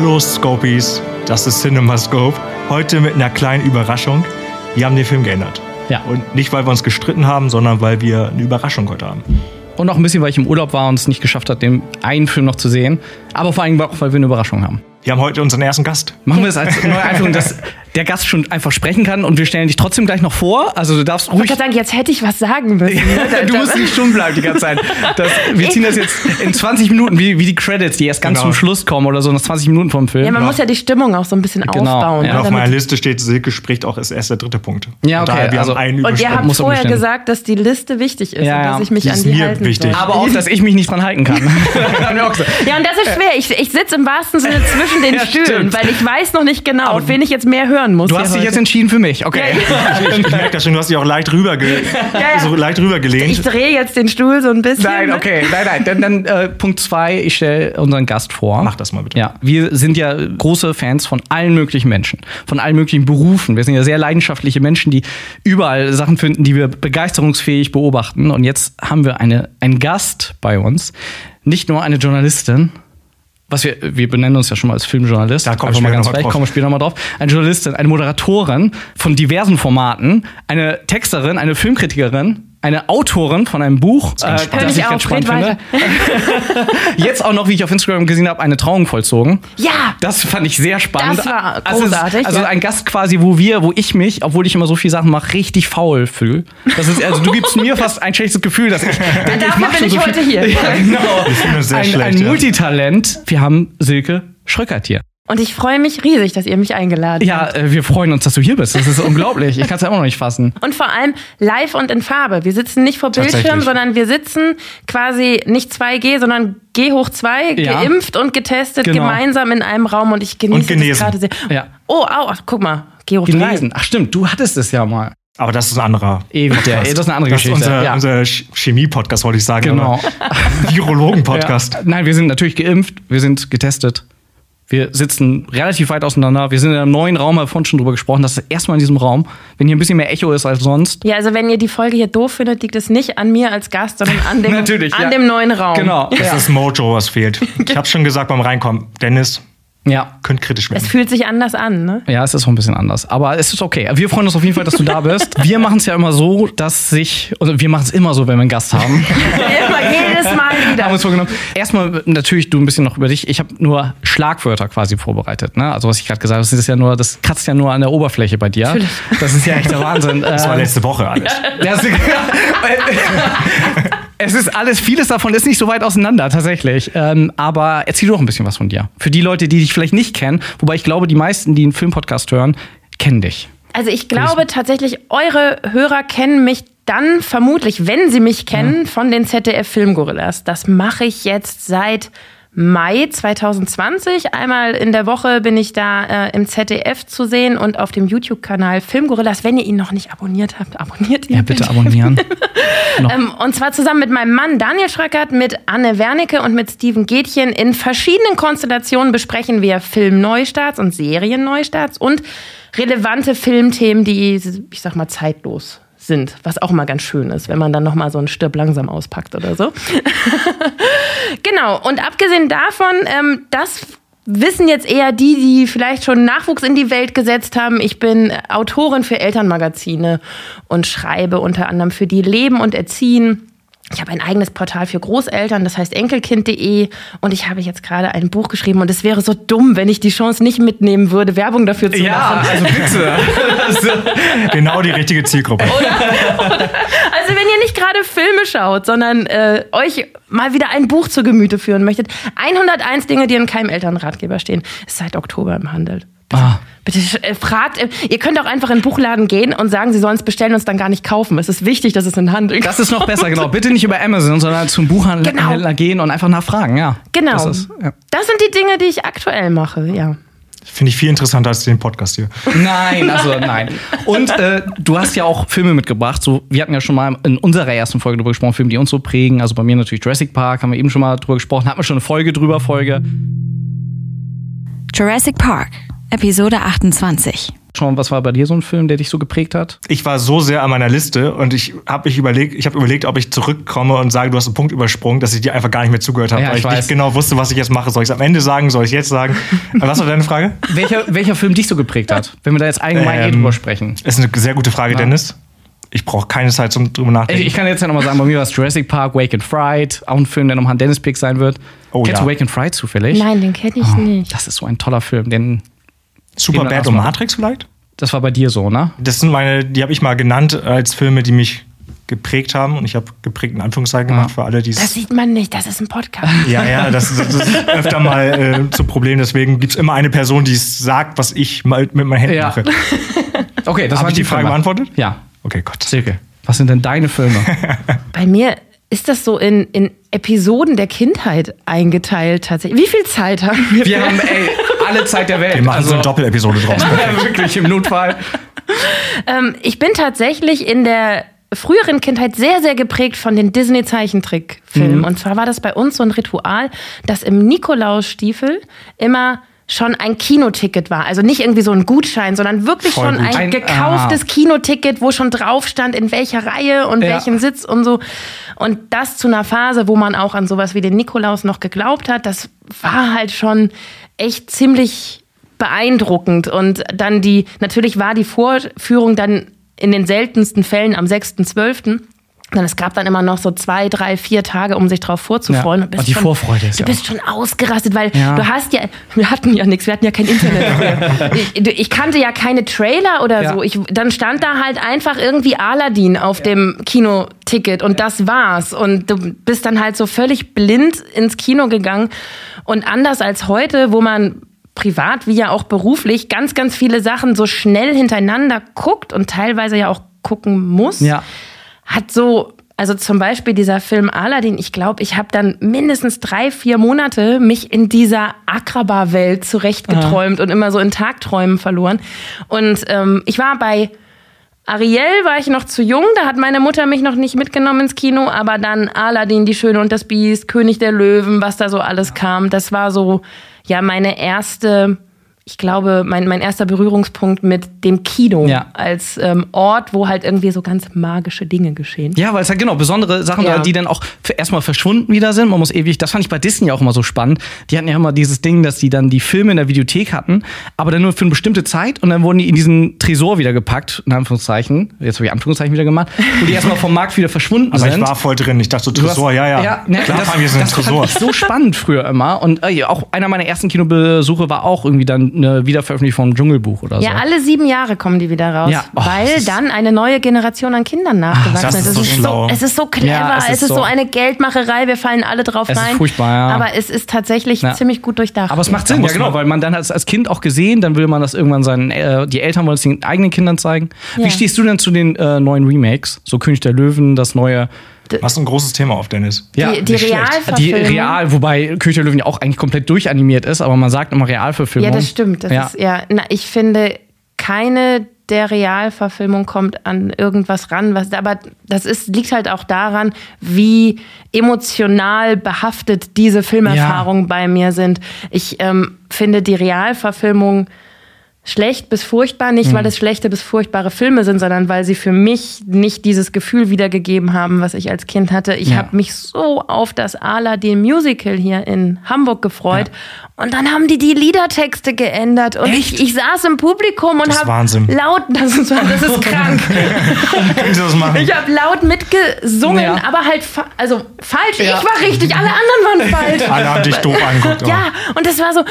Hallo Scopies, das ist CinemaScope. Heute mit einer kleinen Überraschung. Wir haben den Film geändert. Ja. Und nicht, weil wir uns gestritten haben, sondern weil wir eine Überraschung heute haben. Und auch ein bisschen, weil ich im Urlaub war und es nicht geschafft habe, den einen Film noch zu sehen. Aber vor allem auch, weil wir eine Überraschung haben. Wir haben heute unseren ersten Gast. Machen wir es als neue Einführung, dass der Gast schon einfach sprechen kann und wir stellen dich trotzdem gleich noch vor. Also du darfst Ich wollte ruhig. gerade sagen, jetzt hätte ich was sagen müssen. ne? du musst nicht stumm bleiben die ganze Zeit. Das, wir ziehen das jetzt in 20 Minuten, wie, wie die Credits, die erst ganz Genau. zum Schluss kommen oder so, nach 20 Minuten vom Film. Ja, man muss ja die Stimmung auch so ein bisschen Genau, aufbauen. ja. ne, Und auf damit- meiner Liste steht, Silke spricht auch ist erst der dritte Punkt. Ja, Und okay, Daher, wir also- haben einen und ihr habt vorher gesagt, dass die Liste wichtig ist Ja, und dass ich mich Die an ist die mir halten wichtig. soll. aber auch, dass ich mich nicht dran halten kann. Ja, und das ist schwer. Ich, ich sitze im wahrsten Sinne zwischen den Ja, Stühlen, stimmt. weil ich weiß noch nicht genau, auf wen ich jetzt mehr hören muss. Du hast dich heute. jetzt entschieden für mich, okay. Ich, ich merke das schon, du hast dich auch leicht rüber, ge ja. So leicht rüber gelehnt. Ich drehe jetzt den Stuhl so ein bisschen. Nein, ne? okay, nein, nein. Dann, dann äh, Punkt zwei, ich stelle unseren Gast vor. Mach das mal bitte. Ja, wir sind ja große Fans von allen möglichen Menschen, von allen möglichen Berufen. Wir sind ja sehr leidenschaftliche Menschen, die überall Sachen finden, die wir begeisterungsfähig beobachten. Und jetzt haben wir eine, einen Gast bei uns, nicht nur eine Journalistin. Was wir, wir benennen uns ja schon mal als Filmjournalist. Da kommen wir mal ganz drauf. kommen wir später nochmal drauf. Eine Journalistin, eine Moderatorin von diversen Formaten, eine Texterin, eine Filmkritikerin, eine Autorin von einem Buch, äh, ganz spannend. Hör nicht auf, red weiter. Jetzt auch noch, wie ich auf Instagram gesehen habe, eine Trauung vollzogen. Ja, Das fand ich sehr spannend. Das war Also großartig, Also, ja. ein Gast quasi, wo wir, wo ich mich, obwohl ich immer so viele Sachen mache, richtig faul fühle. Das ist, also du gibst mir fast ein schlechtes Gefühl, dass ich. denke, dafür mach bin schon ich so heute viel. hier. Ja, genau. Ich finde das sehr ein, schlecht, ein ja. Multitalent. Wir haben Silke Schröckert hier. Und ich freue mich riesig, dass ihr mich eingeladen habt. Ja, äh, wir freuen uns, dass du hier bist. Das ist unglaublich. Ich kann es ja immer noch nicht fassen. Und vor allem live und in Farbe. Wir sitzen nicht vor Bildschirm, sondern wir sitzen quasi nicht 2G, sondern G hoch 2, Ja. geimpft und getestet, Genau. gemeinsam in einem Raum und ich genieße Und das gerade sehr. Ja. Oh, au, ach, guck mal, G hoch 3. Genesen. Ach stimmt, du hattest es ja mal. Aber das ist ein anderer. Ewig, der, das ist eine andere Das ist Geschichte. unser, ja. unser Ch- Chemie-Podcast, wollte ich sagen. Genau. Virologen-Podcast. Ja. Nein, wir sind natürlich geimpft, wir sind getestet. Wir sitzen relativ weit auseinander. Wir sind in einem neuen Raum, haben wir vorhin schon drüber gesprochen. Das ist erstmal in diesem Raum. Wenn hier ein bisschen mehr Echo ist als sonst. Ja, also wenn ihr die Folge hier doof findet, liegt es nicht an mir als Gast, sondern an dem, Natürlich, an ja. dem neuen Raum. Genau. Das Ja. ist Mojo, was fehlt. Ich habe schon gesagt beim Reinkommen, Dennis, ja. könnte kritisch Es werden. fühlt sich anders an, ne? Ja, es ist auch ein bisschen anders. Aber es ist okay. Wir freuen uns auf jeden Fall, dass du da bist. Wir machen es ja immer so, dass sich, oder wir machen es immer so, wenn wir einen Gast haben. Immer jedes Mal haben wieder. uns vorgenommen. Erstmal natürlich du ein bisschen noch über dich. Ich habe nur Schlagwörter quasi vorbereitet. Ne? Also was ich gerade gesagt habe, das ist ja nur, das kratzt ja nur an der Oberfläche bei dir. Natürlich. Das ist ja echt der Wahnsinn. Das war Ähm, letzte Woche alles. Das, es ist alles, vieles davon ist nicht so weit auseinander, tatsächlich. Ähm, aber erzähl doch ein bisschen was von dir. Für die Leute, die dich vielleicht nicht kennen, wobei ich glaube, die meisten, die einen Filmpodcast hören, kennen dich. Also ich glaube tatsächlich, eure Hörer kennen mich dann vermutlich, wenn sie mich kennen, von den ZDF Filmgorillas. Das mache ich jetzt seit Mai 2020. Einmal in der Woche bin ich da äh, im ZDF zu sehen und auf dem YouTube-Kanal Filmgorillas. Wenn ihr ihn noch nicht abonniert habt, abonniert ihn. Ja, bitte abonnieren. Ähm, und zwar zusammen mit meinem Mann Daniel Schröckert, mit Anne Wernicke und mit Steven Gätchen. In verschiedenen Konstellationen besprechen wir Filmneustarts und Serienneustarts und relevante Filmthemen, die, ich sag mal, zeitlos sind. Was auch mal ganz schön ist, wenn man dann nochmal so einen Stirb langsam auspackt oder so. genau. Und abgesehen davon, ähm, das wissen jetzt eher die, die vielleicht schon Nachwuchs in die Welt gesetzt haben. Ich bin Autorin für Elternmagazine und schreibe unter anderem für die Leben und Erziehen. Ich habe ein eigenes Portal für Großeltern, das heißt enkelkind.de und ich habe jetzt gerade ein Buch geschrieben und es wäre so dumm, wenn ich die Chance nicht mitnehmen würde, Werbung dafür zu machen. also bitte. Genau die richtige Zielgruppe. Also wenn ihr nicht gerade Filme schaut, sondern äh, euch mal wieder ein Buch zu Gemüte führen möchtet, 101 Dinge, die in keinem Elternratgeber stehen, ist seit Oktober im Handel. Bitte, Ah. bitte äh, fragt, äh, ihr könnt auch einfach in den Buchladen gehen und sagen, sie sollen es bestellen und es dann gar nicht kaufen. Es ist wichtig, dass es in den Handel Das ist noch besser, genau. Bitte nicht über Amazon, sondern zum Buchhändler Genau. gehen und einfach nachfragen, ja. Genau. Das ist, ja. Das sind die Dinge, die ich aktuell mache, ja. Finde ich viel interessanter als den Podcast hier. Nein, also nein. Und äh, du hast ja auch Filme mitgebracht. So, wir hatten ja schon mal in unserer ersten Folge drüber gesprochen, Filme, die uns so prägen. Also bei mir natürlich Jurassic Park, haben wir eben schon mal drüber gesprochen. Hatten wir schon eine Folge drüber, Folge. Jurassic Park, Episode 28. Schon, was war bei dir so ein Film, der dich so geprägt hat? Ich war so sehr an meiner Liste und ich habe mich überlegt, ich habe überlegt, ob ich zurückkomme und sage, du hast einen Punkt übersprungen, dass ich dir einfach gar nicht mehr zugehört habe, Ja, weil ich ich, weiß. nicht genau wusste, was ich jetzt mache. Soll ich es am Ende sagen? Soll ich es jetzt sagen? was war deine Frage? Welcher, welcher Film dich so geprägt hat? Wenn wir da jetzt allgemein eh Ähm, drüber sprechen. Ist eine sehr gute Frage, Dennis. Ich brauche keine Zeit zum drüber nachdenken. Ich, ich kann jetzt ja nochmal sagen, bei mir war es Jurassic Park, Wake and Fright, auch ein Film, der nochmal ein Dennis-Pick sein wird. Oh, Kennst ja. du Wake and Fright zufällig? Nein, den kenne ich Oh, nicht. Das ist so ein toller Film, den, Super den Bad und. Matrix vielleicht? das war bei dir so, ne? Das sind meine, die habe ich mal genannt als Filme, die mich geprägt haben. Und ich habe geprägt in Anführungszeichen gemacht für alle, die Das sieht man nicht, das ist ein Podcast. Ja, ja, das, das ist öfter mal äh, zu Problem. Deswegen gibt es immer eine Person, die es sagt, was ich mal mit meinen Händen Ja. mache. Okay, das Habe ich die Frage beantwortet? Ja. Okay, Gott. Silke, was sind denn deine Filme? Bei mir ist das so in, in Episoden der Kindheit eingeteilt tatsächlich. Wie viel Zeit haben wir? Wir haben, ey, alle Zeit der Welt. Wir machen so eine Doppelepisode draus. ja, wirklich im Notfall. Ähm, ich bin tatsächlich in der früheren Kindheit sehr, sehr geprägt von den Disney-Zeichentrickfilmen. Und zwar war das bei uns so ein Ritual, dass im Nikolausstiefel immer schon ein Kinoticket war. Also nicht irgendwie so ein Gutschein, sondern wirklich Voll schon gut. ein, Ein- gekauftes ah. Kinoticket, wo schon drauf stand, in welcher Reihe und Ja. welchen Sitz und so. Und das zu einer Phase, wo man auch an sowas wie den Nikolaus noch geglaubt hat, das war halt schon echt ziemlich beeindruckend. Und dann die, natürlich war die Vorführung dann in den seltensten Fällen am 6.12. Denn es gab dann immer noch so zwei, drei, vier Tage, um sich darauf vorzufreuen. Ja. Du bist Und die schon, Vorfreude ist Du ja bist schon ausgerastet, weil Ja. du hast ja, wir hatten ja nichts, wir hatten ja kein Internet. ich, ich kannte ja keine Trailer oder so. Ich, dann stand da halt einfach irgendwie Aladdin auf dem Kinoticket und das war's. Und du bist dann halt so völlig blind ins Kino gegangen. Und anders als heute, wo man privat wie ja auch beruflich ganz, ganz viele Sachen so schnell hintereinander guckt und teilweise ja auch gucken muss, Ja. Hat so, also zum Beispiel dieser Film Aladdin, ich glaube, ich habe dann mindestens drei, vier Monate mich in dieser Akraba-Welt zurechtgeträumt und immer so in Tagträumen verloren. Und ähm, ich war bei Ariel war ich noch zu jung, da hat meine Mutter mich noch nicht mitgenommen ins Kino, aber dann Aladdin, die Schöne und das Biest, König der Löwen, was da so alles kam, das war so, ja, meine erste, ich glaube, mein, mein erster Berührungspunkt mit dem Kino Ja. als ähm, Ort, wo halt irgendwie so ganz magische Dinge geschehen. Ja, weil es halt genau besondere Sachen, Ja. die dann auch für erstmal verschwunden wieder sind. Man muss ewig, das fand ich bei Disney auch immer so spannend. Die hatten ja immer dieses Ding, dass die dann die Filme in der Videothek hatten, aber dann nur für eine bestimmte Zeit und dann wurden die in diesen Tresor wieder gepackt, in Anführungszeichen. Jetzt habe ich Anführungszeichen wieder gemacht, wo die erstmal vom Markt wieder verschwunden Aber sind. ich war voll drin. Ich dachte so, Du hast- Tresor, ja, ja. ne, Klar, das, wir so einen das Tresor. fand ich so spannend früher immer. Und äh, auch einer meiner ersten Kinobesuche war auch irgendwie dann eine Wiederveröffentlichung vom Dschungelbuch oder Ja, so. alle sieben Jahre kommen die wieder raus, Ja. Oh, weil das ist- dann eine neue Generation an Kindern nachgewachsen das ist ist. so Es schlau. es ist so clever, Ja, es es ist ist, so, so- eine Geldmacherei, wir fallen alle drauf Es ist rein. furchtbar, ja. Aber es ist tatsächlich Ja. ziemlich gut durchdacht. Aber es macht Sinn, ja genau, weil man dann als, als Kind auch gesehen, dann will man das irgendwann seinen, äh, die Eltern wollen es den eigenen Kindern zeigen. Wie Ja. stehst du denn zu den äh, neuen Remakes? So König der Löwen, das neue. Was ein großes Thema auf Dennis. Ja, die die schlecht. die Realverfilmung. Real, wobei König der Löwen ja auch eigentlich komplett durchanimiert ist, aber man sagt immer Realverfilmung. Ja, das stimmt. Das ja. Ist, ja, na, ich finde, keine der Realverfilmung kommt an irgendwas ran, was, aber das ist, liegt halt auch daran, wie emotional behaftet diese Filmerfahrungen bei mir sind. Ich ähm, finde die Realverfilmung schlecht bis furchtbar, nicht Mhm. weil es schlechte bis furchtbare Filme sind, sondern weil sie für mich nicht dieses Gefühl wiedergegeben haben, was ich als Kind hatte. Ich Ja. habe mich so auf das Aladdin Musical hier in Hamburg gefreut und dann haben die die Liedertexte geändert und ich, ich saß im Publikum und habe Wahnsinn. laut, das ist, das ist krank. Ich habe laut mitgesungen, Ja. aber halt fa also falsch. Ja. Ich war richtig, alle anderen waren falsch. Alle haben dich doof angeguckt. Ja, und das war so,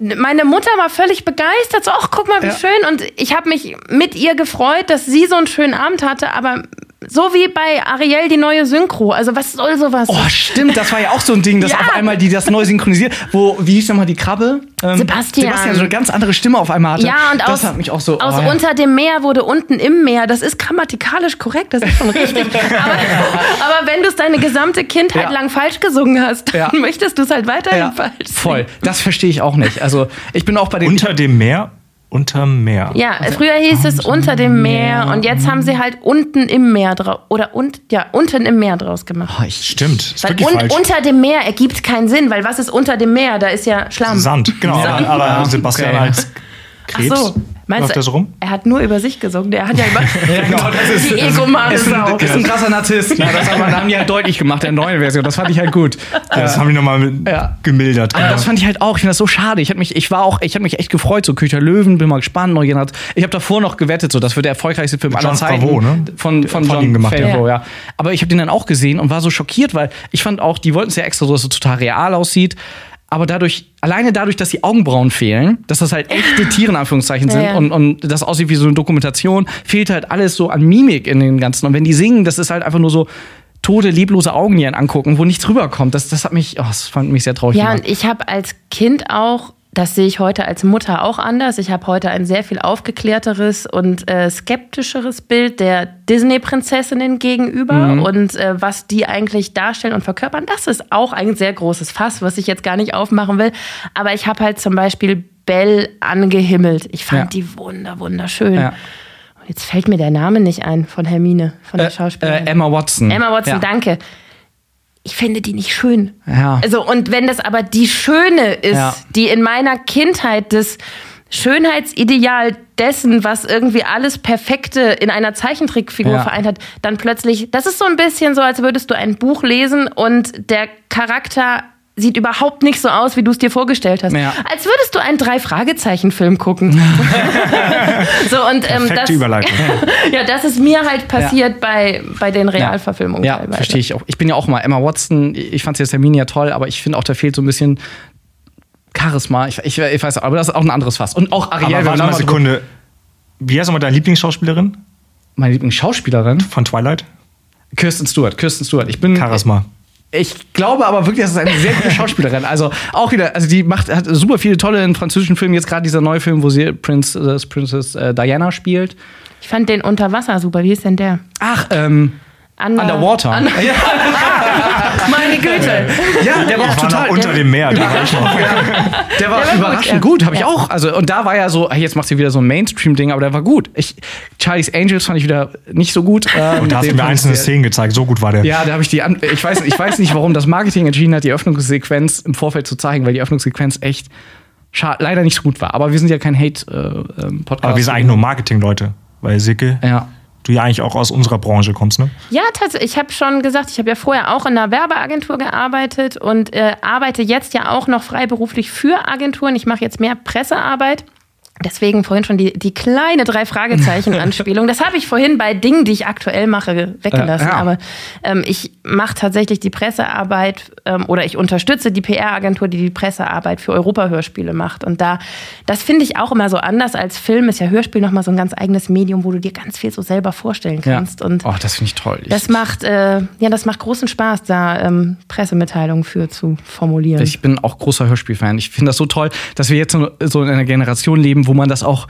meine Mutter war völlig begeistert, so, ach, guck mal, wie Ja. schön. Und ich habe mich mit ihr gefreut, dass sie so einen schönen Abend hatte, aber so wie bei Ariel die neue Synchro. Also was soll sowas? Oh, stimmt, das war ja auch so ein Ding, dass Ja. auf einmal die das neu synchronisiert. Wo, wie hieß nochmal die Krabbe? Ähm, Sebastian. Sebastian so eine ganz andere Stimme auf einmal hatte. ja, und das aus, hat mich auch so. aus oh, ja. unter dem Meer wurde unten im Meer. Das ist grammatikalisch korrekt, das ist schon richtig. aber, aber wenn du es deine gesamte Kindheit Ja. lang falsch gesungen hast, dann Ja. möchtest du es halt weiterhin ja, falsch singen. voll. Das verstehe ich auch nicht. Also, ich bin auch bei den. Unter dem Meer, unterm Meer. Ja, früher hieß es unter dem Meer und jetzt haben sie halt unten im Meer draus oder und, ja, unten im Meer draus gemacht. Oh, ich, Stimmt, ist Weil un, falsch. unter dem Meer ergibt keinen Sinn, weil was ist unter dem Meer? Da ist ja Schlamm. Sand, genau. Sand. Aber, aber Sebastian Okay. als Krebs. Ach so. Meinst Läuft du, so rum? Er hat nur über sich gesungen. Der hat ja immer genau, das ist, die egomane ist, ein, ist ein krasser Narzisst. Ja, das haben, haben die halt deutlich gemacht, der neuen Version. Das fand ich halt gut. Ja, das haben die nochmal Ja. gemildert. Aber das fand ich halt auch, ich finde das so schade. Ich, hab mich, ich war auch, ich habe mich echt gefreut, so Köcher Löwen, bin mal gespannt. Neue. Ich habe davor noch gewettet, so das wird der erfolgreichste Film Mit aller John Zeiten. Favreau, ne? Von, von, Von John gemacht, ja. Favreau, ja. Aber ich habe den dann auch gesehen und war so schockiert, weil ich fand auch, die wollten es ja extra so, dass es total real aussieht. Aber dadurch, alleine dadurch, dass die Augenbrauen fehlen, dass das halt echte Tiere in Anführungszeichen sind Ja, ja. und, und das aussieht wie so eine Dokumentation, fehlt halt alles so an Mimik in den ganzen. Und wenn die singen, das ist halt einfach nur so tote, leblose Augen, die einen angucken, wo nichts rüberkommt. Das, das hat mich, oh, das fand mich sehr traurig. Ja, gemacht. und ich habe als Kind auch, das sehe ich heute als Mutter auch anders. Ich habe heute ein sehr viel aufgeklärteres und äh, skeptischeres Bild der Disney-Prinzessinnen gegenüber und äh, was die eigentlich darstellen und verkörpern. Das ist auch ein sehr großes Fass, was ich jetzt gar nicht aufmachen will. Aber ich habe halt zum Beispiel Belle angehimmelt. Ich fand Ja. die wunder, wunderschön. Ja. Und jetzt fällt mir der Name nicht ein von Hermine, von der Schauspielerin. Äh, Emma Watson. Emma Watson, ja. danke. Ich finde die nicht schön. Ja. Also, und wenn das aber die Schöne ist, Ja. die in meiner Kindheit das Schönheitsideal dessen, was irgendwie alles Perfekte in einer Zeichentrickfigur Ja. vereint hat, dann plötzlich, das ist so ein bisschen so, als würdest du ein Buch lesen und der Charakter sieht überhaupt nicht so aus, wie du es dir vorgestellt hast. Ja. Als würdest du einen Drei-Fragezeichen-Film gucken. so, und, ähm, Perfekte das, Überleitung. ja, das ist mir halt passiert bei, bei den Realverfilmungen Ja, teilweise. verstehe ich auch. Ich bin ja auch mal Emma Watson. Ich fand jetzt Hermine ja toll, aber ich finde auch, da fehlt so ein bisschen Charisma. Ich, ich, ich weiß, aber das ist auch ein anderes Fass. Und auch Ariel. Aber warte mal eine Sekunde. Wie heißt nochmal deine Lieblingsschauspielerin Meine Lieblingsschauspielerin, von Twilight? Kirsten Stewart. Kirsten Stewart. Ich bin. Charisma. Ich glaube aber wirklich, das ist eine sehr gute Schauspielerin. Also auch wieder, also die macht hat super viele tolle in französischen Filmen. Jetzt gerade dieser neue Film, wo sie Prince, äh, Princess äh, Diana spielt. Ich fand den Unter Wasser super. Wie ist denn der? Ach, ähm, Under, Underwater. Under ja, Meine Güte. ja, der war auch war total. noch unter dem Meer. Da war ich noch. Der war, Der war gut, überraschend ja. gut, habe ich Ja. auch. Also und da war ja so, hey, jetzt macht sie wieder so ein Mainstream-Ding, aber der war gut. Ich, Charlie's Angels fand ich wieder nicht so gut. Ähm, Und da hast du mir einzelne sehr- Szenen gezeigt. So gut war der. Ja, da habe ich die. An ich weiß, ich weiß nicht, warum das Marketing entschieden hat, die Öffnungssequenz im Vorfeld zu zeigen, weil die Öffnungssequenz echt leider nicht so gut war. Aber wir sind ja kein Hate-Podcast. Aber wir sind eigentlich nur Marketing-Leute. Weil Sicke, Ja. Du ja eigentlich auch aus unserer Branche kommst, ne? Ja, tatsächlich. Ich habe schon gesagt, ich habe ja vorher auch in einer Werbeagentur gearbeitet und äh, arbeite jetzt ja auch noch freiberuflich für Agenturen. Ich mache jetzt mehr Pressearbeit. Deswegen vorhin schon die, die kleine Drei-Fragezeichen-Anspielung. Das habe ich vorhin bei Dingen, die ich aktuell mache, weggelassen. Äh, ja. Aber ähm, ich mache tatsächlich die Pressearbeit ähm, oder ich unterstütze die PR-Agentur, die die Pressearbeit für Europa-Hörspiele macht. Und da, das finde ich auch immer so anders als Film. Ist ja Hörspiel nochmal so ein ganz eigenes Medium, wo du dir ganz viel so selber vorstellen ja. kannst. Und oh, das finde ich toll. Ich, das macht, äh, ja, das macht großen Spaß, da ähm, Pressemitteilungen für zu formulieren. Ich bin auch großer Hörspielfan. Ich finde das so toll, dass wir jetzt so in einer Generation leben, wo man das auch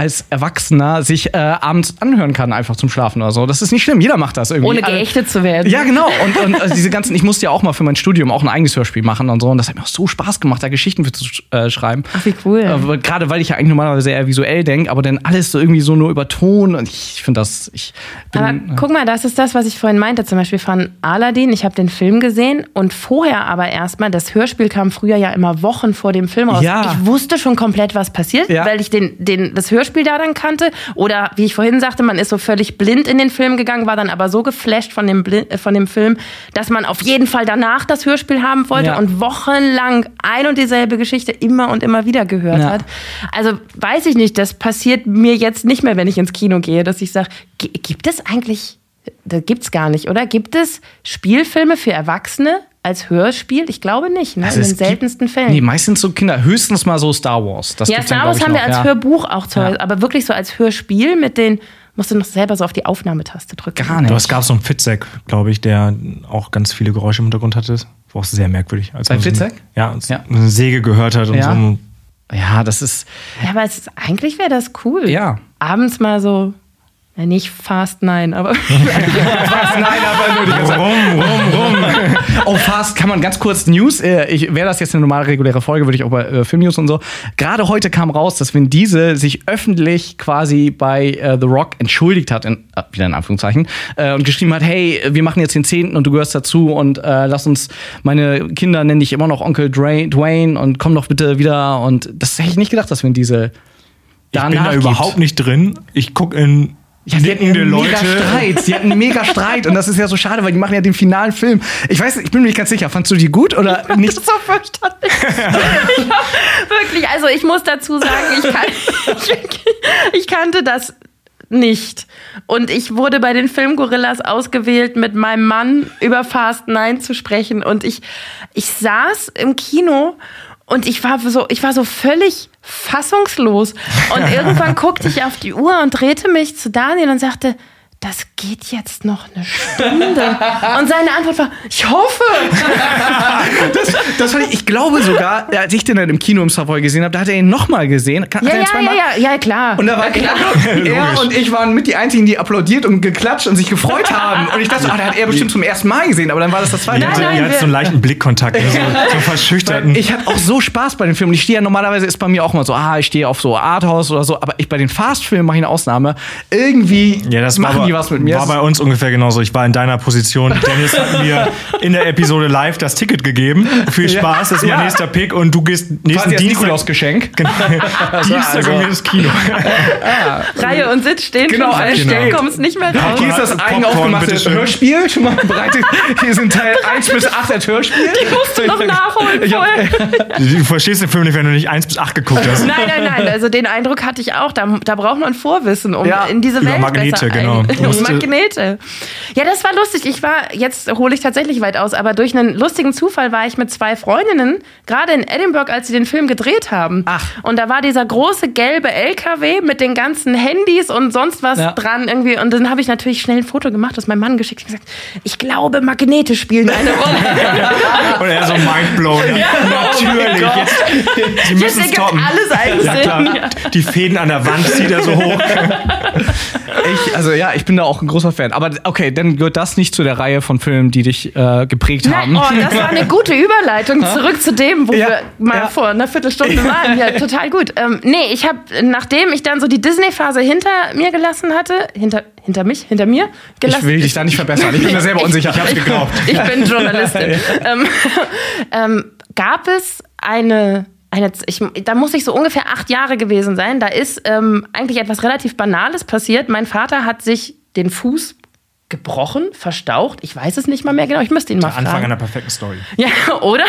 als Erwachsener sich äh, abends anhören kann, einfach zum Schlafen oder so. Das ist nicht schlimm, jeder macht das irgendwie. Ohne geächtet zu werden. Ja, genau. Und, und also diese ganzen, ich musste ja auch mal für mein Studium auch ein eigenes Hörspiel machen und so. Und das hat mir auch so Spaß gemacht, da Geschichten für zu äh, schreiben. Ach, wie cool. Äh, Gerade weil ich ja eigentlich normalerweise eher visuell denke, aber dann alles so irgendwie so nur über Ton. Und ich finde das, ich bin. Aber guck mal, das ist das, was ich vorhin meinte, zum Beispiel von Aladdin. Ich habe den Film gesehen und vorher aber erstmal, das Hörspiel kam früher ja immer Wochen vor dem Film raus. Ja. Ich wusste schon komplett, was passiert, Ja. weil ich den, den, das Hörspiel da dann kannte. Oder wie ich vorhin sagte, man ist so völlig blind in den Film gegangen, war dann aber so geflasht von dem, äh, von dem Film, dass man auf jeden Fall danach das Hörspiel haben wollte Ja. und wochenlang ein und dieselbe Geschichte immer und immer wieder gehört Ja. hat. Also weiß ich nicht, das passiert mir jetzt nicht mehr, wenn ich ins Kino gehe, dass ich sage, gibt es eigentlich, da gibt's gar nicht, oder? Gibt es Spielfilme für Erwachsene als Hörspiel? Ich glaube nicht, ne? Also in den gibt- seltensten Fällen. Nee, meistens so Kinder, höchstens mal so Star Wars. Das ja, Star Wars haben wir noch, als ja. Hörbuch auch toll, Ja. aber wirklich so als Hörspiel mit den, musst du noch selber so auf die Aufnahmetaste drücken. Gar nicht. Aber es gab so einen Fitzek, glaube ich, der auch ganz viele Geräusche im Hintergrund hatte. War auch sehr merkwürdig. Als Bei Fitzek? Ja, und Ja. eine Säge gehört hat und Ja. so ein Ja, das ist. Ja, aber es ist, eigentlich wäre das cool. Ja. Abends mal so, ja, nicht Fast Nein, aber Nein, aber nur die ganze rum, rum, rum. Oh, fast kann man ganz kurz News. äh, Ich wäre das jetzt eine normale reguläre Folge, würde ich auch bei äh, Filmnews und so. Gerade heute kam raus, dass Vin Diesel sich öffentlich quasi bei äh, The Rock entschuldigt hat, in, äh, wieder in Anführungszeichen, äh, und geschrieben hat: Hey, wir machen jetzt den Zehnten und du gehörst dazu und äh, lass uns, meine Kinder nenne ich immer noch Onkel Dwayne und komm doch bitte wieder. Und das hätte ich nicht gedacht, dass Vin Diesel Ich bin da gibt. überhaupt nicht drin. Ich gucke in Ja, sie hatten einen mega Leute. Streit. Sie hatten einen mega Streit. Und das ist ja so schade, weil die machen ja den finalen Film. Ich weiß, ich bin mir nicht ganz sicher. Fandst du die gut oder nicht? so fürchterlich. ich hab, wirklich, also ich muss dazu sagen, ich, kann, ich, ich kannte das nicht. Und ich wurde bei den Filmgorillas ausgewählt, mit meinem Mann über Fast Nine zu sprechen. Und ich, ich saß im Kino und ich war so, ich war so völlig fassungslos. Und irgendwann guckte ich auf die Uhr und drehte mich zu Daniel und sagte, das geht jetzt noch eine Stunde. Und seine Antwort war, ich hoffe. Das, das ich, ich glaube sogar, als ich den dann im Kino im Savoy gesehen habe, da hat er ihn nochmal gesehen. Hat Ja, ja, zweimal? ja, ja, ja, klar. Und da war ja, klar. er und ich waren mit die einzigen, die applaudiert und geklatscht und sich gefreut haben. Und ich dachte, ah, da hat er bestimmt zum ersten Mal gesehen, aber dann war das das zweite Ihr Nein, Mal. nein, ihr hattet so einen leichten Blickkontakt, ne? so, so verschüchterten. Ich hatte auch so Spaß bei den Filmen. Ich stehe ja normalerweise ist bei mir auch mal so, ah, ich stehe auf so Arthouse oder so, aber ich bei den Fast-Filmen mache ich eine Ausnahme. Irgendwie Ja, das machen war, die was mit mir. war bei uns ungefähr genauso. Ich war in deiner Position. Dennis hat mir in der Episode live das Ticket gegeben. Viel Spaß, das ist mein Ja. nächster Pick und du gehst nächsten quasi das Dienstag, Nikolaus-Geschenk. genau, Dienstag also- mir ins Kino. Reihe und Sitz stehen Genau, schon fest, genau. du kommst nicht mehr raus. Hier ist das eigen aufgemachte. Hörspiel. Schon mal bereitet. Hier sind Teil 1 bis 8 als Hörspiel. Die musst du noch nachholen hab, vorher. Du verstehst den Film nicht, wenn du nicht 1 bis 8 geguckt hast. Nein, nein, nein. Also den Eindruck hatte ich auch. Da, da braucht man Vorwissen, um Ja, in diese über Welt Magnete, besser genau. ein. Musst- Magnete. Ja, das war lustig. Ich war, jetzt hole ich tatsächlich weit aus, aber durch einen lustigen Zufall war ich mit zwei Freundinnen, gerade in Edinburgh, als sie den Film gedreht haben. Ach. Und da war dieser große gelbe LKW mit den ganzen Handys und sonst was Ja. dran irgendwie. Und dann habe ich natürlich schnell ein Foto gemacht, das meinem Mann geschickt und gesagt, ich glaube, Magnete spielen eine Rolle. Und er so mindblown. Ja, natürlich. Jetzt, sie Jetzt müssen es toppen. alles einen Ja, Sinn. Die Fäden an der Wand zieht er so hoch. ich, also ja, ich bin da auch ein großer Fan. Aber okay, dann gehört das nicht zu der Reihe von Filmen, die dich äh, geprägt haben. Nein, oh, das war eine gute Überleitung zurück zu dem, wo Ja, wir mal ja. vor einer Viertelstunde waren. Ja, total gut. Ähm, nee, ich habe, nachdem ich dann so die Disney-Phase hinter mir gelassen hatte, hinter, hinter mich, hinter mir gelassen. Ich will dich da nicht verbessern. Ich bin mir selber unsicher. Ich hab's geglaubt. Ich bin Journalistin. ähm, ähm, gab es eine, eine ich, da muss ich so ungefähr acht Jahre gewesen sein. Da ist ähm, eigentlich etwas relativ Banales passiert. Mein Vater hat sich den Fuß gebrochen, verstaucht. Ich weiß es nicht mal mehr genau. Ich müsste ihn mal fragen. Anfang einer perfekten Story. Ja, oder?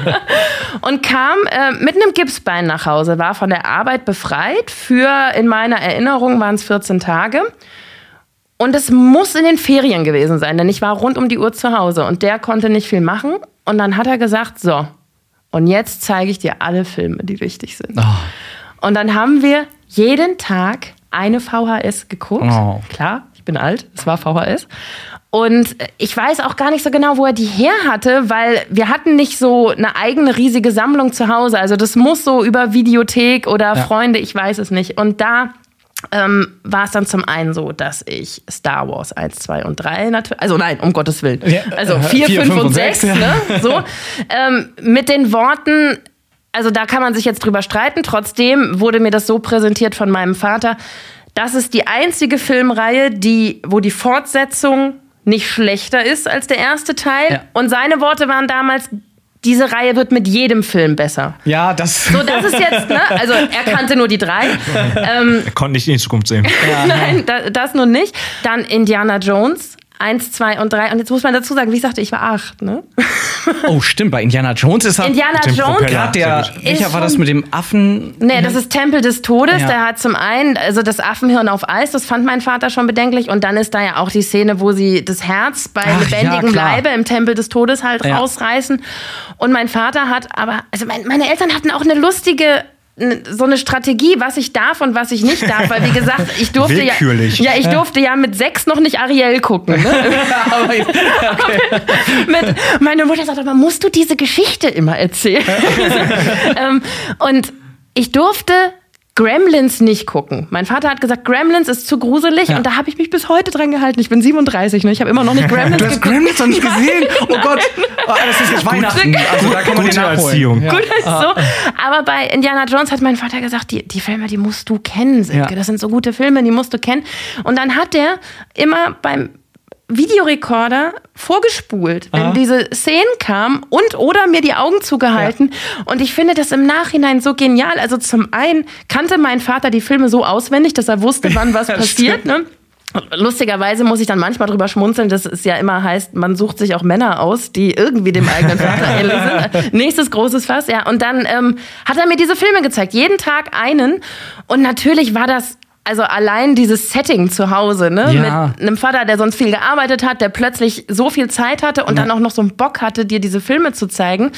und kam äh, mit einem Gipsbein nach Hause, war von der Arbeit befreit. Für, in meiner Erinnerung waren es 14 Tage. Und es muss in den Ferien gewesen sein, denn ich war rund um die Uhr zu Hause und der konnte nicht viel machen. Und dann hat er gesagt, so, und jetzt zeige ich dir alle Filme, die wichtig sind. Und dann haben wir jeden Tag eine VHS geguckt. Oh. Klar, ich bin alt, es war VHS. Und ich weiß auch gar nicht so genau, wo er die her hatte, weil wir hatten nicht so eine eigene riesige Sammlung zu Hause. Also das muss so über Videothek oder Freunde, ich weiß es nicht. Und da ähm, war es dann zum einen so, dass ich Star Wars 1, 2 und 3 natürlich, also nein, um Gottes Willen. Ja, also äh, 4, vier, 5 fünf und und 6, sechs, ne? So. Ähm, mit den Worten, also da kann man sich jetzt drüber streiten. Trotzdem wurde mir das so präsentiert von meinem Vater. Das ist die einzige Filmreihe, die, wo die Fortsetzung nicht schlechter ist als der erste Teil. Ja. Und seine Worte waren damals, diese Reihe wird mit jedem Film besser. Ja, das. So, das ist jetzt, ne? Also er kannte nur die drei. Ähm, Er konnte nicht in die Zukunft sehen. Nein, da, das nun nicht. Dann Indiana Jones. Eins, zwei und drei. Und jetzt muss man dazu sagen, wie ich sagte, ich war acht, ne? Oh, stimmt. Bei Indiana Jones ist er. Indiana dem Jones. Gerade der. Welcher war das mit dem Affen? Nee, das ist Tempel des Todes. Ja. Der hat zum einen, also das Affenhirn auf Eis, das fand mein Vater schon bedenklich. Und dann ist da ja auch die Szene, wo sie das Herz bei Ach, lebendigem ja. Leibe im Tempel des Todes halt Ja. rausreißen. Und mein Vater hat aber, also mein, meine Eltern hatten auch eine lustige so eine Strategie, was ich darf und was ich nicht darf, weil wie gesagt, ich durfte ja, ja, ich durfte ja mit sechs noch nicht Ariel gucken. Ne? Okay. mit, meine Mutter sagt aber, musst du diese Geschichte immer erzählen? ähm, und ich durfte Gremlins nicht gucken. Mein Vater hat gesagt, Gremlins ist zu gruselig Ja. und da habe ich mich bis heute dran gehalten. Ich bin 37, ne? ich habe immer noch nicht Gremlins Du hast geguckt. Gremlins noch nicht gesehen? Oh Gott. Oh, das ist jetzt Weihnachten. Also da kann man Gute. Erziehung. Ja. Gut, ist so. Aber bei Indiana Jones hat mein Vater gesagt, die, die Filme, die musst du kennen, Silke. Ja. Das sind so gute Filme, die musst du kennen. Und dann hat er immer beim Videorekorder vorgespult, wenn diese Szenen kamen und oder mir die Augen zugehalten. Und ich finde das im Nachhinein so genial. Also zum einen kannte mein Vater die Filme so auswendig, dass er wusste, wann was passiert. Ne? Lustigerweise muss ich dann manchmal drüber schmunzeln, dass es ja immer heißt, man sucht sich auch Männer aus, die irgendwie dem eigenen Vater ähnlich sind. Nächstes großes Fass, ja. Und dann ähm, hat er mir diese Filme gezeigt, jeden Tag einen. Und natürlich war das also allein dieses Setting zu Hause, ne? Ja. Mit einem Vater, der sonst viel gearbeitet hat, der plötzlich so viel Zeit hatte und dann auch noch so einen Bock hatte, dir diese Filme zu zeigen.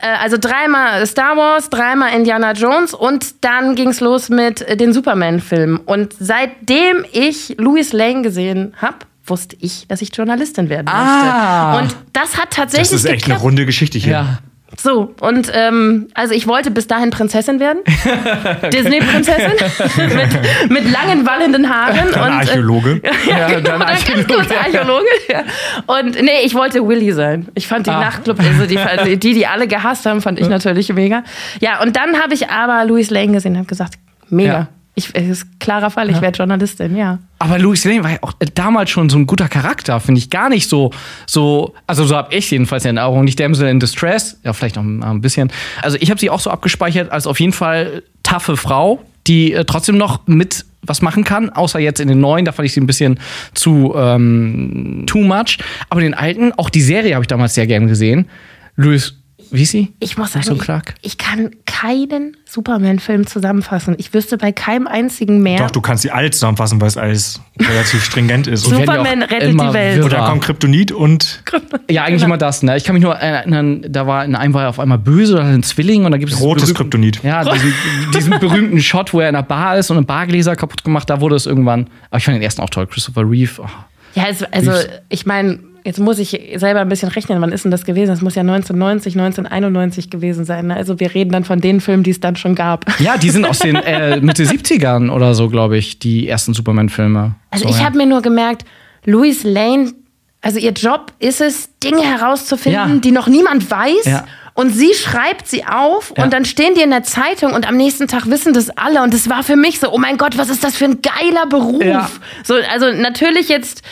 Äh, also dreimal Star Wars, dreimal Indiana Jones und dann ging's los mit äh, den Superman-Filmen. Und seitdem ich Louis Lane gesehen habe, wusste ich, dass ich Journalistin werden Ah. möchte. Und das hat tatsächlich Das ist echt eine geklappt. runde Geschichte hier. Ja. So, und ähm, also ich wollte bis dahin Prinzessin werden. Disney-Prinzessin. mit, mit langen, wallenden Haaren. Dann und, äh, Archäologe. ja, Ja, genau, dann Archäologe. kurz Archäologe. Ja. Und nee, ich wollte Willy sein. Ich fand die Ah. Nachtclub, also die, die, die alle gehasst haben, fand ich natürlich mega. Ja, und dann habe ich aber Louis Lane gesehen und habe gesagt, mega. Ja. Ich, ist klarer Fall, ich werde Journalistin, ja. Aber Louis Lane war ja auch damals schon so ein guter Charakter, finde ich gar nicht so, so, also so habe ich jedenfalls in Erinnerung, nicht Damsel in Distress, ja, vielleicht noch ein bisschen. Also ich habe sie auch so abgespeichert als auf jeden Fall taffe Frau, die äh, trotzdem noch mit was machen kann, außer jetzt in den neuen, da fand ich sie ein bisschen zu ähm, too much. Aber den alten, auch die Serie habe ich damals sehr gern gesehen. Louis, wie ist sie? Ich muss sagen, So ich, Clark? ich kann keinen Superman-Film zusammenfassen. Ich wüsste bei keinem einzigen mehr. Doch, du kannst die alt zusammenfassen, weil es alles relativ stringent ist. Und, Superman rettet die Welt. wirrer. dann kommt Kryptonit und Ja, eigentlich immer das, ne? Ich kann mich nur erinnern, da war in einem war er auf einmal böse oder ein Zwilling und da gibt es rotes Kryptonit. Ja, diesen, diesen berühmten Shot, wo er in einer Bar ist und ein Bargläser kaputt gemacht, da wurde es irgendwann. Aber ich fand den ersten auch toll, Christopher Reeve. Oh. Ja, es, also ich meine, jetzt muss ich selber ein bisschen rechnen, wann ist denn das gewesen? Das muss ja 1990, 1991 gewesen sein. Ne? Also wir reden dann von den Filmen, die es dann schon gab. Ja, die sind aus den äh, Mitte 70ern oder so, glaube ich, die ersten Superman-Filme. Also so, ich ja. habe mir nur gemerkt, Louis Lane, also ihr Job ist es, Dinge herauszufinden, Ja. die noch niemand weiß. Ja. Und sie schreibt sie auf Ja. und dann stehen die in der Zeitung und am nächsten Tag wissen das alle. Und das war für mich so, oh mein Gott, was ist das für ein geiler Beruf? Ja. So, also natürlich jetzt,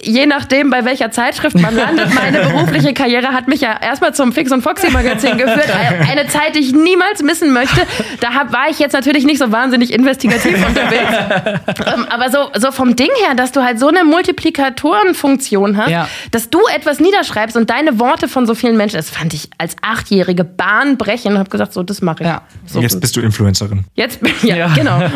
je nachdem, bei welcher Zeitschrift man landet, meine berufliche Karriere hat mich ja erstmal zum Fix und Foxy Magazin geführt. Eine Zeit, die ich niemals missen möchte. Da hab, war ich jetzt natürlich nicht so wahnsinnig investigativ unterwegs. Ähm, aber so, so vom Ding her, dass du halt so eine Multiplikatorenfunktion hast, Ja. dass du etwas niederschreibst und deine Worte von so vielen Menschen, das fand ich als Achtjährige bahnbrechend und habe gesagt, so, das mache ich. Ja. So, jetzt bist du Influencerin. jetzt bin ja, Ja. genau.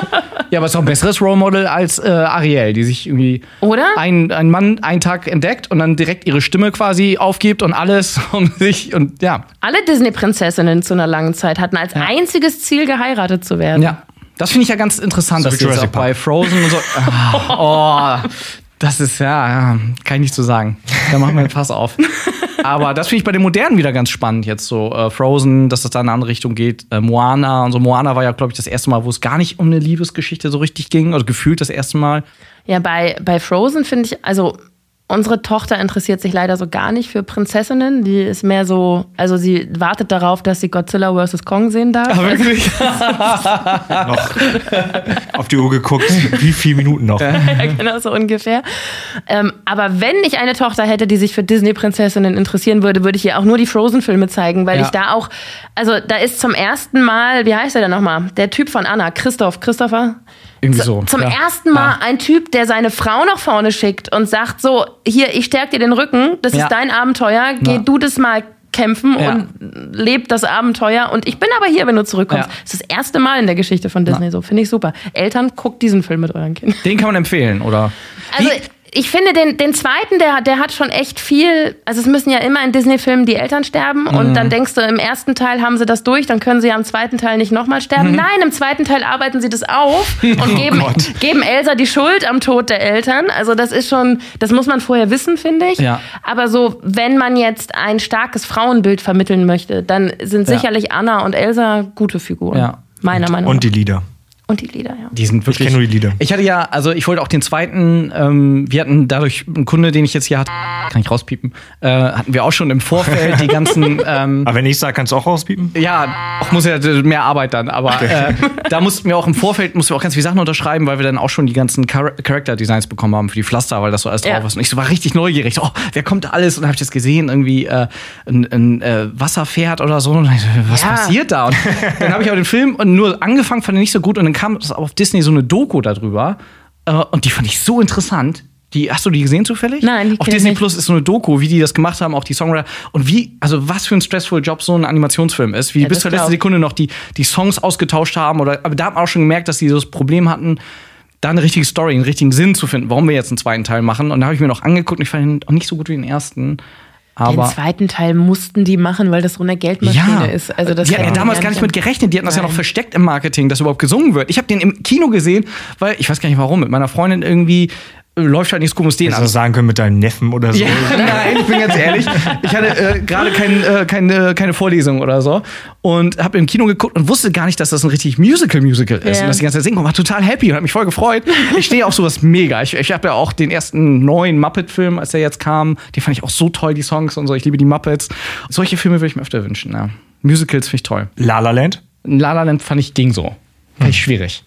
Ja, aber es ist auch ein besseres Role Model als äh, Ariel, die sich irgendwie Oder? ein, ein Mann einen Tag entdeckt und dann direkt ihre Stimme quasi aufgibt und alles um sich und ja. Alle Disney-Prinzessinnen zu einer langen Zeit hatten als einziges Ziel, geheiratet zu werden. Ja. Das finde ich ja ganz interessant, So dass jetzt auch bei Frozen und so. Ah, oh, das ist ja, kann ich nicht so sagen. Da machen wir einen Fass auf. Aber das finde ich bei den modernen wieder ganz spannend jetzt so. Äh, Frozen, dass das da in eine andere Richtung geht. Äh, Moana und so. Moana war ja, glaube ich, das erste Mal, wo es gar nicht um eine Liebesgeschichte so richtig ging. Oder gefühlt das erste Mal. Ja, bei, bei Frozen finde ich, also unsere Tochter interessiert sich leider so gar nicht für Prinzessinnen. Die ist mehr so, also sie wartet darauf, dass sie Godzilla vs. Kong sehen darf. wirklich? Noch auf die Uhr geguckt, wie viele Minuten noch. ja, genau so ungefähr. Ähm, aber wenn ich eine Tochter hätte, die sich für Disney-Prinzessinnen interessieren würde, würde ich ihr auch nur die Frozen-Filme zeigen, weil Ja. ich da auch, also da ist zum ersten Mal, wie heißt er denn nochmal? Der Typ von Anna, Christoph, Christopher? Irgendwie so. Zum ja. ersten Mal ein Typ, der seine Frau nach vorne schickt und sagt so, hier, ich stärke dir den Rücken, das Ja. ist dein Abenteuer, geh Ja. du das mal kämpfen Ja. und leb das Abenteuer und ich bin aber hier, wenn du zurückkommst. Ja. Das ist das erste Mal in der Geschichte von Disney so, finde ich super. Eltern, guckt diesen Film mit euren Kindern. Den kann man empfehlen, oder? Also Wie- ich finde den, den zweiten, der, der hat schon echt viel. Also es müssen ja immer in Disney-Filmen die Eltern sterben Mhm. und dann denkst du, im ersten Teil haben sie das durch, dann können sie ja im zweiten Teil nicht nochmal sterben. Mhm. Nein, im zweiten Teil arbeiten sie das auf und Oh geben, Gott. geben Elsa die Schuld am Tod der Eltern. Also das ist schon, das muss man vorher wissen, finde ich. Ja. Aber so, wenn man jetzt ein starkes Frauenbild vermitteln möchte, dann sind Ja. sicherlich Anna und Elsa gute Figuren. Ja. Meiner Meinung nach. Und die Lieder. Und die Lieder, ja. Die sind wirklich. kenn nur die Lieder. Ich hatte ja, also ich wollte auch den zweiten, ähm, wir hatten dadurch einen Kunde, den ich jetzt hier hatte, kann ich rauspiepen, äh, hatten wir auch schon im Vorfeld die ganzen. Ähm, Aber wenn ich sage, kannst du auch rauspiepen? ja, auch muss ja mehr Arbeit dann, aber äh, da mussten wir auch im Vorfeld mussten wir auch ganz viele Sachen unterschreiben, weil wir dann auch schon die ganzen Char Character Designs bekommen haben für die Pflaster, weil das so alles Ja. drauf ist. Und ich so war richtig neugierig. So, oh, wer kommt da alles? Und dann habe ich das gesehen, irgendwie äh, ein, ein äh, Wasserpferd oder so. Und dann, ich so, was Ja. passiert da? Und dann habe ich aber den Film nur angefangen, fand ihn nicht so gut. Und dann kam es auf Disney so eine Doku darüber. Äh, und die fand ich so interessant. Die, hast du die gesehen zufällig? Nein, die Auf Disney nicht. Plus ist so eine Doku, wie die das gemacht haben, auch die Songwriter. Und wie, also was für ein stressful Job so ein Animationsfilm ist. Wie Ja, bis zur letzten. Sekunde noch die, die Songs ausgetauscht haben. Oder, aber da hat man auch schon gemerkt, dass die so das Problem hatten, da eine richtige Story, einen richtigen Sinn zu finden, warum wir jetzt einen zweiten Teil machen. Und da habe ich mir noch angeguckt und ich fand ihn auch nicht so gut wie den ersten. Den Aber zweiten Teil mussten die machen, weil das so eine Geldmaschine ist. Also das die hatten ja damals gar nicht mit gerechnet. Die hatten das ja noch Nein. versteckt im Marketing, dass überhaupt gesungen wird. Ich habe den im Kino gesehen, weil ich weiß gar nicht warum, mit meiner Freundin irgendwie läuft halt nichts komisches den Hättest du das sagen können mit deinen Neffen oder so. ja, nein, ich bin ganz ehrlich. Ich hatte äh, gerade kein, äh, keine, keine Vorlesung oder so und habe im Kino geguckt und wusste gar nicht, dass das ein richtig Musical-Musical ist Ja. und dass die ganze Zeit singen und war total happy und habe mich voll gefreut. Ich stehe auf sowas mega. Ich, ich habe ja auch den ersten neuen Muppet-Film, als der jetzt kam, den fand ich auch so toll, die Songs und so. Ich liebe die Muppets. Solche Filme würde ich mir öfter wünschen. Ja. Musicals finde ich toll. La La Land? La La Land fand ich ging so. Fand ich schwierig.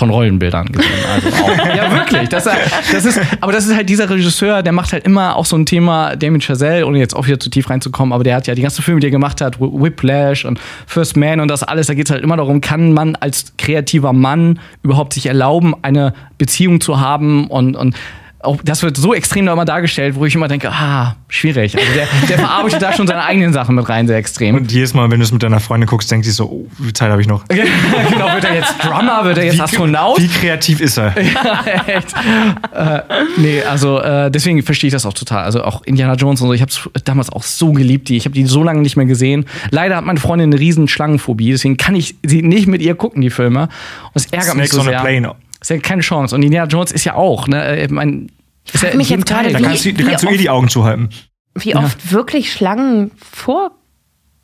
Von Rollenbildern gesehen. Also ja, wirklich. Das, das ist, aber das ist halt dieser Regisseur, der macht halt immer auch so ein Thema, Damien Chazelle, ohne jetzt auch wieder zu tief reinzukommen, aber der hat ja die ganzen Filme, die er gemacht hat, Wh- Whiplash und First Man und das alles, da geht es halt immer darum, kann man als kreativer Mann überhaupt sich erlauben, eine Beziehung zu haben und, und auch das wird so extrem da immer dargestellt, wo ich immer denke, ah, schwierig. Also der, der verarbeitet da schon seine eigenen Sachen mit rein, sehr extrem. Und jedes Mal, wenn du es mit deiner Freundin guckst, denkst du so, oh, wie viel Zeit habe ich noch? genau, wird er jetzt Drummer, wird er jetzt Astronaut? Wie kreativ ist er? Echt. äh, nee, also äh, deswegen verstehe ich das auch total. Also auch Indiana Jones und so, ich habe es damals auch so geliebt, die. Ich habe die so lange nicht mehr gesehen. Leider hat meine Freundin eine riesen Schlangenphobie, deswegen kann ich sie nicht mit ihr gucken, die Filme. Und das ärgert mich Snakes so on a sehr. plane. Ist ja keine Chance. Und Indiana Jones ist ja auch, ne? Ich mein, ist ja mich jetzt gerade. Da Wie- kannst du, da wie kannst du eh die Augen zuhalten. Wie oft wirklich Schlangen vor.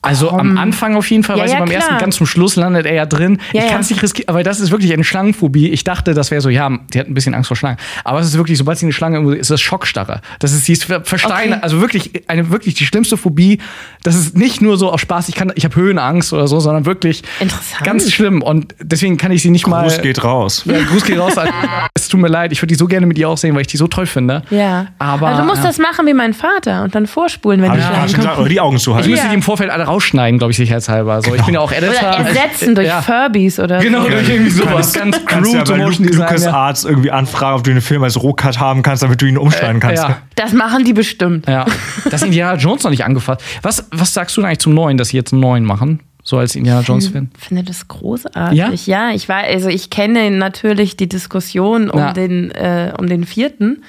Also am Anfang auf jeden Fall, Ja, weiß ja, ich, beim klar. ersten, ganz zum Schluss landet er ja drin. Ja, ich ja. kann es nicht riskieren, aber das ist wirklich eine Schlangenphobie. Ich dachte, das wäre so, ja, die hat ein bisschen Angst vor Schlangen. Aber es ist wirklich, sobald sie eine Schlange irgendwo ist, das Schockstarre. Das ist, sie ist ver- versteinert, Okay. also wirklich eine wirklich die schlimmste Phobie. Das ist nicht nur so auf Spaß, ich kann, ich habe Höhenangst oder so, sondern wirklich ganz schlimm. Und deswegen kann ich sie nicht mal. Gruß geht raus. Ja, Gruß geht raus. es tut mir leid, ich würde die so gerne mit ihr auch sehen, weil ich die so toll finde. Ja. Aber, also du musst ja. das machen wie mein Vater und dann vorspulen, wenn die ich Schlangen kommen. oder die Augen Ich zuhalten. müsste Ja. die im Vorfeld alle rausschneiden, glaube ich, sicherheitshalber. So, Ich bin ja auch Editor. Oder ersetzen durch Ja. Furbies oder Genau, so. durch irgendwie sowas. Ganz ja crude bei Motion Design. Lucas ja. Arts irgendwie anfragen, ob du den Film als Rohcut haben kannst, damit du ihn umschneiden kannst. Ja, Das machen die bestimmt. ja. Das Indiana Jones noch nicht angefasst. Was, was sagst du denn eigentlich zum Neuen, dass sie jetzt einen neuen machen? So als Indiana Jones-Fan? Ich finde das großartig. Ja, ich war, also ich kenne natürlich die Diskussion um Ja. den, äh, um den vierten,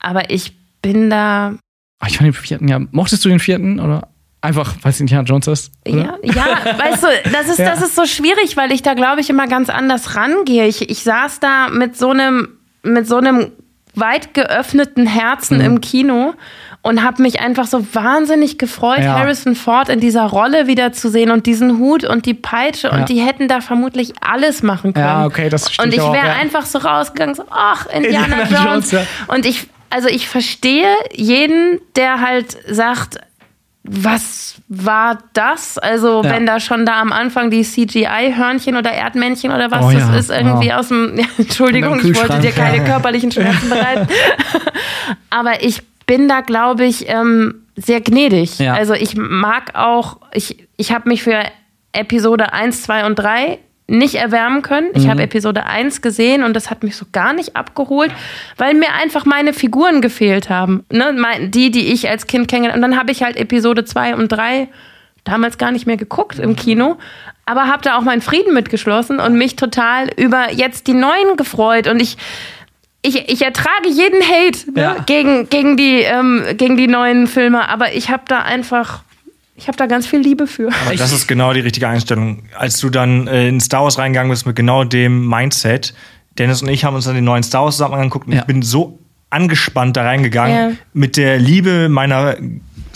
aber ich bin da, Ah, Ich fand den vierten ja. Mochtest du den vierten? Oder einfach, weil es Indiana Jones ist? Oder? ja, ja, weißt du, das ist, Ja. das ist so schwierig, weil ich da, glaube ich, immer ganz anders rangehe. Ich, ich saß da mit so einem, mit so einem weit geöffneten Mhm. Herzen im Kino und habe mich einfach so wahnsinnig gefreut, Ja. Harrison Ford in dieser Rolle wiederzusehen und diesen Hut und die Peitsche Ja. und die hätten da vermutlich alles machen können. Ja, okay, das stimmt Und ich wäre einfach so rausgegangen, so, ach, Indiana, Indiana Jones. Jones. Und ich, also ich verstehe jeden, der halt sagt, was war das? Also, Ja. wenn da schon da am Anfang die CGI-Hörnchen oder Erdmännchen oder was Oh das ja, ist, irgendwie wow. aus dem. Ja, Entschuldigung, ich wollte dir keine ja. körperlichen Schmerzen bereiten. Aber ich bin da, glaube ich, ähm, sehr gnädig. Ja. Also, ich mag auch, ich, ich habe mich für Episode 1, 2 und 3 nicht erwärmen können. Ich Mhm. habe Episode 1 gesehen und das hat mich so gar nicht abgeholt, weil mir einfach meine Figuren gefehlt haben. Ne? Die, die ich als Kind kennengelernt Und dann habe ich halt Episode 2 und 3 damals gar nicht mehr geguckt im Kino, aber habe da auch meinen Frieden mitgeschlossen und mich total über jetzt die neuen gefreut. Und ich, ich, ich ertrage jeden Hate ne? Ja. gegen, gegen, die, ähm, gegen die neuen Filme, aber ich habe da einfach, ich habe da ganz viel Liebe für. Aber das ist genau die richtige Einstellung. Als du dann äh, in Star Wars reingegangen bist mit genau dem Mindset, Dennis und ich haben uns dann den neuen Star Wars zusammen angeguckt und Ja. ich bin so angespannt da reingegangen Ja. mit der Liebe meiner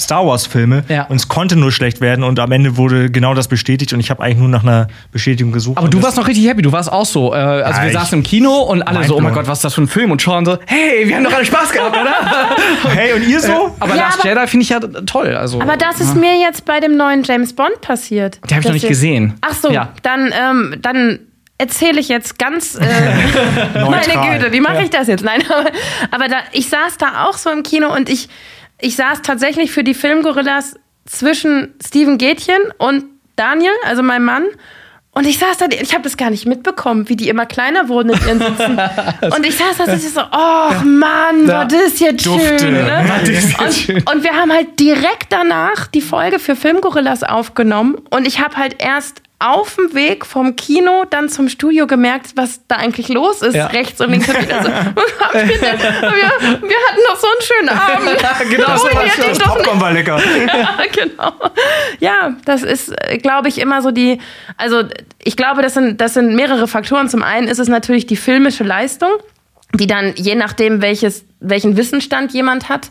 Star Wars-Filme Ja. und es konnte nur schlecht werden und am Ende wurde genau das bestätigt und ich habe eigentlich nur nach einer Bestätigung gesucht. Aber du warst noch richtig happy, du warst auch so. Äh, also Ja, wir saßen im Kino und alle so, oh mein. Gott, was ist das für ein Film? Und Sean so, hey, wir haben doch alle Spaß gehabt, oder? Hey, und ihr so? aber Ja, Last aber- Jedi finde ich ja toll. Also, Aber das ist mir jetzt bei dem neuen James Bond passiert. Den hab ich noch nicht gesehen. Ach so, Ja. dann, ähm, dann erzähle ich jetzt ganz. Äh, meine. Güte, wie mache ich das jetzt? Nein, aber, aber da, ich saß da auch so im Kino und ich, ich saß tatsächlich für die Filmgorillas zwischen Steven Gätchen und Daniel, also meinem Mann. Und ich saß da, ich habe das gar nicht mitbekommen, wie die immer kleiner wurden in ihren Sitzen. und ich saß da und ich so, oh Mann, war das jetzt Dufte. schön. Ne? Und, schön. und wir haben halt direkt danach die Folge für Filmgorillas aufgenommen. Und ich habe halt erst auf dem Weg vom Kino dann zum Studio gemerkt, was da eigentlich los ist. Ja. Rechts und links. Und wieder so, wir, wir hatten doch so einen schönen Abend. Genau, Warum das war ich Das Popcorn war lecker. ja, genau. Ja, das ist, glaube ich, immer so die. Also, ich glaube, das sind, das sind mehrere Faktoren. Zum einen ist es natürlich die filmische Leistung, die dann je nachdem, welches, welchen Wissensstand jemand hat,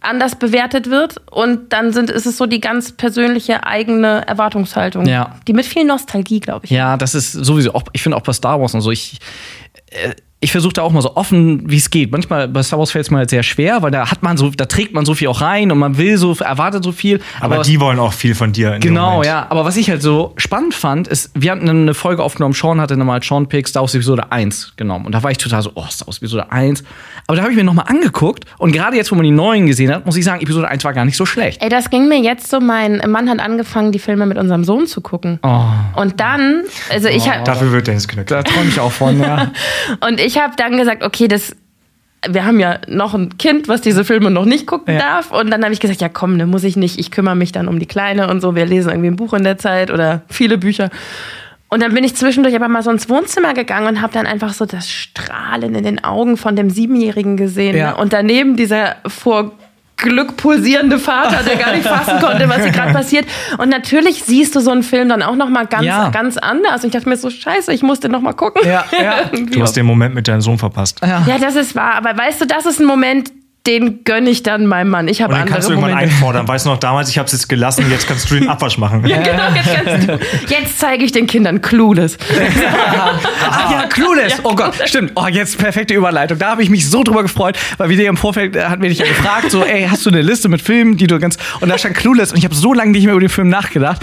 anders bewertet wird. Und dann sind, ist es so die ganz persönliche eigene Erwartungshaltung, Ja. die mit viel Nostalgie, glaube ich. Ja, das ist sowieso auch, ich finde auch bei Star Wars und so, ich, äh, ich versuche da auch mal so offen, wie es geht. Manchmal bei Star Wars fällt es mir halt sehr schwer, weil da hat man so, da trägt man so viel auch rein und man will so, erwartet so viel. Aber was- die wollen auch viel von dir. in Genau, ja. Aber was ich halt so spannend fand, ist, wir hatten eine Folge aufgenommen, Sean hatte nochmal Sean Pick Star Wars Episode 1 genommen. Und da war ich total so, oh, Star Wars Episode 1. Aber da habe ich mir nochmal angeguckt und gerade jetzt, wo man die neuen gesehen hat, muss ich sagen, Episode 1 war gar nicht so schlecht. Ey, das ging mir jetzt so. Mein Mann hat angefangen, die Filme mit unserem Sohn zu gucken. Oh, Und dann, also ich hab, Dafür wird Dennis Knöckel. da träume ich auch von, ja. Und ich habe dann gesagt, okay, das. Wir haben ja noch ein Kind, was diese Filme noch nicht gucken Ja. darf. Und dann habe ich gesagt, ja komm, ne muss ich nicht. Ich kümmere mich dann um die Kleine und so. Wir lesen irgendwie ein Buch in der Zeit oder viele Bücher. Und dann bin ich zwischendurch aber mal so ins Wohnzimmer gegangen und habe dann einfach so das Strahlen in den Augen von dem Siebenjährigen gesehen. Ja. Ne? Und daneben dieser vor Glück pulsierende Vater, der gar nicht fassen konnte, was hier gerade passiert. Und natürlich siehst du so einen Film dann auch noch mal ganz, Ja. ganz anders. Und ich dachte mir so, scheiße, ich musste noch mal gucken. Ja, ja. Du hast den Moment mit deinem Sohn verpasst. Ja, das ist wahr. Aber weißt du, das ist ein Moment, den gönne ich dann meinem Mann. Ich habe andere kannst du irgendwann Momente. einfordern. Weißt du noch, damals, ich habe es jetzt gelassen, jetzt kannst du den Abwasch machen. Ja, genau, jetzt, kannst du, jetzt zeige ich den Kindern Clueless. Ah ja, Clueless. Oh Gott, stimmt. Oh, jetzt perfekte Überleitung. Da habe ich mich so drüber gefreut, weil wir dir im Vorfeld äh, hatten wir dich ja gefragt, so, ey, hast du eine Liste mit Filmen, die du ganz und da stand Clueless und ich habe so lange nicht mehr über den Film nachgedacht.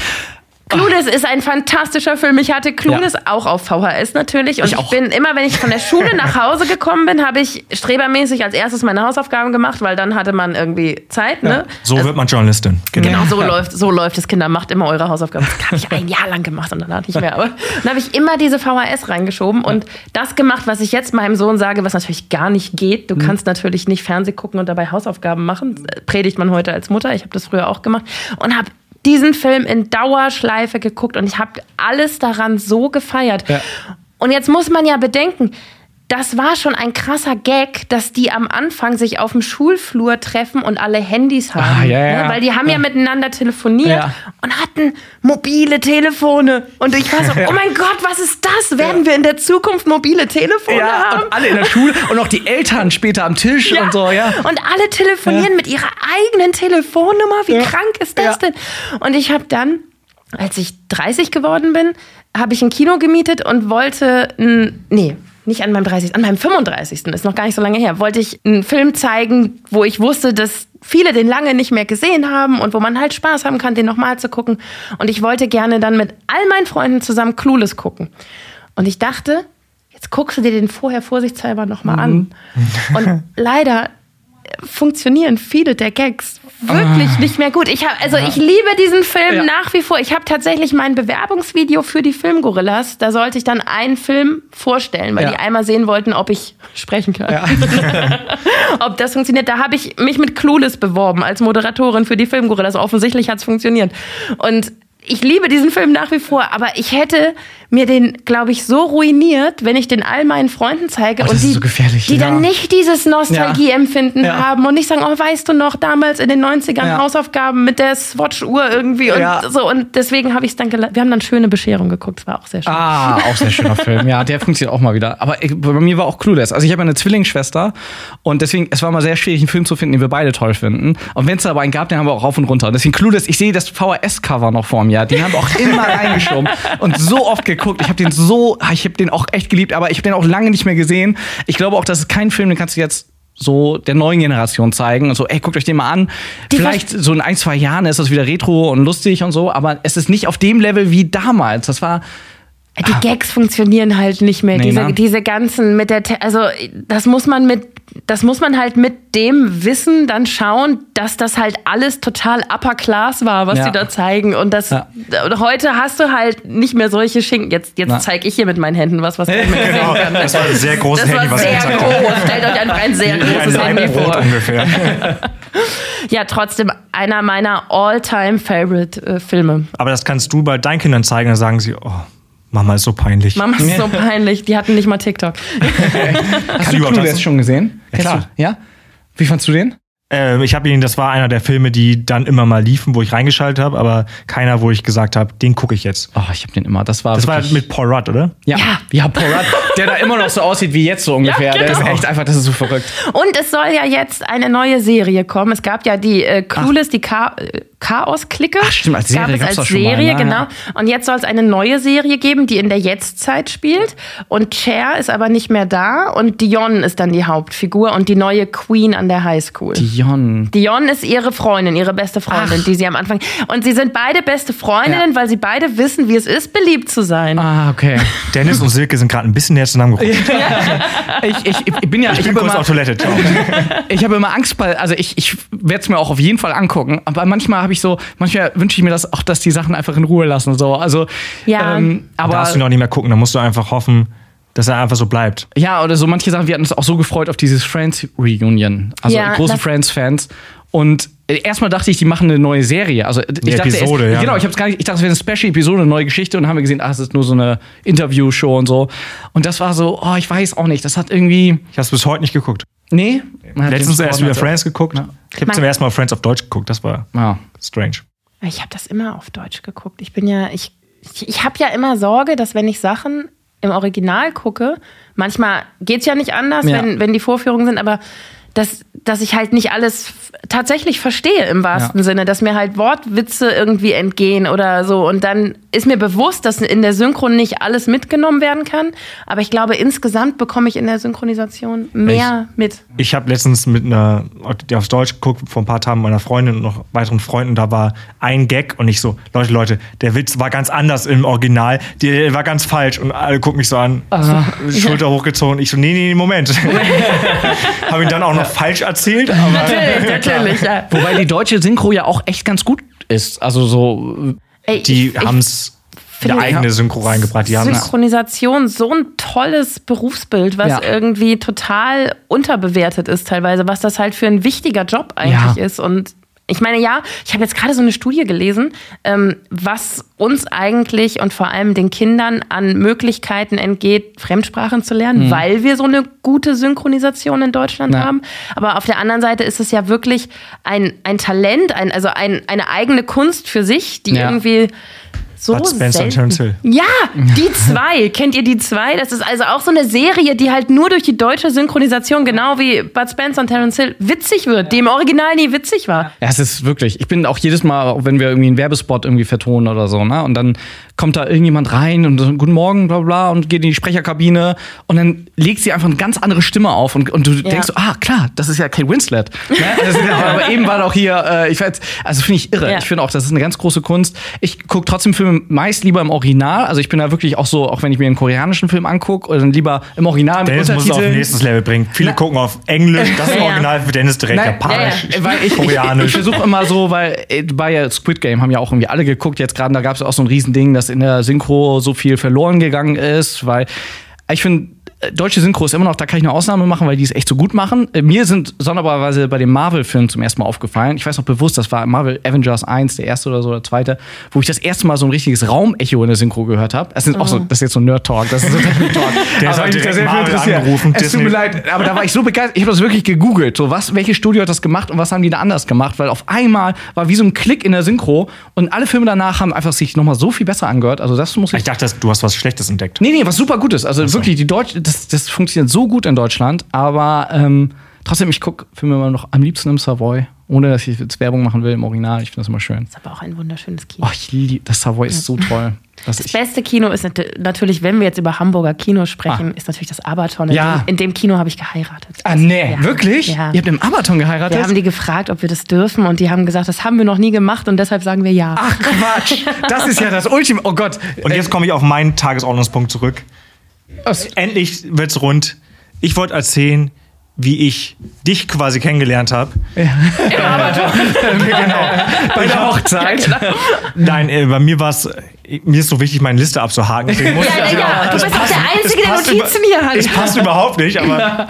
Clueless ist ein fantastischer Film. Ich hatte Clueless auch auf VHS natürlich. Und Ich ich, bin immer, wenn ich von der Schule nach Hause gekommen bin, habe ich strebermäßig als erstes meine Hausaufgaben gemacht, weil dann hatte man irgendwie Zeit. Ne? So wird man Journalistin. Genau, so läuft, so läuft es, Kinder. Macht immer eure Hausaufgaben. Das habe ich ein Jahr lang gemacht und dann hatte ich mehr. Aber dann habe ich immer diese VHS reingeschoben und das gemacht, was ich jetzt meinem Sohn sage, was natürlich gar nicht geht. Du kannst natürlich nicht Fernseh gucken und dabei Hausaufgaben machen. Predigt man heute als Mutter. Ich habe das früher auch gemacht und habe diesen Film in Dauerschleife geguckt und ich habe alles daran so gefeiert. Ja. Und jetzt muss man ja bedenken, das war schon ein krasser Gag, dass die am Anfang sich auf dem Schulflur treffen und alle Handys haben. Ah, ja, ja. Ne? Weil die haben ja, miteinander telefoniert Ja. und hatten mobile Telefone. Und ich war so, oh mein Gott, was ist das? Werden wir in der Zukunft mobile Telefone haben? und alle in der Schule und auch die Eltern später am Tisch Ja. und so, ja. Und alle telefonieren Ja. mit ihrer eigenen Telefonnummer. Wie Ja. krank ist das Ja. denn? Und ich habe dann, als ich 30 geworden bin, habe ich ein Kino gemietet und wollte, nee, nicht an meinem 30., an meinem 35. ist noch gar nicht so lange her, wollte ich einen Film zeigen, wo ich wusste, dass viele den lange nicht mehr gesehen haben und wo man halt Spaß haben kann, den nochmal zu gucken. Und ich wollte gerne dann mit all meinen Freunden zusammen Clueless gucken. Und ich dachte, jetzt guckst du dir den vorher vorsichtshalber nochmal an. Und leider funktionieren viele der Gags wirklich nicht mehr gut. Ich hab, also ich liebe diesen Film Ja. nach wie vor. Ich habe tatsächlich mein Bewerbungsvideo für die Filmgorillas. Da sollte ich dann einen Film vorstellen, weil Ja. die einmal sehen wollten, ob ich sprechen kann. ob das funktioniert. Da habe ich mich mit Clueless beworben als Moderatorin für die Filmgorillas. Offensichtlich hat es funktioniert. Und ich liebe diesen Film nach wie vor, aber ich hätte mir den, glaube ich, so ruiniert, wenn ich den all meinen Freunden zeige Oh, und die, so gefährlich, die dann ja. nicht dieses Nostalgieempfinden Ja. haben und nicht sagen, oh, weißt du noch, damals in den 90ern Ja. Hausaufgaben mit der Swatch-Uhr irgendwie und Ja. so. Und deswegen habe ich es dann gelassen. Wir haben dann schöne Bescherung geguckt, das war auch sehr schön. Ah, auch sehr schöner Film. Ja, der funktioniert auch mal wieder. Aber ich, bei mir war auch Clueless. Also ich habe eine Zwillingsschwester und deswegen, es war mal sehr schwierig, einen Film zu finden, den wir beide toll finden. Und wenn es aber einen gab, den haben wir auch rauf und runter. Deswegen Clueless, ich sehe das VHS-Cover noch vor mir. Den haben wir auch immer reingeschoben und so oft geguckt. Ich habe den so, ich habe den auch echt geliebt, aber ich habe den auch lange nicht mehr gesehen. Ich glaube auch, das ist kein Film, den kannst du jetzt so der neuen Generation zeigen und so, ey, guckt euch den mal an. Die Vielleicht so in ein, zwei Jahren ist das wieder retro und lustig und so, aber es ist nicht auf dem Level wie damals. Das war, Die Gags funktionieren halt nicht mehr. Nee, diese, ne? diese ganzen mit der, Te also das muss man mit, das muss man halt mit dem Wissen dann schauen, dass das halt alles total upper class war, was Ja. die da zeigen. Und das, Ja. heute hast du halt nicht mehr solche Schinken. Jetzt, jetzt zeige ich hier mit meinen Händen was, was keiner mehr Genau, sehen kann. das war ein sehr großes Das war Handy, was sehr groß. Stellt euch einfach ein sehr großes ein Handy vor. ungefähr. Ja, trotzdem einer meiner All-Time-Favorite-Filme. Aber das kannst du bei deinen Kindern zeigen, dann sagen sie, oh, Mama ist so peinlich. Mama ist so peinlich. Die hatten nicht mal TikTok. Hast Kann du überhaupt Clueless das- schon gesehen? Ja, klar. Du? Ja? Wie fandst du den? Ähm, ich habe ihn, das war einer der Filme, die dann immer mal liefen, wo ich reingeschaltet habe, aber keiner, wo ich gesagt habe, den gucke ich jetzt. Oh, ich habe den immer. Das war Das war mit Paul Rudd, oder? ja, Ja. ja, Paul Rudd, der da immer noch so aussieht wie jetzt so ungefähr. Ja, Der ist genau. echt einfach, das ist so verrückt. Und es soll ja jetzt eine neue Serie kommen. Es gab ja die äh, Clueless, die Cha äh, Chaos-Clique. Ach, stimmt, als Gab Serie es gab's als mal, Serie, ne? genau. Und jetzt soll es eine neue Serie geben, die in der Jetztzeit spielt. Und Cher ist aber nicht mehr da. Und Dion ist dann die Hauptfigur und die neue Queen an der Highschool. Dion. Dion ist ihre Freundin, ihre beste Freundin, die sie am Anfang. Und sie sind beide beste Freundinnen, Ja. weil sie beide wissen, wie es ist, beliebt zu sein. Ah, okay. Dennis und Silke sind gerade ein bisschen näher zusammengerufen. Ich, ich, ich bin ja, ich, Ich bin kurz immer, auf Toilette. Ciao. ich habe immer Angst bei, also ich, ich werde es mir auch auf jeden Fall angucken, aber manchmal habe ich so, manchmal wünsche ich mir das auch, dass die Sachen einfach in Ruhe lassen, so. Also, Ja. ähm, Da aber darfst du noch nicht mehr gucken, da musst du einfach hoffen, dass er einfach so bleibt. Ja, oder so manche Sachen, wir hatten uns auch so gefreut auf dieses Friends Reunion. Also Ja, große Friends-Fans. Und erstmal dachte ich, die machen eine neue Serie. Also ich Eine dachte Episode, erst, ja. Genau, ich hab's gar nicht, ich dachte, es wäre eine Special-Episode, eine neue Geschichte und dann haben wir gesehen, ach, es ist nur so eine Interview-Show und so. Und das war so, oh, ich weiß auch nicht, das hat irgendwie. Ich habe es bis heute nicht geguckt. Nee. Man hat Letztens erst wieder Friends geguckt. Ich habe zum ersten Mal Friends auf Deutsch geguckt, das war Ja. strange. Ich habe das immer auf Deutsch geguckt. Ich bin ja, ich, ich, ich habe ja immer Sorge, dass wenn ich Sachen im Original gucke, manchmal geht's ja nicht anders, Ja. wenn, wenn die Vorführungen sind, aber dass, dass ich halt nicht alles tatsächlich verstehe im wahrsten Ja. Sinne, dass mir halt Wortwitze irgendwie entgehen oder so. Und dann ist mir bewusst, dass in der Synchron nicht alles mitgenommen werden kann. Aber ich glaube, insgesamt bekomme ich in der Synchronisation mehr mit. Ich habe letztens mit einer, die aufs Deutsch geguckt, vor ein paar Tagen mit meiner Freundin und noch weiteren Freunden, da war ein Gag und ich so, Leute, Leute, der Witz war ganz anders im Original, der war ganz falsch und alle gucken mich so an, Schulter hochgezogen, ich so, nee, nee, Moment. habe ihn dann auch noch falsch erzählt, aber Natürlich, natürlich. Ja. Wobei die deutsche Synchro ja auch echt ganz gut ist. Also so. Ey, die haben es eine eigene Synchro reingebracht. Die haben Synchronisation so ein tolles Berufsbild, was Ja. irgendwie total unterbewertet ist teilweise, was das halt für ein wichtiger Job eigentlich Ja. ist. Und ich meine, ja, ich habe jetzt gerade so eine Studie gelesen, ähm, was uns eigentlich und vor allem den Kindern an Möglichkeiten entgeht, Fremdsprachen zu lernen, weil wir so eine gute Synchronisation in Deutschland Ja. haben. Aber auf der anderen Seite ist es ja wirklich ein, ein Talent, ein, also ein, eine eigene Kunst für sich, die Ja. irgendwie so Bud Spencer und Terence Hill. ja, die zwei. Kennt ihr die zwei? Das ist also auch so eine Serie, die halt nur durch die deutsche Synchronisation, genau wie Bud Spencer und Terence Hill, witzig wird, die im Original nie witzig war. Ja, es ist wirklich. Ich bin auch jedes Mal, wenn wir irgendwie einen Werbespot irgendwie vertonen oder so, ne? Und dann kommt da irgendjemand rein und so, guten Morgen, bla bla, und geht in die Sprecherkabine und dann legt sie einfach eine ganz andere Stimme auf und, und du denkst so, ah, klar, das ist ja Kate Winslet. Ne? Das ist, ja- aber eben war doch hier, äh, ich weiß, also finde ich irre. Ja. Ich finde auch, das ist eine ganz große Kunst. Ich gucke trotzdem Filme meist lieber im Original. Also ich bin da wirklich auch so, auch wenn ich mir einen koreanischen Film angucke, oder dann lieber im Original mit Dennis muss es auf Untertiteln. nächstes Level bringen. Viele gucken auf Englisch, das ist Ja. Original für Dennis direkt Nein, Japanisch, ja, ja. Weil ich, ich, ich Koreanisch. versuche immer so, weil äh, bei Squid Game haben ja auch irgendwie alle geguckt. Jetzt gerade, da gab es auch so ein Riesending, dass in der Synchro so viel verloren gegangen ist, weil ich finde, deutsche Synchro ist immer noch, da kann ich eine Ausnahme machen, weil die es echt so gut machen. Äh, mir sind sonderbarerweise bei dem Marvel-Film zum ersten Mal aufgefallen. Ich weiß noch bewusst, das war Marvel Avengers 1, der erste oder so, der zweite, wo ich das erste Mal so ein richtiges Raumecho in der Synchro gehört habe. Das, ist auch so, das ist jetzt so Nerd-Talk, das ist so Technik-Talk. Der Aber halt mich da direkt sehr Marvel angerufen, Es tut mir leid, aber da war ich so begeistert. Ich habe das wirklich gegoogelt. So, was, welches Studio hat das gemacht und was haben die da anders gemacht? Weil auf einmal war wie so ein Klick in der Synchro und alle Filme danach haben einfach sich nochmal so viel besser angehört. Also, das muss ich Ich dachte, das- du hast was Schlechtes entdeckt. Nee, nee, was super gut ist. Also wirklich, die Deutsch, das, das funktioniert so gut in Deutschland, aber ähm, trotzdem, ich gucke Filme immer noch am liebsten im Savoy, ohne dass ich jetzt Werbung machen will im Original. Ich finde das immer schön. ist aber auch ein wunderschönes Kino. Oh, ich liebe, das Savoy ist so toll. Das Das beste Kino ist nat- natürlich, wenn wir jetzt über Hamburger Kino sprechen, ist natürlich das Abaton. In, Ja. dem, in dem Kino habe ich geheiratet. ah, nee, Ja. wirklich? Ja. Ihr habt im Abaton geheiratet? Wir haben die gefragt, ob wir das dürfen und die haben gesagt, das haben wir noch nie gemacht und deshalb sagen wir ja. Ach Quatsch, das ist ja das Ultim. Oh Gott. Und jetzt komme ich auf meinen Tagesordnungspunkt zurück. Aus, Endlich wird's rund. Ich wollte erzählen, wie ich dich quasi kennengelernt habe. bei der Hochzeit. Nein, äh, bei mir war es, mir ist so wichtig, meine Liste abzuhaken. Deswegen muss Ja, ich- ja, ja. Du bist auch passt- der Einzige, es der Notizen hier hat. Es passt überhaupt nicht, aber.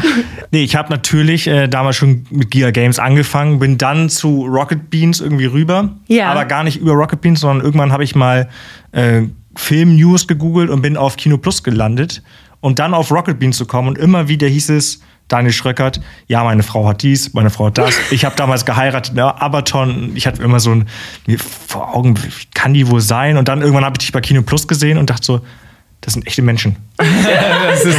Nee, ich habe natürlich äh, damals schon mit Gear Games angefangen, bin dann zu Rocket Beans irgendwie rüber. Ja. Aber gar nicht über Rocket Beans, sondern irgendwann habe ich mal äh, Film-News gegoogelt und bin auf Kino Plus gelandet, um dann auf Rocket Beans zu kommen. Und immer wieder hieß es, Daniel Schröckert, ja, meine Frau hat dies, meine Frau hat das. Ich habe damals geheiratet in Abaton. Ich hatte immer so ein mir vor Augen, wie kann die wohl sein? Und dann irgendwann habe ich dich bei Kino Plus gesehen und dachte so, das sind echte Menschen. Sie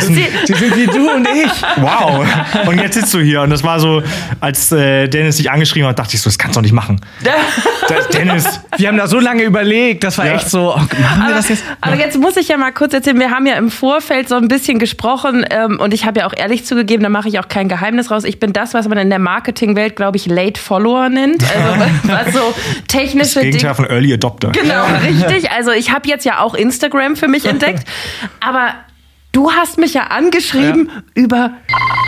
sind wie du und ich. Wow. Und jetzt sitzt du hier. Und das war so, als äh, Dennis dich angeschrieben hat, dachte ich so, das kannst du doch nicht machen. Das, Dennis, Wir haben da so lange überlegt, das war Ja. echt so, oh, machen wir Aber, das jetzt? aber jetzt muss ich ja mal kurz erzählen, wir haben ja im Vorfeld so ein bisschen gesprochen ähm, und ich habe ja auch ehrlich zugegeben, da mache ich auch kein Geheimnis raus. Ich bin das, was man in der Marketingwelt, glaube ich, Late Follower nennt. Also was so technische das Gegenteil Dinge. von Early Adopter. Genau, richtig. Also ich habe jetzt ja auch Instagram für mich entdeckt. Aber du hast mich ja angeschrieben über.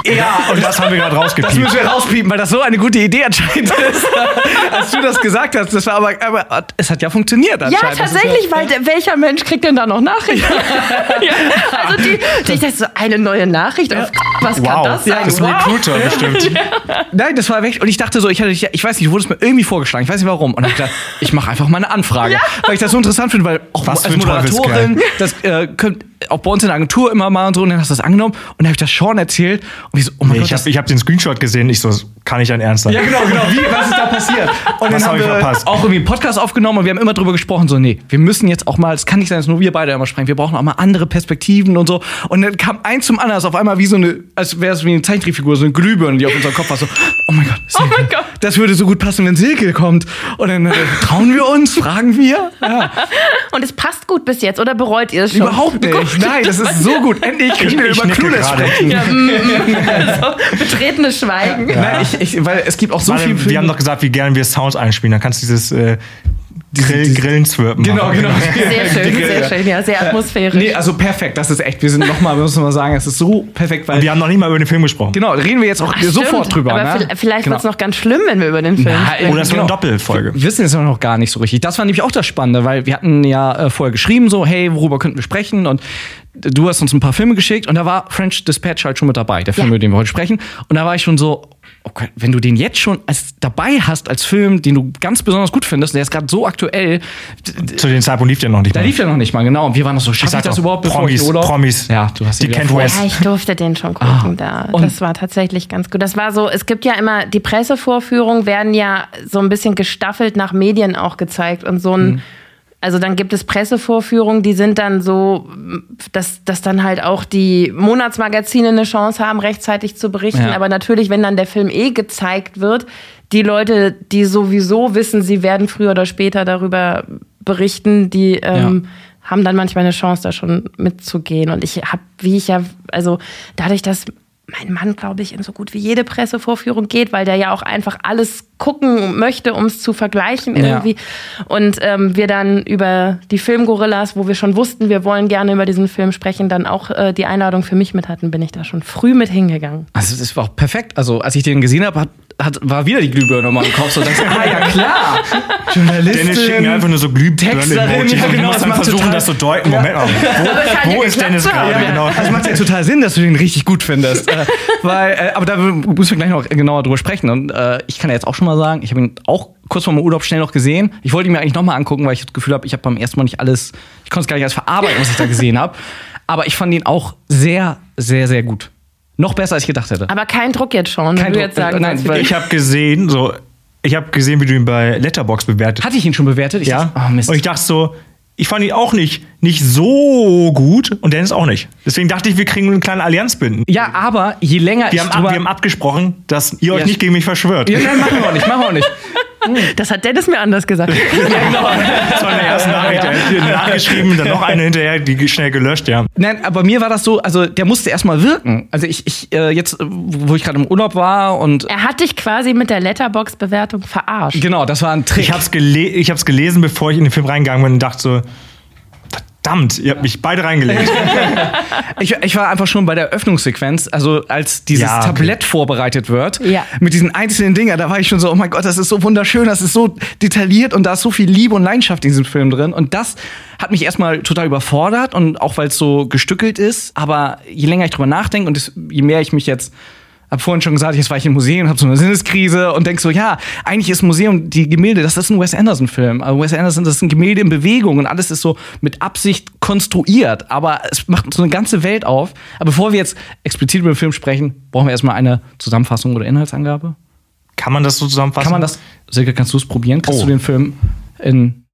Ja, und das haben wir gerade Das rausgepiept. müssen wir rauspiepen, weil das so eine gute Idee anscheinend ist. Als du das gesagt hast, das war aber, aber es hat ja funktioniert Ja, anscheinend. Das ist tatsächlich, weil der, welcher Mensch kriegt denn da noch Nachrichten? ja, also die, die ich dachte so, eine neue Nachricht auf was kann Wow, das sein? das ist ein wow. Recruiter bestimmt. Nein, das war echt. Und ich dachte so, ich hatte, dich- ich weiß nicht, wurde es mir irgendwie vorgeschlagen, ich weiß nicht warum. Und dann hab ich gedacht, ich mache einfach mal eine Anfrage, weil ich das so interessant finde, weil auch Was als Moderatorin, das äh, könnt, auch bei uns in der Agentur immer mal und so, und dann hast du das angenommen und dann habe ich das Sean erzählt und ich so, oh mein Nee, Gott, ich habe ich hab den Screenshot gesehen. Ich so, das kann nicht dein Ernst sein. Ja, genau, genau. Wie, was ist da passiert? Und Was dann hab haben ich wir verpasst? auch irgendwie einen Podcast aufgenommen und wir haben immer drüber gesprochen, so, nee, wir müssen jetzt auch mal, es kann nicht sein, dass nur wir beide immer sprechen, wir brauchen auch mal andere Perspektiven und so. Und dann kam eins zum anderen, ist auf einmal wie so eine, als wäre es wie eine Zeichentrickfigur, so eine Glühbirne, die auf unserem Kopf war, so, oh mein Gott, Silke, mein Gott. das würde so gut passen, wenn Silke kommt. Und dann äh, trauen wir uns, fragen wir? Ja, Und es passt gut bis jetzt, oder bereut ihr es schon? überhaupt nicht. Nein, das ist so gut. Endlich können wir Ich über Clueless sprechen. Ja, mm, mm. so, betretenes Schweigen. Nein, ich, ich, weil es gibt auch so viel Warte, wir haben doch gesagt, wie gerne wir Sounds einspielen. Dann kannst du dieses äh, Grill, Grillen zwirpen. Genau, genau. Sehr schön, sehr schön, ja, sehr atmosphärisch. Nee, also perfekt. Das ist echt. Wir sind nochmal, wir müssen mal sagen, es ist so perfekt, weil. Wir haben noch nicht mal über den Film gesprochen. genau, reden wir jetzt auch Ach, sofort stimmt. drüber. Aber ne? vi- vielleicht genau. wird es noch ganz schlimm, wenn wir über den Film sprechen. Oder es wird Genau. eine Doppelfolge. Wir wissen jetzt noch gar nicht so richtig. Das war nämlich auch das Spannende, weil wir hatten ja äh, vorher geschrieben, so, hey, worüber könnten wir sprechen? Und du hast uns ein paar Filme geschickt und da war French Dispatch halt schon mit dabei, der Film, Ja. über den wir heute sprechen. Und da war ich schon so, okay, wenn du den jetzt schon als dabei hast als Film, den du ganz besonders gut findest, und der ist gerade so aktuell, Zu dem Zeitpunkt lief der noch nicht da mal. lief ja noch nicht mal, genau. Und wir waren noch so, schaff ich, das überhaupt, bevor Promis, ich Urlaub? Promis. Ja, du hast Die ihn wieder kennt vor- Wes. Ja, ich durfte den schon gucken da. Und- Das war tatsächlich ganz gut. Das war so, es gibt ja immer, die Pressevorführungen werden ja so ein bisschen gestaffelt nach Medien auch gezeigt und so ein, also dann gibt es Pressevorführungen, die sind dann so, dass, dass dann halt auch die Monatsmagazine eine Chance haben, rechtzeitig zu berichten. Ja. Aber natürlich, wenn dann der Film eh gezeigt wird, die Leute, die sowieso wissen, sie werden früher oder später darüber berichten, die ähm, haben dann manchmal eine Chance, da schon mitzugehen. Und ich habe, wie ich ja, also dadurch, dass mein Mann, glaube ich, in so gut wie jede Pressevorführung geht, weil der ja auch einfach alles gucken möchte, um es zu vergleichen Ja. irgendwie. Und ähm, wir dann über die Filmgorillas, wo wir schon wussten, wir wollen gerne über diesen Film sprechen, dann auch äh, die Einladung für mich mit hatten, bin ich da schon früh mit hingegangen. Also das war auch perfekt. Also als ich den gesehen habe, hat, war wieder die Glühbirne nochmal im Kopf. So dachte, ah ja klar, Journalistin. Dennis schickt mir einfach nur so Texterin, Glühbirnen-Emoji. ja, und genau, ich muss macht versuchen, das zu deuten. Moment mal, wo, wo ist Dennis so. gerade? Ja. Genau. Das macht ja total Sinn, dass du den richtig gut findest. äh, weil, äh, aber da müssen wir gleich noch genauer drüber sprechen. Und äh, ich kann ja jetzt auch schon mal sagen, ich habe ihn auch kurz vor meinem Urlaub schnell noch gesehen. Ich wollte ihn mir eigentlich noch mal angucken, weil ich das Gefühl habe, ich habe beim ersten Mal nicht alles, ich konnte es gar nicht alles verarbeiten, was ich da gesehen habe. Aber ich fand ihn auch sehr, sehr, sehr gut. Noch besser, als ich gedacht hätte. Aber kein Druck jetzt schon, Kein wenn du Druck. jetzt sagen nein, weil du- Ich habe gesehen, so, ich habe gesehen, wie du ihn bei Letterbox bewertet Hatte ich ihn schon bewertet? Ich Ja. dachte, oh, und ich dachte so, ich fand ihn auch nicht, nicht so gut und Dennis auch nicht. Deswegen dachte ich, wir kriegen eine kleine Allianz binden. ja, aber je länger Wir ich haben, ab, wir haben abgesprochen, dass ihr euch Ja. nicht gegen mich verschwört. ja, nein, machen wir auch nicht, machen wir auch nicht. Das hat Dennis mir anders gesagt. Das war in der ersten Nachricht. Er hat nachgeschrieben, dann noch eine hinterher, die schnell gelöscht, ja. Nein, aber mir war das so, also der musste erstmal wirken. Also ich, ich äh, jetzt, wo ich gerade im Urlaub war und Er hat dich quasi mit der Letterbox-Bewertung verarscht. genau, das war ein Trick. Ich hab's, gele ich hab's gelesen, bevor ich in den Film reingegangen bin und dachte so, verdammt, ihr habt mich beide reingelegt. Ich, ich war einfach schon bei der Öffnungssequenz, also als dieses Ja, okay. Tablett vorbereitet wird, Ja. mit diesen einzelnen Dingen, da war ich schon so, oh mein Gott, das ist so wunderschön, das ist so detailliert und da ist so viel Liebe und Leidenschaft in diesem Film drin. Und das hat mich erstmal total überfordert und auch weil es so gestückelt ist, aber je länger ich drüber nachdenke und je mehr ich mich jetzt hab vorhin schon gesagt, jetzt war ich im Museum, hab so eine Sinneskrise und denk so, ja, eigentlich ist Museum die Gemälde, das ist ein Wes Anderson Film. Also Wes Anderson, das ist ein Gemälde in Bewegung und alles ist so mit Absicht konstruiert, aber es macht so eine ganze Welt auf. Aber bevor wir jetzt explizit über den Film sprechen, brauchen wir erstmal eine Zusammenfassung oder Inhaltsangabe. Kann man das so zusammenfassen? Kann man das? Silke, kannst du es probieren? Kannst Oh. du den Film in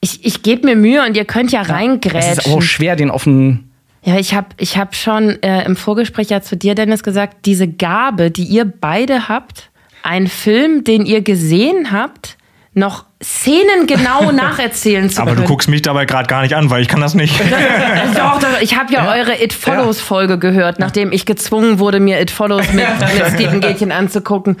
Ich, ich gebe mir Mühe und ihr könnt ja Es ist aber reingrätschen. auch schwer, den auf den Ja, ich habe ich hab schon äh, im Vorgespräch ja zu dir, Dennis, gesagt, diese Gabe, die ihr beide habt, einen Film, den ihr gesehen habt, noch szenengenau nacherzählen zu Aber können. du guckst mich dabei gerade gar nicht an, weil ich kann das nicht. Doch, doch, ich habe ja, eure It Follows Folge gehört, nachdem ich gezwungen wurde, mir It Follows mit, mit Stephen Gätchen anzugucken.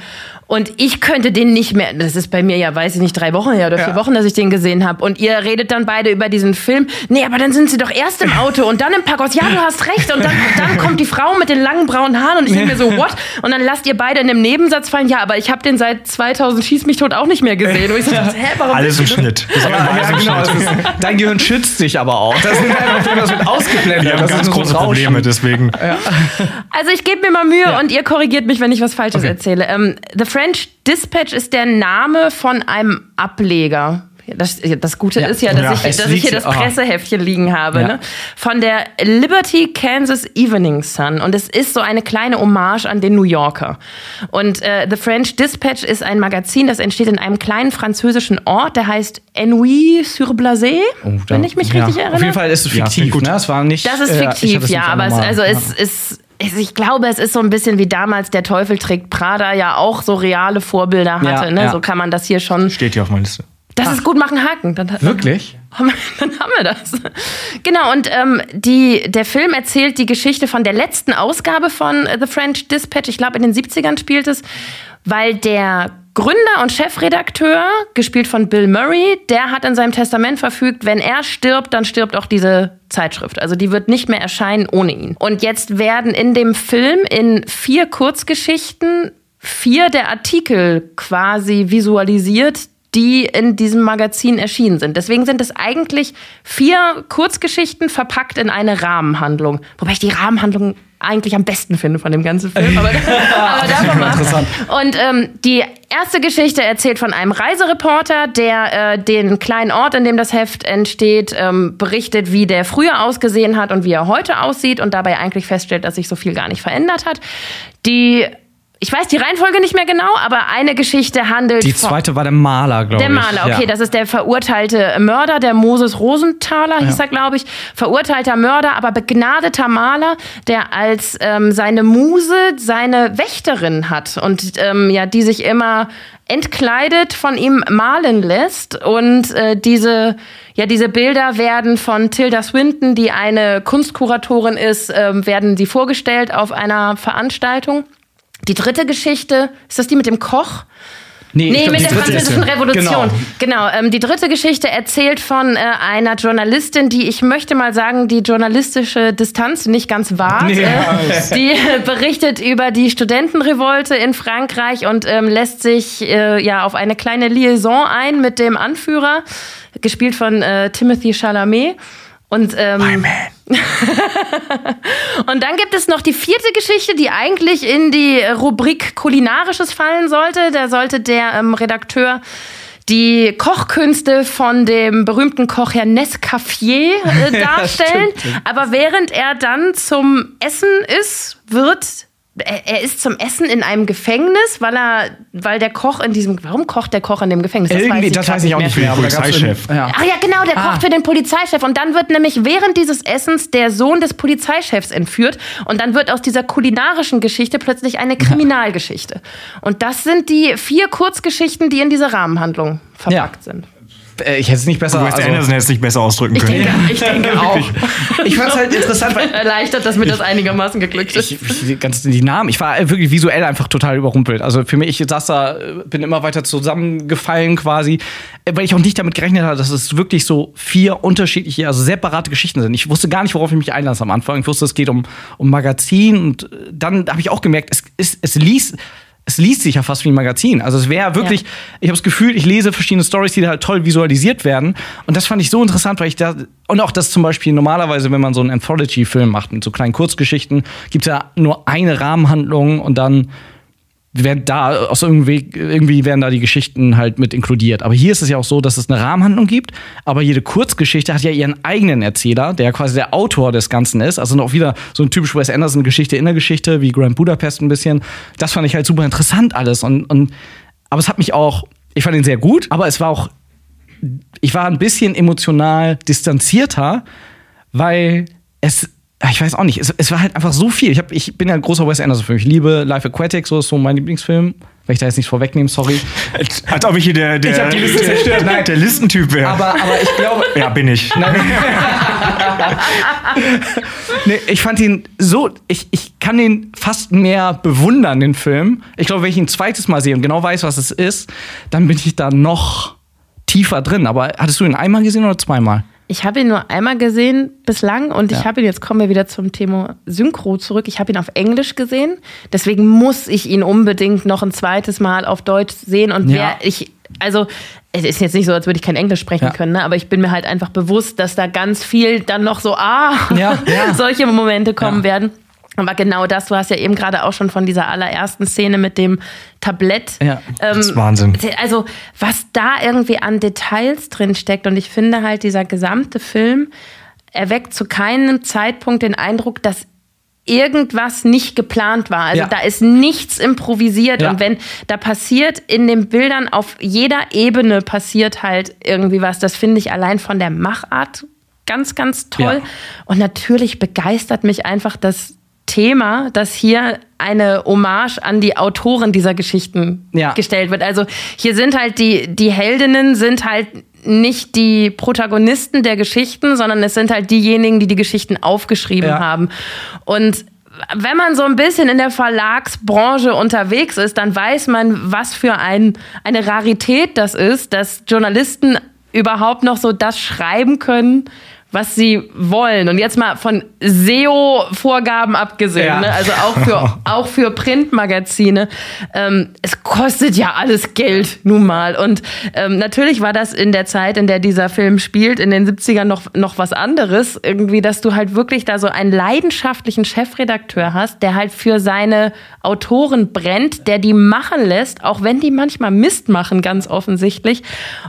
Und ich könnte den nicht mehr, das ist bei mir ja, weiß ich nicht, drei Wochen her oder vier Wochen, dass ich den gesehen habe. Und ihr redet dann beide über diesen Film. Nee, aber dann sind sie doch erst im Auto und dann im Parkhaus. Ja, du hast recht. Und dann, dann kommt die Frau mit den langen braunen Haaren und ich denke mir so, what? Und dann lasst ihr beide in einem Nebensatz fallen. Ja, aber ich habe den seit 2000 Schieß mich tot auch nicht mehr gesehen. Und ich so, hä, warum Alles im? Schnitt. Genau, Schnitt. ist, dein Gehirn schützt sich aber auch. Das ist einfach das wird ausgeblendet. Wir haben das ganz große so. Probleme, deswegen. Also ich gebe mir mal Mühe und ihr korrigiert mich, wenn ich was Falsches Okay. erzähle. Ähm, The French Dispatch ist der Name von einem Ableger. Das, das Gute Ja. ist ja, dass, Ja. ich, dass ich hier das aha. Presseheftchen liegen habe. Ja. Ne? Von der Liberty Kansas Evening Sun. Und es ist so eine kleine Hommage an den New Yorker. Und äh, The French Dispatch ist ein Magazin, das entsteht in einem kleinen französischen Ort, der heißt Ennui-sur-Blasé, wenn ich mich Oh, Ja. richtig erinnere. Auf jeden Fall ist es fiktiv. gut. ne? Es war nicht. Das ist äh, fiktiv, es ja, aber es, also Ja. es ist. Ich glaube, es ist so ein bisschen wie damals der Teufel trägt Prada ja auch so reale Vorbilder hatte. Ja, ne? ja. So kann man das hier schon. Steht hier auf meiner Liste. Das ist gut machen Haken. Dann, Wirklich? wir- dann haben wir das. Genau, und ähm, die, der Film erzählt die Geschichte von der letzten Ausgabe von äh, The French Dispatch. Ich glaube, in den 70ern spielt es, weil der Gründer und Chefredakteur, gespielt von Bill Murray, der hat in seinem Testament verfügt, wenn er stirbt, dann stirbt auch diese Zeitschrift. Also die wird nicht mehr erscheinen ohne ihn. Und jetzt werden in dem Film in vier Kurzgeschichten vier der Artikel quasi visualisiert, die in diesem Magazin erschienen sind. Deswegen sind es eigentlich vier Kurzgeschichten verpackt in eine Rahmenhandlung. Wobei ich die Rahmenhandlung eigentlich am besten finde von dem ganzen Film. Aber, aber davon mal. interessant. Und ähm, die erste Geschichte erzählt von einem Reisereporter, der äh, den kleinen Ort, in dem das Heft entsteht, ähm, berichtet, wie der früher ausgesehen hat und wie er heute aussieht und dabei eigentlich feststellt, dass sich so viel gar nicht verändert hat. Die ich weiß die Reihenfolge nicht mehr genau, aber eine Geschichte handelt Die zweite war der Maler, glaube ich. der Maler, okay, ja. das ist der verurteilte Mörder, der Moses Rosenthaler hieß er, glaube ich. Verurteilter Mörder, aber begnadeter Maler, der als ähm, seine Muse seine Wächterin hat und ähm, ja, die sich immer entkleidet von ihm malen lässt und äh, diese ja diese Bilder werden von Tilda Swinton, die eine Kunstkuratorin ist, ähm, werden sie vorgestellt auf einer Veranstaltung. Die dritte Geschichte ist das die mit dem Koch? Nee, Nee, glaub, mit der französischen Revolution. Genau. Genau. ähm, die dritte Geschichte erzählt von äh, einer Journalistin, die ich möchte mal sagen, die journalistische Distanz nicht ganz wahrt. Nee. Äh, die äh, berichtet über die Studentenrevolte in Frankreich und ähm, lässt sich äh, ja auf eine kleine Liaison ein mit dem Anführer, gespielt von äh, Timothy Chalamet. Und ähm, und dann gibt es noch die vierte Geschichte, die eigentlich in die Rubrik Kulinarisches fallen sollte. Da sollte der ähm, Redakteur die Kochkünste von dem berühmten Koch Herr Nescaffier äh, darstellen. Aber während er dann zum Essen ist, wird er, ist zum Essen in einem Gefängnis, weil er, weil der Koch in diesem, warum kocht der Koch in dem Gefängnis? Irgendwie, das grad weiß ich auch nicht mehr. da gab's Polizeichef. Ja. Ach ja, genau, der Ah. kocht für den Polizeichef. Und dann wird nämlich während dieses Essens der Sohn des Polizeichefs entführt. Und dann wird aus dieser kulinarischen Geschichte plötzlich eine Kriminalgeschichte. Und das sind die vier Kurzgeschichten, die in diese Rahmenhandlung verpackt sind. Äh, Ich hätte es nicht besser. Wes Also, Anderson hätte es nicht besser ausdrücken Ich können. denke, ich denke auch. ich fand es halt interessant, weil Erleichtert, dass mir das einigermaßen geglückt ist. ich, ich, ganz die Namen. Ich war wirklich visuell einfach total überrumpelt. Also für mich, ich saß da, äh, bin immer weiter zusammengefallen quasi, äh, weil ich auch nicht damit gerechnet habe, dass es wirklich so vier unterschiedliche, also separate Geschichten sind. Ich wusste gar nicht, worauf ich mich einlasse am Anfang. Ich wusste, es geht um, um Magazin und dann habe ich auch gemerkt, es, es, es liest. Es liest sich ja fast wie ein Magazin. Also es wäre wirklich, Ja. ich habe das Gefühl, ich lese verschiedene Stories, die da halt toll visualisiert werden. Und das fand ich so interessant, weil ich da und auch das zum Beispiel normalerweise, wenn man so einen Anthology-Film macht mit so kleinen Kurzgeschichten, gibt es ja nur eine Rahmenhandlung und dann werden da aus irgendwie, irgendwie werden da die Geschichten halt mit inkludiert. Aber hier ist es ja auch so, dass es eine Rahmenhandlung gibt, aber jede Kurzgeschichte hat ja ihren eigenen Erzähler, der quasi der Autor des Ganzen ist. Also noch wieder so ein typisch Wes Anderson Geschichte in der Geschichte, wie Grand Budapest ein bisschen. Das fand ich halt super interessant alles und, und aber es hat mich auch, ich fand ihn sehr gut, aber es war auch, ich war ein bisschen emotional distanzierter, weil es ja, ich weiß auch nicht, es, es war halt einfach so viel. Ich, hab, ich bin ja ein großer Wes Anderson-Film. Ich liebe Life Aquatic, so ist so mein Lieblingsfilm. Wenn ich da jetzt nichts vorwegnehmen, sorry. Als, ob ich hier der, der, Ich Liste der. Nein. der Listentyp wäre. Aber, aber ich glaube, Ja, bin ich. nee, ich fand ihn so, ich, ich kann ihn fast mehr bewundern, den Film. Ich glaube, wenn ich ihn ein zweites Mal sehe und genau weiß, was es ist, dann bin ich da noch tiefer drin. Aber hattest du ihn einmal gesehen oder zweimal? Ich habe ihn nur einmal gesehen bislang und ich Ja. habe ihn, jetzt kommen wir wieder zum Thema Synchro zurück, ich habe ihn auf Englisch gesehen. Deswegen muss ich ihn unbedingt noch ein zweites Mal auf Deutsch sehen. Und Ja. wer ich, also es ist jetzt nicht so, als würde ich kein Englisch sprechen Ja. können, ne? aber ich bin mir halt einfach bewusst, dass da ganz viel dann noch so, ah, solche Momente kommen werden. Aber genau das, du hast ja eben gerade auch schon von dieser allerersten Szene mit dem Tablett. Ja, ähm, das ist Wahnsinn. Also, was da irgendwie an Details drin steckt. Und ich finde halt, dieser gesamte Film erweckt zu keinem Zeitpunkt den Eindruck, dass irgendwas nicht geplant war. Also Ja. da ist nichts improvisiert. Ja. Und wenn da passiert in den Bildern auf jeder Ebene passiert halt irgendwie was. Das finde ich allein von der Machart ganz, ganz toll. Ja. Und natürlich begeistert mich einfach das Thema, dass hier eine Hommage an die Autoren dieser Geschichten Ja. gestellt wird. Also hier sind halt die, die Heldinnen sind halt nicht die Protagonisten der Geschichten, sondern es sind halt diejenigen, die die Geschichten aufgeschrieben Ja. haben. Und wenn man so ein bisschen in der Verlagsbranche unterwegs ist, dann weiß man, was für ein, eine Rarität das ist, dass Journalisten überhaupt noch so das schreiben können, was sie wollen. Und jetzt mal von SEO-Vorgaben abgesehen, Ja. ne? also auch für, auch für Printmagazine. Ähm, es kostet ja alles Geld, nun mal. Und ähm, natürlich war das in der Zeit, in der dieser Film spielt, in den 70ern noch, noch was anderes. Irgendwie, dass du halt wirklich da so einen leidenschaftlichen Chefredakteur hast, der halt für seine Autoren brennt, der die machen lässt, auch wenn die manchmal Mist machen, ganz offensichtlich.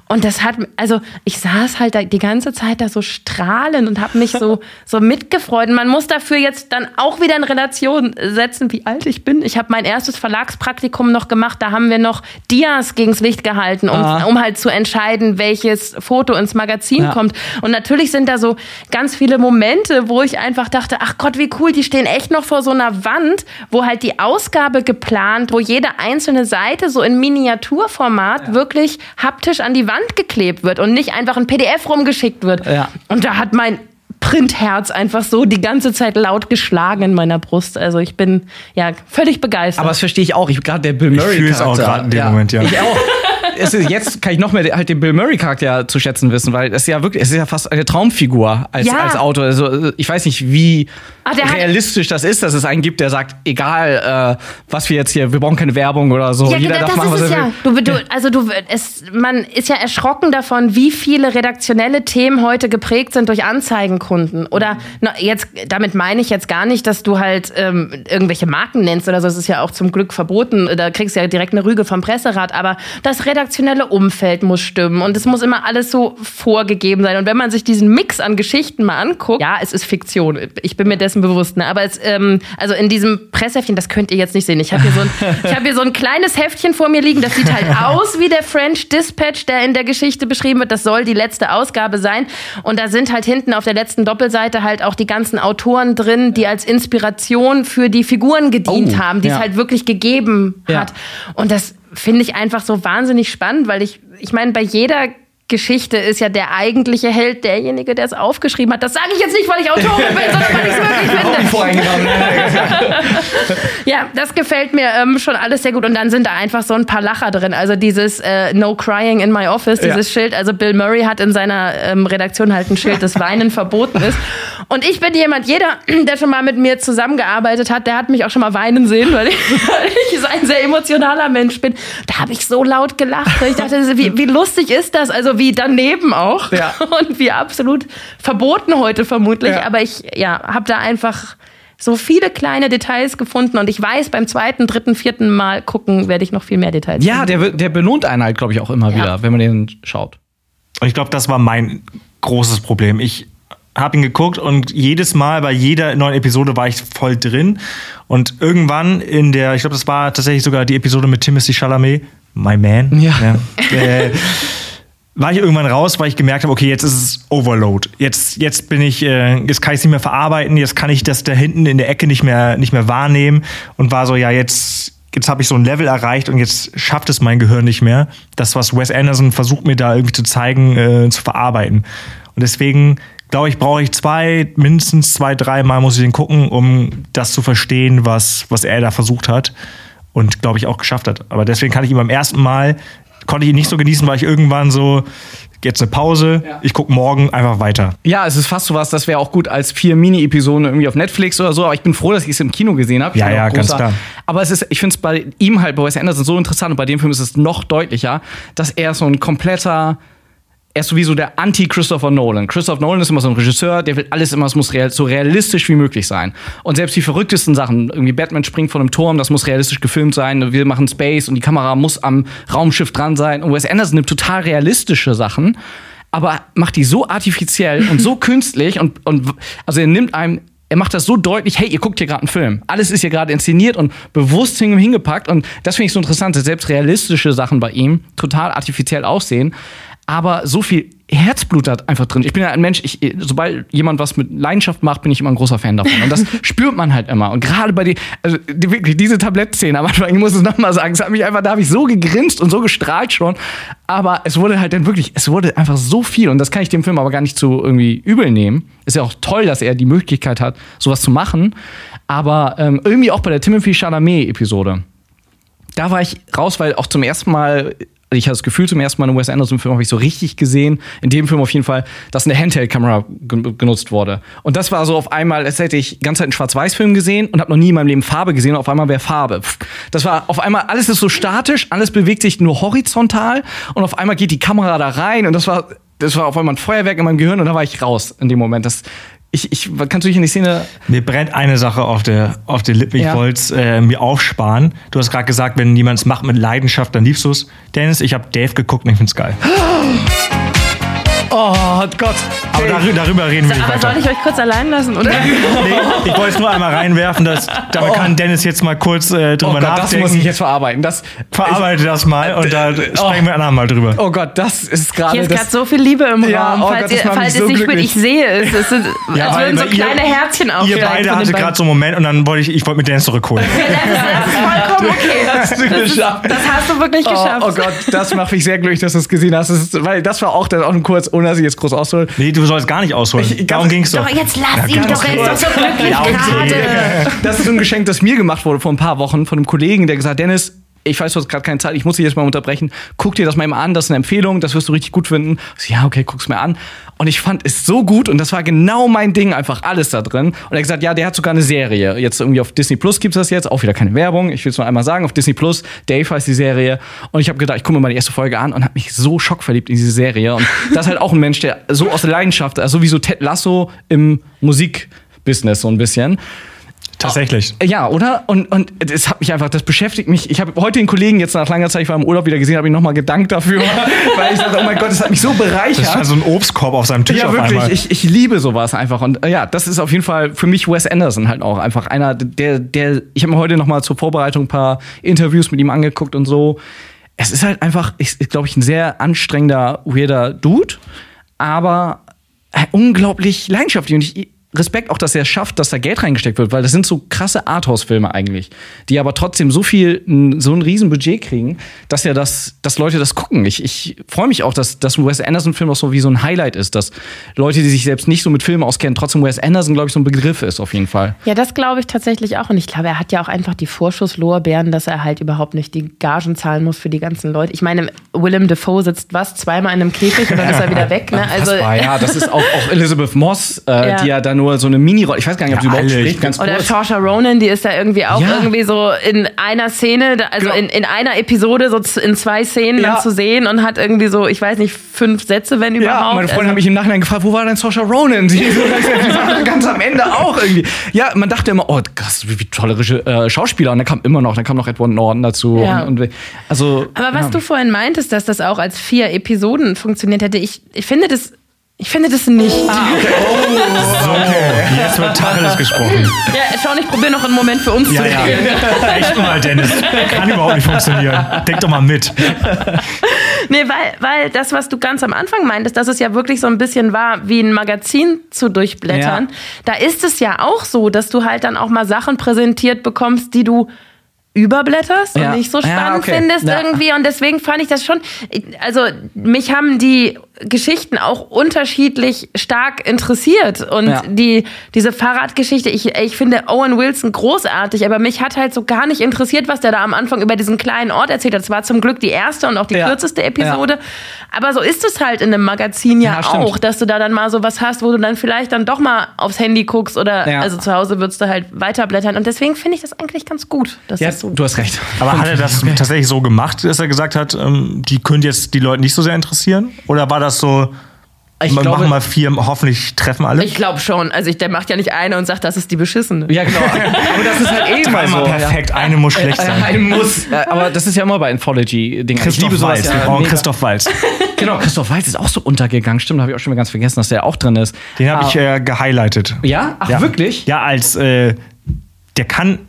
Und das hat, also ich saß halt da die ganze Zeit da so strahlend und habe mich so, so mitgefreut. Und man muss dafür jetzt dann auch wieder in Relation setzen, wie alt ich bin. Ich habe mein erstes Verlagspraktikum noch gemacht, da haben wir noch Dias gegens Licht gehalten, um, Ah. um halt zu entscheiden, welches Foto ins Magazin Ja. kommt. Und natürlich sind da so ganz viele Momente, wo ich einfach dachte, ach Gott, wie cool, die stehen echt noch vor so einer Wand, wo halt die Ausgabe geplant, wo jede einzelne Seite so in Miniaturformat wirklich haptisch an die Wand geklebt wird und nicht einfach ein PDF rumgeschickt wird. Ja. Und da hat mein Sprintherz einfach so die ganze Zeit laut geschlagen in meiner Brust. Also ich bin ja völlig begeistert. Aber das verstehe ich auch. Ich gerade der Bill Murray. Ich fühle es auch gerade in dem Moment, ja. Ich auch. Es ist, jetzt kann ich noch mehr halt den Bill Murray Charakter zu schätzen wissen, weil es ist ja wirklich, es ist ja fast eine Traumfigur als, Ja. als Autor. Also ich weiß nicht, wie hat- realistisch das ist, dass es einen gibt, der sagt, egal, äh, was wir jetzt hier, wir brauchen keine Werbung oder so. Ja, Jeder genau, darf das machen, was ist es er ja. will. Du, du, also du, es, man ist ja erschrocken davon, wie viele redaktionelle Themen heute geprägt sind durch Anzeigenkunden. Oder na, jetzt, damit meine ich jetzt gar nicht, dass du halt ähm, irgendwelche Marken nennst oder so. Das ist ja auch zum Glück verboten. Da kriegst du ja direkt eine Rüge vom Presserat. Aber das redaktionelle Umfeld muss stimmen und es muss immer alles so vorgegeben sein. Und wenn man sich diesen Mix an Geschichten mal anguckt, ja, es ist Fiktion. Ich bin mir dessen bewusst. Ne? Aber es, ähm, also in diesem Presseheftchen, das könnt ihr jetzt nicht sehen. Ich habe hier, so ein, ich hab hier so ein kleines Heftchen vor mir liegen. Das sieht halt aus wie der French Dispatch, der in der Geschichte beschrieben wird. Das soll die letzte Ausgabe sein. Und da sind halt hinten auf der letzten Doppelseite halt auch die ganzen Autoren drin, die als Inspiration für die Figuren gedient Oh, haben, die es ja. halt wirklich gegeben Ja. hat. Und das finde ich einfach so wahnsinnig spannend, weil ich, ich meine, bei jeder Geschichte ist ja der eigentliche Held derjenige, der es aufgeschrieben hat. Das sage ich jetzt nicht, weil ich Autorin bin, sondern weil ich es wirklich finde. Voreingenommen. Ja, das gefällt mir ähm, schon alles sehr gut. Und dann sind da einfach so ein paar Lacher drin. Also dieses äh, No Crying in my office, dieses Ja. Schild. Also Bill Murray hat in seiner ähm, Redaktion halt ein Schild, das Weinen verboten ist. Und ich bin jemand, jeder, der schon mal mit mir zusammengearbeitet hat, der hat mich auch schon mal weinen sehen, weil ich, weil ich ein sehr emotionaler Mensch bin. Da habe ich so laut gelacht. Ich dachte, wie, wie lustig ist das? Also wie daneben auch. Ja. Und wie absolut verboten heute vermutlich. Ja. Aber ich ja, habe da einfach so viele kleine Details gefunden und ich weiß, beim zweiten, dritten, vierten Mal gucken werde ich noch viel mehr Details Ja, finden. der, der belohnt einen halt, glaube ich, auch immer Ja. wieder, wenn man den schaut. Ich glaube, das war mein großes Problem. Ich habe ihn geguckt und jedes Mal bei jeder neuen Episode war ich voll drin. Und irgendwann in der, ich glaube, das war tatsächlich sogar die Episode mit Timothy Chalamet, My Man. Ja. äh, war ich irgendwann raus, weil ich gemerkt habe, okay, jetzt ist es Overload. Jetzt, jetzt bin ich, äh, jetzt kann ich es nicht mehr verarbeiten, jetzt kann ich das da hinten in der Ecke nicht mehr, nicht mehr wahrnehmen und war so, ja, jetzt, jetzt habe ich so ein Level erreicht und jetzt schafft es mein Gehirn nicht mehr, das, was Wes Anderson versucht mir da irgendwie zu zeigen, äh, zu verarbeiten. Und deswegen glaube ich, brauche ich zwei, mindestens zwei, drei Mal muss ich den gucken, um das zu verstehen, was, was er da versucht hat und glaube ich auch geschafft hat. Aber deswegen kann ich ihn beim ersten Mal, konnte ich ihn nicht so genießen, weil ich irgendwann so, jetzt eine Pause, Ja. ich gucke morgen einfach weiter. Ja, es ist fast so was, das wäre auch gut als vier Mini-Episoden irgendwie auf Netflix oder so, aber ich bin froh, dass ich es im Kino gesehen habe. Ja, ja, ganz klar. Aber es ist, ich finde es bei ihm halt, bei Wes Anderson so interessant und bei dem Film ist es noch deutlicher, dass er so ein kompletter er ist sowieso der Anti-Christopher Nolan. Christopher Nolan ist immer so ein Regisseur, der will alles immer, es muss real, so realistisch wie möglich sein. Und selbst die verrücktesten Sachen, irgendwie Batman springt von einem Turm, das muss realistisch gefilmt sein, wir machen Space und die Kamera muss am Raumschiff dran sein. Und Wes Anderson nimmt total realistische Sachen, aber macht die so artifiziell und so künstlich und, und also er nimmt einem er macht das so deutlich, hey, ihr guckt hier gerade einen Film. Alles ist hier gerade inszeniert und bewusst hin- hingepackt. Und das finde ich so interessant, dass selbst realistische Sachen bei ihm total artifiziell aussehen. Aber so viel Herzblut hat einfach drin. Ich bin ja ein Mensch, ich, sobald jemand was mit Leidenschaft macht, bin ich immer ein großer Fan davon. Und das spürt man halt immer. Und gerade bei den, also die, wirklich diese Tablettszene am Anfang, ich muss es nochmal sagen, es hat mich einfach, da habe ich so gegrinst und so gestrahlt schon. Aber es wurde halt dann wirklich, es wurde einfach so viel. Und das kann ich dem Film aber gar nicht zu irgendwie übel nehmen. Ist ja auch toll, dass er die Möglichkeit hat, sowas zu machen. Aber ähm, irgendwie auch bei der Timothy Chalamet-Episode da war ich raus, weil auch zum ersten Mal, ich hatte das Gefühl, zum ersten Mal einen Wes Anderson-Film habe ich so richtig gesehen, in dem Film auf jeden Fall, dass eine Handheld-Kamera gen- genutzt wurde. Und das war so auf einmal, als hätte ich die ganze Zeit einen Schwarz-Weiß-Film gesehen und habe noch nie in meinem Leben Farbe gesehen und auf einmal wäre Farbe. Das war auf einmal, alles ist so statisch, alles bewegt sich nur horizontal und auf einmal geht die Kamera da rein und das war, das war auf einmal ein Feuerwerk in meinem Gehirn und da war ich raus in dem Moment. Das, ich, ich, kannst du dich in die Szene Mir brennt eine Sache auf der, auf der Lippe. Ich Ja. wollte es äh, mir aufsparen. Du hast gerade gesagt, wenn jemand es macht mit Leidenschaft, dann liebst du es. Dennis, ich habe Dave geguckt und ich finde es geil. Oh Gott. Aber darüber, darüber reden wir nicht Aber soll weiter. ich euch kurz allein lassen, oder? Nee, ich wollte es nur einmal reinwerfen, dass, damit kann Dennis jetzt mal kurz äh, Oh drüber Gott, das nachdenken. muss ich jetzt verarbeiten. Das, Verarbeite das mal und da sprechen wir ein andermal drüber. oh Gott, das ist gerade. Hier ist das- gerade so viel Liebe im Ja, Raum. oh falls Gott, ihr, das falls ihr so es nicht glücklich. ich sehe es. Es sind, als weil- würden so weil ihr- kleine Herzchen Ihr aufsteigen. beide hattet gerade so einen Moment und dann wollte ich, ich wollte mit Dennis zurückholen. Das ist vollkommen okay. hast du geschafft. Das hast du wirklich geschafft. Oh, oh Gott, das macht mich sehr glücklich, dass du es gesehen hast. Das weil das war auch dann auch ein kurz, ohne dass ich jetzt groß aushole. Nee, du sollst gar nicht ausholen. Ich- Darum ging's doch. Doch, jetzt lass ihn ganz doch, er ist doch so glücklich Ja, gerade. Das ist so ein Geschenk, das mir gemacht wurde vor ein paar Wochen von einem Kollegen, der gesagt hat, Dennis, ich weiß, du hast gerade keine Zeit, ich muss dich jetzt mal unterbrechen. Guck dir das mal an, das ist eine Empfehlung, das wirst du richtig gut finden. So, ja, okay, guck's mir an. Und ich fand es so gut und das war genau mein Ding, einfach alles da drin. Und er hat gesagt, ja, der hat sogar eine Serie. Jetzt irgendwie auf Disney Plus gibt's das jetzt, auch wieder keine Werbung. Ich will es nur einmal sagen, auf Disney Plus, Dave heißt die Serie. Und ich habe gedacht, ich gucke mir mal die erste Folge an und habe mich so schockverliebt in diese Serie. Und das ist halt auch ein Mensch, der so aus der Leidenschaft, also wie so Ted Lasso im Musikbusiness so ein bisschen. Tatsächlich. Ja, oder? Und, und es hat mich einfach, das beschäftigt mich. Ich habe heute den Kollegen jetzt nach langer Zeit, ich war im Urlaub wieder gesehen, habe ich nochmal gedankt dafür, weil ich dachte, oh mein Gott, das hat mich so bereichert. Das ist also ein Obstkorb auf seinem Tisch ja, auf wirklich. Ich, ich liebe sowas einfach. Und äh, ja, das ist auf jeden Fall für mich Wes Anderson halt auch einfach einer, der, der, ich habe mir heute noch mal zur Vorbereitung ein paar Interviews mit ihm angeguckt und so. Es ist halt einfach, ich, glaube ich, ein sehr anstrengender, weirder Dude, aber äh, unglaublich leidenschaftlich. Und ich, Respekt auch, dass er es schafft, dass da Geld reingesteckt wird, weil das sind so krasse Arthouse-Filme eigentlich, die aber trotzdem so viel, so ein riesen Budget kriegen, dass ja das, dass Leute das gucken. Ich, ich freue mich auch, dass, dass ein Wes Anderson-Film auch so wie so ein Highlight ist, dass Leute, die sich selbst nicht so mit Filmen auskennen, trotzdem Wes Anderson, glaube ich, so ein Begriff ist auf jeden Fall. Ja, das glaube ich tatsächlich auch. Und ich glaube, er hat ja auch einfach die Vorschusslorbeeren, dass er halt überhaupt nicht die Gagen zahlen muss für die ganzen Leute. Ich meine, Willem Dafoe sitzt was, zweimal in einem Käfig und dann ist er wieder weg. Ne? Also, ja, das ist auch, auch Elizabeth Moss, äh, Ja. die ja da nur so eine Mini-Rolle, ich weiß gar nicht, ob sie Ja, überhaupt alle. spricht, ganz Oder kurz. Saoirse Ronan, die ist da irgendwie auch Ja. irgendwie so in einer Szene, also Genau. in, in einer Episode so in zwei Szenen Ja. dann zu sehen und hat irgendwie so, ich weiß nicht, fünf Sätze, wenn Ja, überhaupt. meine Freundin Also- hat mich im Nachhinein gefragt, wo war denn Saoirse Ronan? So ganz, am Ende auch irgendwie. Ja, man dachte immer, oh, krass, wie, wie tolle äh, Schauspieler. Und dann kam immer noch, dann kam noch Edward Norton dazu. Ja. Und, und, also, Aber was ja. du vorhin meintest, dass das auch als vier Episoden funktioniert hätte, ich, ich finde das, ich finde das nicht. Ah, So, jetzt wird Tacheles gesprochen. Ja, Sean, ich probiere noch einen Moment für uns Ja, zu ja. reden. Echt mal, Dennis. Kann überhaupt nicht funktionieren. Denk doch mal mit. Nee, weil, weil das, was du ganz am Anfang meintest, dass es ja wirklich so ein bisschen war, wie ein Magazin zu durchblättern, Ja. da ist es ja auch so, dass du halt dann auch mal Sachen präsentiert bekommst, die du überblätterst Ja. und nicht so Ja, spannend okay. findest Ja. irgendwie und deswegen fand ich das schon also mich haben die Geschichten auch unterschiedlich stark interessiert und Ja. die diese Fahrradgeschichte ich ich finde Owen Wilson großartig aber mich hat halt so gar nicht interessiert was der da am Anfang über diesen kleinen Ort erzählt hat es war zum Glück die erste und auch die Ja. kürzeste Episode aber so ist es halt in einem Magazin ja, Ja, auch dass du da dann mal so was hast wo du dann vielleicht dann doch mal aufs Handy guckst oder Ja. also zu Hause würdest du halt weiterblättern und deswegen finde ich das eigentlich ganz gut dass Ja, das so du hast recht. Aber hat er das tatsächlich so gemacht, dass er gesagt hat, ähm, die könnte jetzt die Leute nicht so sehr interessieren? Oder war das so, Ich wir glaube- machen mal vier, hoffentlich treffen alle? Ich glaube schon. Also ich, der macht ja nicht eine und sagt, das ist die beschissene. Ja, genau. Aber das ist halt eh mal so. Einmal perfekt, eine muss schlecht Ja. sein. Ein Muss. Ja, aber das ist ja immer bei Anthology-Dingen. Christoph Waltz, wir brauchen Christoph Waltz. Genau, Christoph Waltz ist auch so untergegangen. Stimmt, habe ich auch schon mal ganz vergessen, dass der auch drin ist. Den habe Ah, ich äh, gehighlightet. Ja? Ach, wirklich? Ja, als äh, der kann,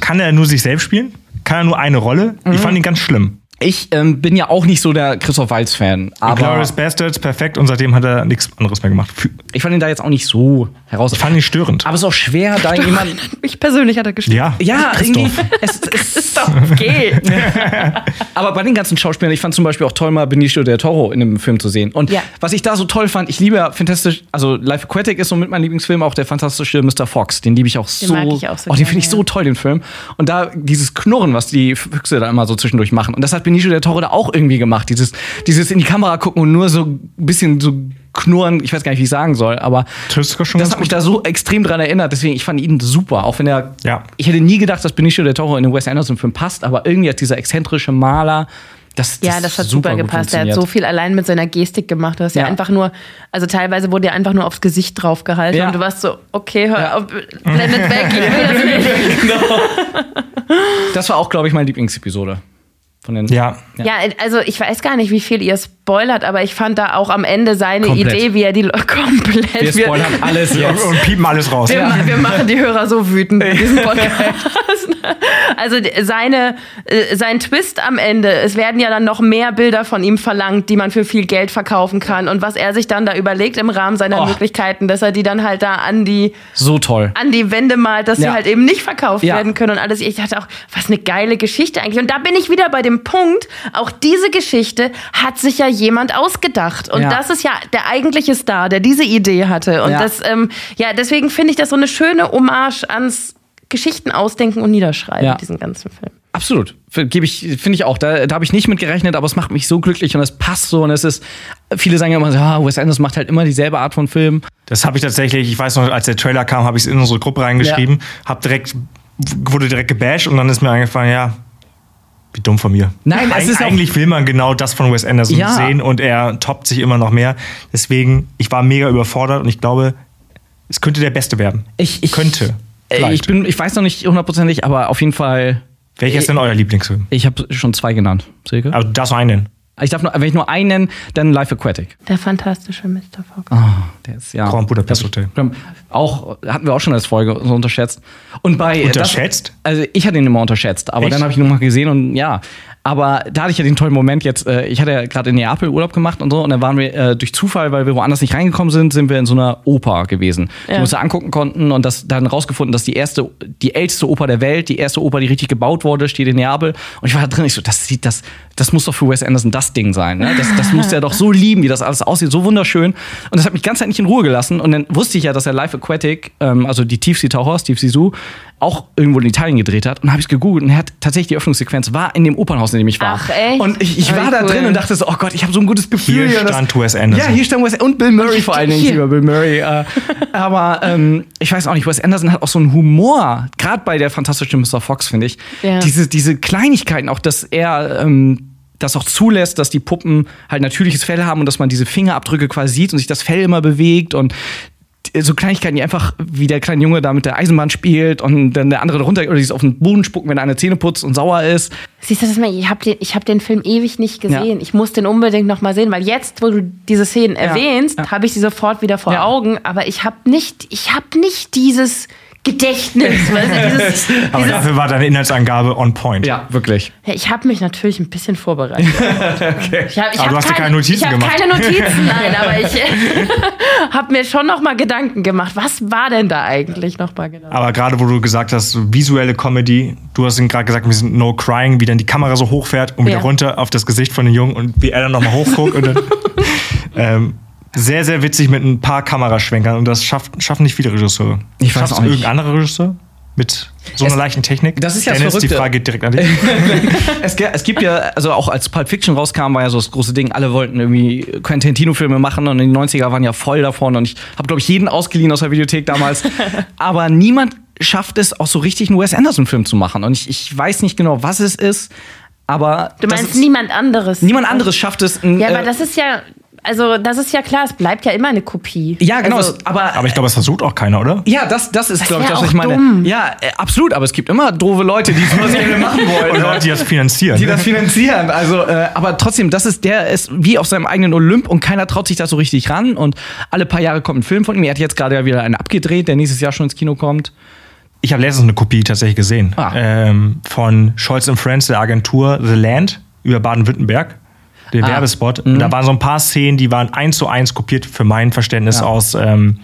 kann er nur sich selbst spielen? Kann er nur eine Rolle? Mhm. Ich fand ihn ganz schlimm. Ich ähm, bin ja auch nicht so der Christoph Waltz-Fan. Aber Glorious Bastards, perfekt und seitdem hat er nichts anderes mehr gemacht. Ich fand ihn da jetzt auch nicht so heraus. Ich fand ihn störend. aber es ist auch schwer, da jemand. Mich persönlich hat er gestellt. Ja, Ja, irgendwie. Christoph. Es, es ist doch. Okay. Aber bei den ganzen Schauspielern, ich fand zum Beispiel auch toll, mal Benicio del Toro in einem Film zu sehen. Und Ja. was ich da so toll fand, ich liebe ja fantastisch, also Life Aquatic ist so mit meinem Lieblingsfilm, auch der fantastische Mr. Fox. Den liebe ich auch so. mag ich auch so oh, den finde ich so toll, den Film. Und da dieses Knurren, was die Füchse da immer so zwischendurch machen. Und das hat Benicio del Toro da auch irgendwie gemacht. Dieses, dieses in die Kamera gucken und nur so ein bisschen so knurren. Ich weiß gar nicht, wie ich sagen soll, aber Das das hat mich gut. da so extrem dran erinnert. Deswegen, ich fand ihn super. Auch wenn er. Ja. Ich hätte nie gedacht, dass Benicio del Toro in den Wes Anderson-Film passt, aber irgendwie hat dieser exzentrische Maler. Das, Ja, das hat super, gut gepasst. Er hat so viel allein mit seiner Gestik gemacht. Du hast ja, Ja. einfach nur, also teilweise wurde ja einfach nur aufs Gesicht draufgehalten Ja. und du warst so, okay, hör Ja. auf, blendet weg, ich will das nicht. Das war auch, glaube ich, meine Lieblingsepisode. Von den Ja. Ja, also ich weiß gar nicht, wie viel ihr spoilert, aber ich fand da auch am Ende seine Komplett. Idee, wie er die Le- komplett. Wir spoilern alles Und, jetzt. und piepen alles raus. Wir, ma- wir machen die Hörer so wütend mit diesem Podcast. Also seine, äh, sein Twist am Ende, es werden ja dann noch mehr Bilder von ihm verlangt, die man für viel Geld verkaufen kann. Und was er sich dann da überlegt im Rahmen seiner Oh. Möglichkeiten, dass er die dann halt da an die, So toll. an die Wände malt, dass sie Ja. halt eben nicht verkauft Ja. werden können und alles. Ich dachte auch, was eine geile Geschichte eigentlich. Und da bin ich wieder bei dem Punkt, auch diese Geschichte hat sich ja jemand ausgedacht. Und Ja. das ist ja der eigentliche Star, der diese Idee hatte. Und Ja. das, ähm, ja, deswegen finde ich das so eine schöne Hommage ans Geschichten ausdenken und niederschreiben, Ja. diesen ganzen Film. Absolut. Gebe ich, finde ich auch. Da, da habe ich nicht mit gerechnet, aber es macht mich so glücklich und es passt so und es ist. Viele sagen ja immer so, ah, Wes Anderson macht halt immer dieselbe Art von Film. Das habe ich tatsächlich, ich weiß noch, als der Trailer kam, habe ich es in unsere Gruppe reingeschrieben, hab direkt, wurde direkt gebasht und dann ist mir eingefallen, ja, wie dumm von mir. Nein, es Eig ist eigentlich will man genau das von Wes Anderson Ja. sehen und er toppt sich immer noch mehr. Deswegen, ich war mega überfordert und ich glaube, es könnte der Beste werden. Ich, ich könnte. Äh, Vielleicht. Ich bin, ich weiß noch nicht hundertprozentig, aber auf jeden Fall. Welcher ist denn euer Lieblingsfilm? Ich habe schon zwei genannt. Silke? Also das nur einen. Ich darf nur, wenn ich nur einen nenne, dann Life Aquatic. Der fantastische Mr. Fox. Ah, der ist ja. Grand Budapest Hotel. Auch hatten wir auch schon als Folge so unterschätzt. Und bei Unterschätzt? Das, also ich hatte ihn immer unterschätzt, aber Echt? dann habe ich ihn nochmal gesehen und ja. Aber da hatte ich ja den tollen Moment jetzt. Äh, ich hatte ja gerade in Neapel Urlaub gemacht und so und dann waren wir äh, durch Zufall, weil wir woanders nicht reingekommen sind, sind wir in so einer Oper gewesen, die Ja. wir uns da angucken konnten und das dann rausgefunden, dass die erste, die älteste Oper der Welt, die erste Oper, die richtig gebaut wurde, steht in Neapel. Und ich war da drin, ich so, das sieht das, das muss doch für Wes Anderson das Ding sein. Ne? Das, das muss er doch so lieben, wie das alles aussieht, so wunderschön. Und das hat mich ganz Zeit nicht in Ruhe gelassen. Und dann wusste ich ja, dass er Life Aquatic, ähm, also die Tiefseetaucher, Steve Zissou, auch irgendwo in Italien gedreht hat. Und habe ich gegoogelt und er hat tatsächlich die Öffnungssequenz war in dem Opernhaus, in dem ich war. Ach, echt? Und ich, ich war wie da cool. drin und dachte so, oh Gott, ich habe so ein gutes Gefühl. Hier Und das- stand Wes Anderson. Ja, hier stand Wes und Bill Murray vor allen Dingen. Ich liebe Bill Murray. Äh, aber ähm, ich weiß auch nicht, Wes Anderson hat auch so einen Humor, gerade bei der fantastischen Mr. Fox, finde ich. Ja. Diese, diese Kleinigkeiten, auch dass er ähm, das auch zulässt, dass die Puppen halt natürliches Fell haben und dass man diese Fingerabdrücke quasi sieht und sich das Fell immer bewegt und so Kleinigkeiten, die einfach, wie der kleine Junge da mit der Eisenbahn spielt und dann der andere runter oder die auf den Boden spucken, wenn er eine Zähne putzt und sauer ist. Siehst du das mal? Ich habe den, ich hab den Film ewig nicht gesehen. Ja. Ich muss den unbedingt noch mal sehen, weil jetzt, wo du diese Szenen erwähnst, ja. habe ich sie sofort wieder vor Ja. Augen. Aber ich habe nicht, ich habe nicht dieses Gedächtnis. weißt du, dieses, Aber dieses, dafür war deine Inhaltsangabe on point. Ja, wirklich. ja, ich habe mich natürlich ein bisschen vorbereitet. okay. Ich hab, ich aber du hast dir keine Notizen ich hab gemacht. keine Notizen, nein, aber ich habe mir schon noch mal Gedanken gemacht. Was war denn da eigentlich noch mal genau? Aber gerade wo du gesagt hast, visuelle Comedy, du hast ihn gerade gesagt, wir sind No Crying, wie dann die Kamera so hochfährt und wieder Ja. runter auf das Gesicht von den Jungen und wie er dann nochmal hochguckt und dann. ähm, sehr, sehr witzig mit ein paar Kameraschwenkern und das schafft, schaffen nicht viele Regisseure. Ich weiß Schafft's auch nicht. irgendein anderer Regisseur? Mit so einer Es- leichten Technik? das ist ja das Dennis, die Verrückte. Frage geht direkt an dich. Es, es gibt ja, also auch als Pulp Fiction rauskam, war ja so das große Ding, alle wollten irgendwie Quentin Tarantino-Filme machen und in den 90er waren ja voll davon und ich habe, glaube ich, jeden ausgeliehen aus der Videothek damals. Aber niemand schafft es, auch so richtig einen Wes Anderson-Film zu machen. Und ich, ich weiß nicht genau, was es ist, aber. Du das meinst ist- niemand anderes? niemand anderes schafft es. ein, Ja, aber äh, das ist ja, also das ist ja klar, es bleibt ja immer eine Kopie. ja, genau. Also, aber, Aber ich glaube, es versucht auch keiner, oder? ja, das, das ist, glaube ich, das, was ich meine. dumm. Ja, äh, absolut. Aber es gibt immer doofe Leute, die sowas gerne machen wollen. Und Leute, die das finanzieren. die das finanzieren. Also, äh, aber trotzdem, das ist der ist wie auf seinem eigenen Olymp und keiner traut sich da so richtig ran. Und alle paar Jahre kommt ein Film von ihm. Er hat jetzt gerade ja wieder einen abgedreht, der nächstes Jahr schon ins Kino kommt. Ich habe letztens eine Kopie tatsächlich gesehen. Ah. Ähm, von Scholz Friends, der Agentur The Land über Baden-Württemberg. Der Ah. Werbespot. Da waren so ein paar Szenen, die waren eins zu eins kopiert für mein Verständnis Ja. aus ähm,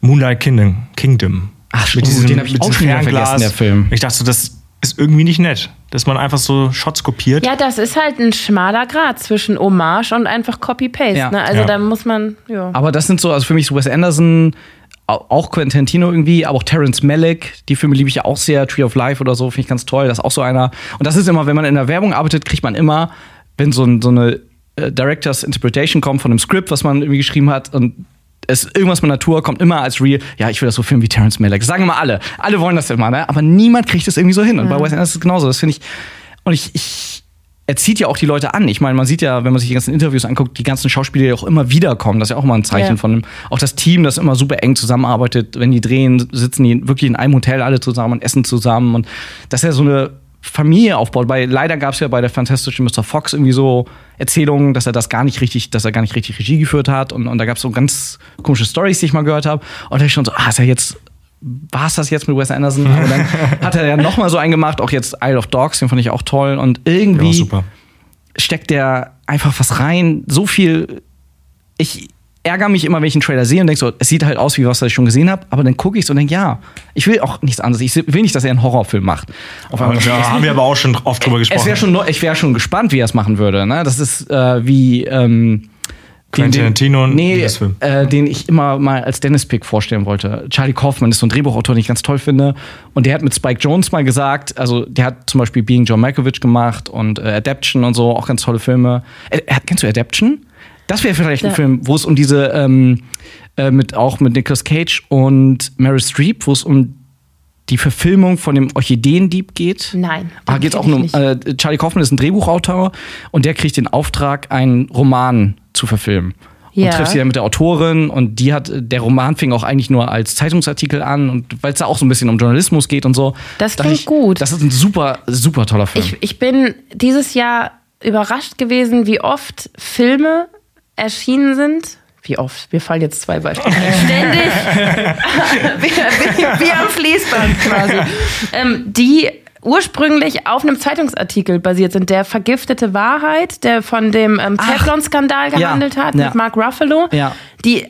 Moonlight Kingdom. Kingdom. Ach, stimmt, den hab ich auch schon vergessen, der Film. Ich dachte so, das ist irgendwie nicht nett, dass man einfach so Shots kopiert. Ja, das ist halt ein schmaler Grad zwischen Hommage und einfach Copy-Paste. Ja. Ne? Also Ja. da muss man, ja. Aber das sind so, also für mich so Wes Anderson, au- auch Quentin Tarantino irgendwie, aber auch Terrence Malick. Die Filme liebe ich ja auch sehr. Tree of Life oder so, finde ich ganz toll. Das ist auch so einer. Und das ist immer, wenn man in der Werbung arbeitet, kriegt man immer, wenn so, ein, so eine äh, Directors Interpretation kommt von einem Skript, was man irgendwie geschrieben hat und es irgendwas mit Natur kommt immer als real. Ja, ich will das so filmen wie Terrence Malick. Das sagen immer alle. Alle wollen das immer, ne? Aber niemand kriegt das irgendwie so hin. Und bei Wes Anderson ist es genauso. Das finde ich. Und ich, ich er zieht ja auch die Leute an. Ich meine, man sieht ja, wenn man sich die ganzen Interviews anguckt, die ganzen Schauspieler, die auch immer wiederkommen. Das ist ja auch mal ein Zeichen Ja. von einem, auch das Team, das immer super eng zusammenarbeitet. Wenn die drehen, sitzen die wirklich in einem Hotel alle zusammen und essen zusammen. Und dass er so eine Familie aufbaut. Weil leider gab es ja bei der fantastischen Mr. Fox irgendwie so Erzählungen, dass er das gar nicht richtig, dass er gar nicht richtig Regie geführt hat. Und, und da gab es so ganz komische Stories, die ich mal gehört habe. Und da ich schon so, ah, ist er jetzt war es das jetzt mit Wes Anderson? Aber dann hat er ja noch mal so einen gemacht, auch jetzt Isle of Dogs, den fand ich auch toll. Und irgendwie Ja, super. steckt der einfach was rein, so viel. Ich, ärgere mich immer, wenn ich einen Trailer sehe und denke so, es sieht halt aus wie was, was ich schon gesehen habe, aber dann gucke ich so und denke, ja, ich will auch nichts anderes. Ich will nicht, dass er einen Horrorfilm macht. Auf einmal. Da haben wir aber auch schon oft drüber gesprochen. Es wär schon, ich wäre schon gespannt, wie er es machen würde. Ne? Das ist äh, wie ähm, Quentin Tarantino und nee, äh, den ich immer mal als Dennis Pick vorstellen wollte. Charlie Kaufman ist so ein Drehbuchautor, den ich ganz toll finde. Und der hat mit Spike Jones mal gesagt, also der hat zum Beispiel Being John Malkovich gemacht und äh, Adaption und so, auch ganz tolle Filme. Äh, kennst du Adaption? Das wäre vielleicht ein Ja. Film, wo es um diese ähm, äh, mit auch mit Nicolas Cage und Meryl Streep, wo es um die Verfilmung von dem Orchideendieb geht. Nein. Ah, geht's auch nur um, äh, Charlie Kaufman ist ein Drehbuchautor und der kriegt den Auftrag, einen Roman zu verfilmen. Und Ja. trifft sich dann mit der Autorin und die hat, der Roman fing auch eigentlich nur als Zeitungsartikel an und weil es da auch so ein bisschen um Journalismus geht und so. Das klingt ich, gut. Das ist ein super, super toller Film. Ich, ich bin dieses Jahr überrascht gewesen, wie oft Filme erschienen sind. Wie oft? Wir fallen jetzt zwei Beispiele. Ständig. wie, wie, wie am Fließband quasi. Ähm, die ursprünglich auf einem Zeitungsartikel basiert sind. Der vergiftete Wahrheit, der von dem ähm. Teflon-Skandal Ja, gehandelt hat ja. mit Mark Ruffalo. Ja. Die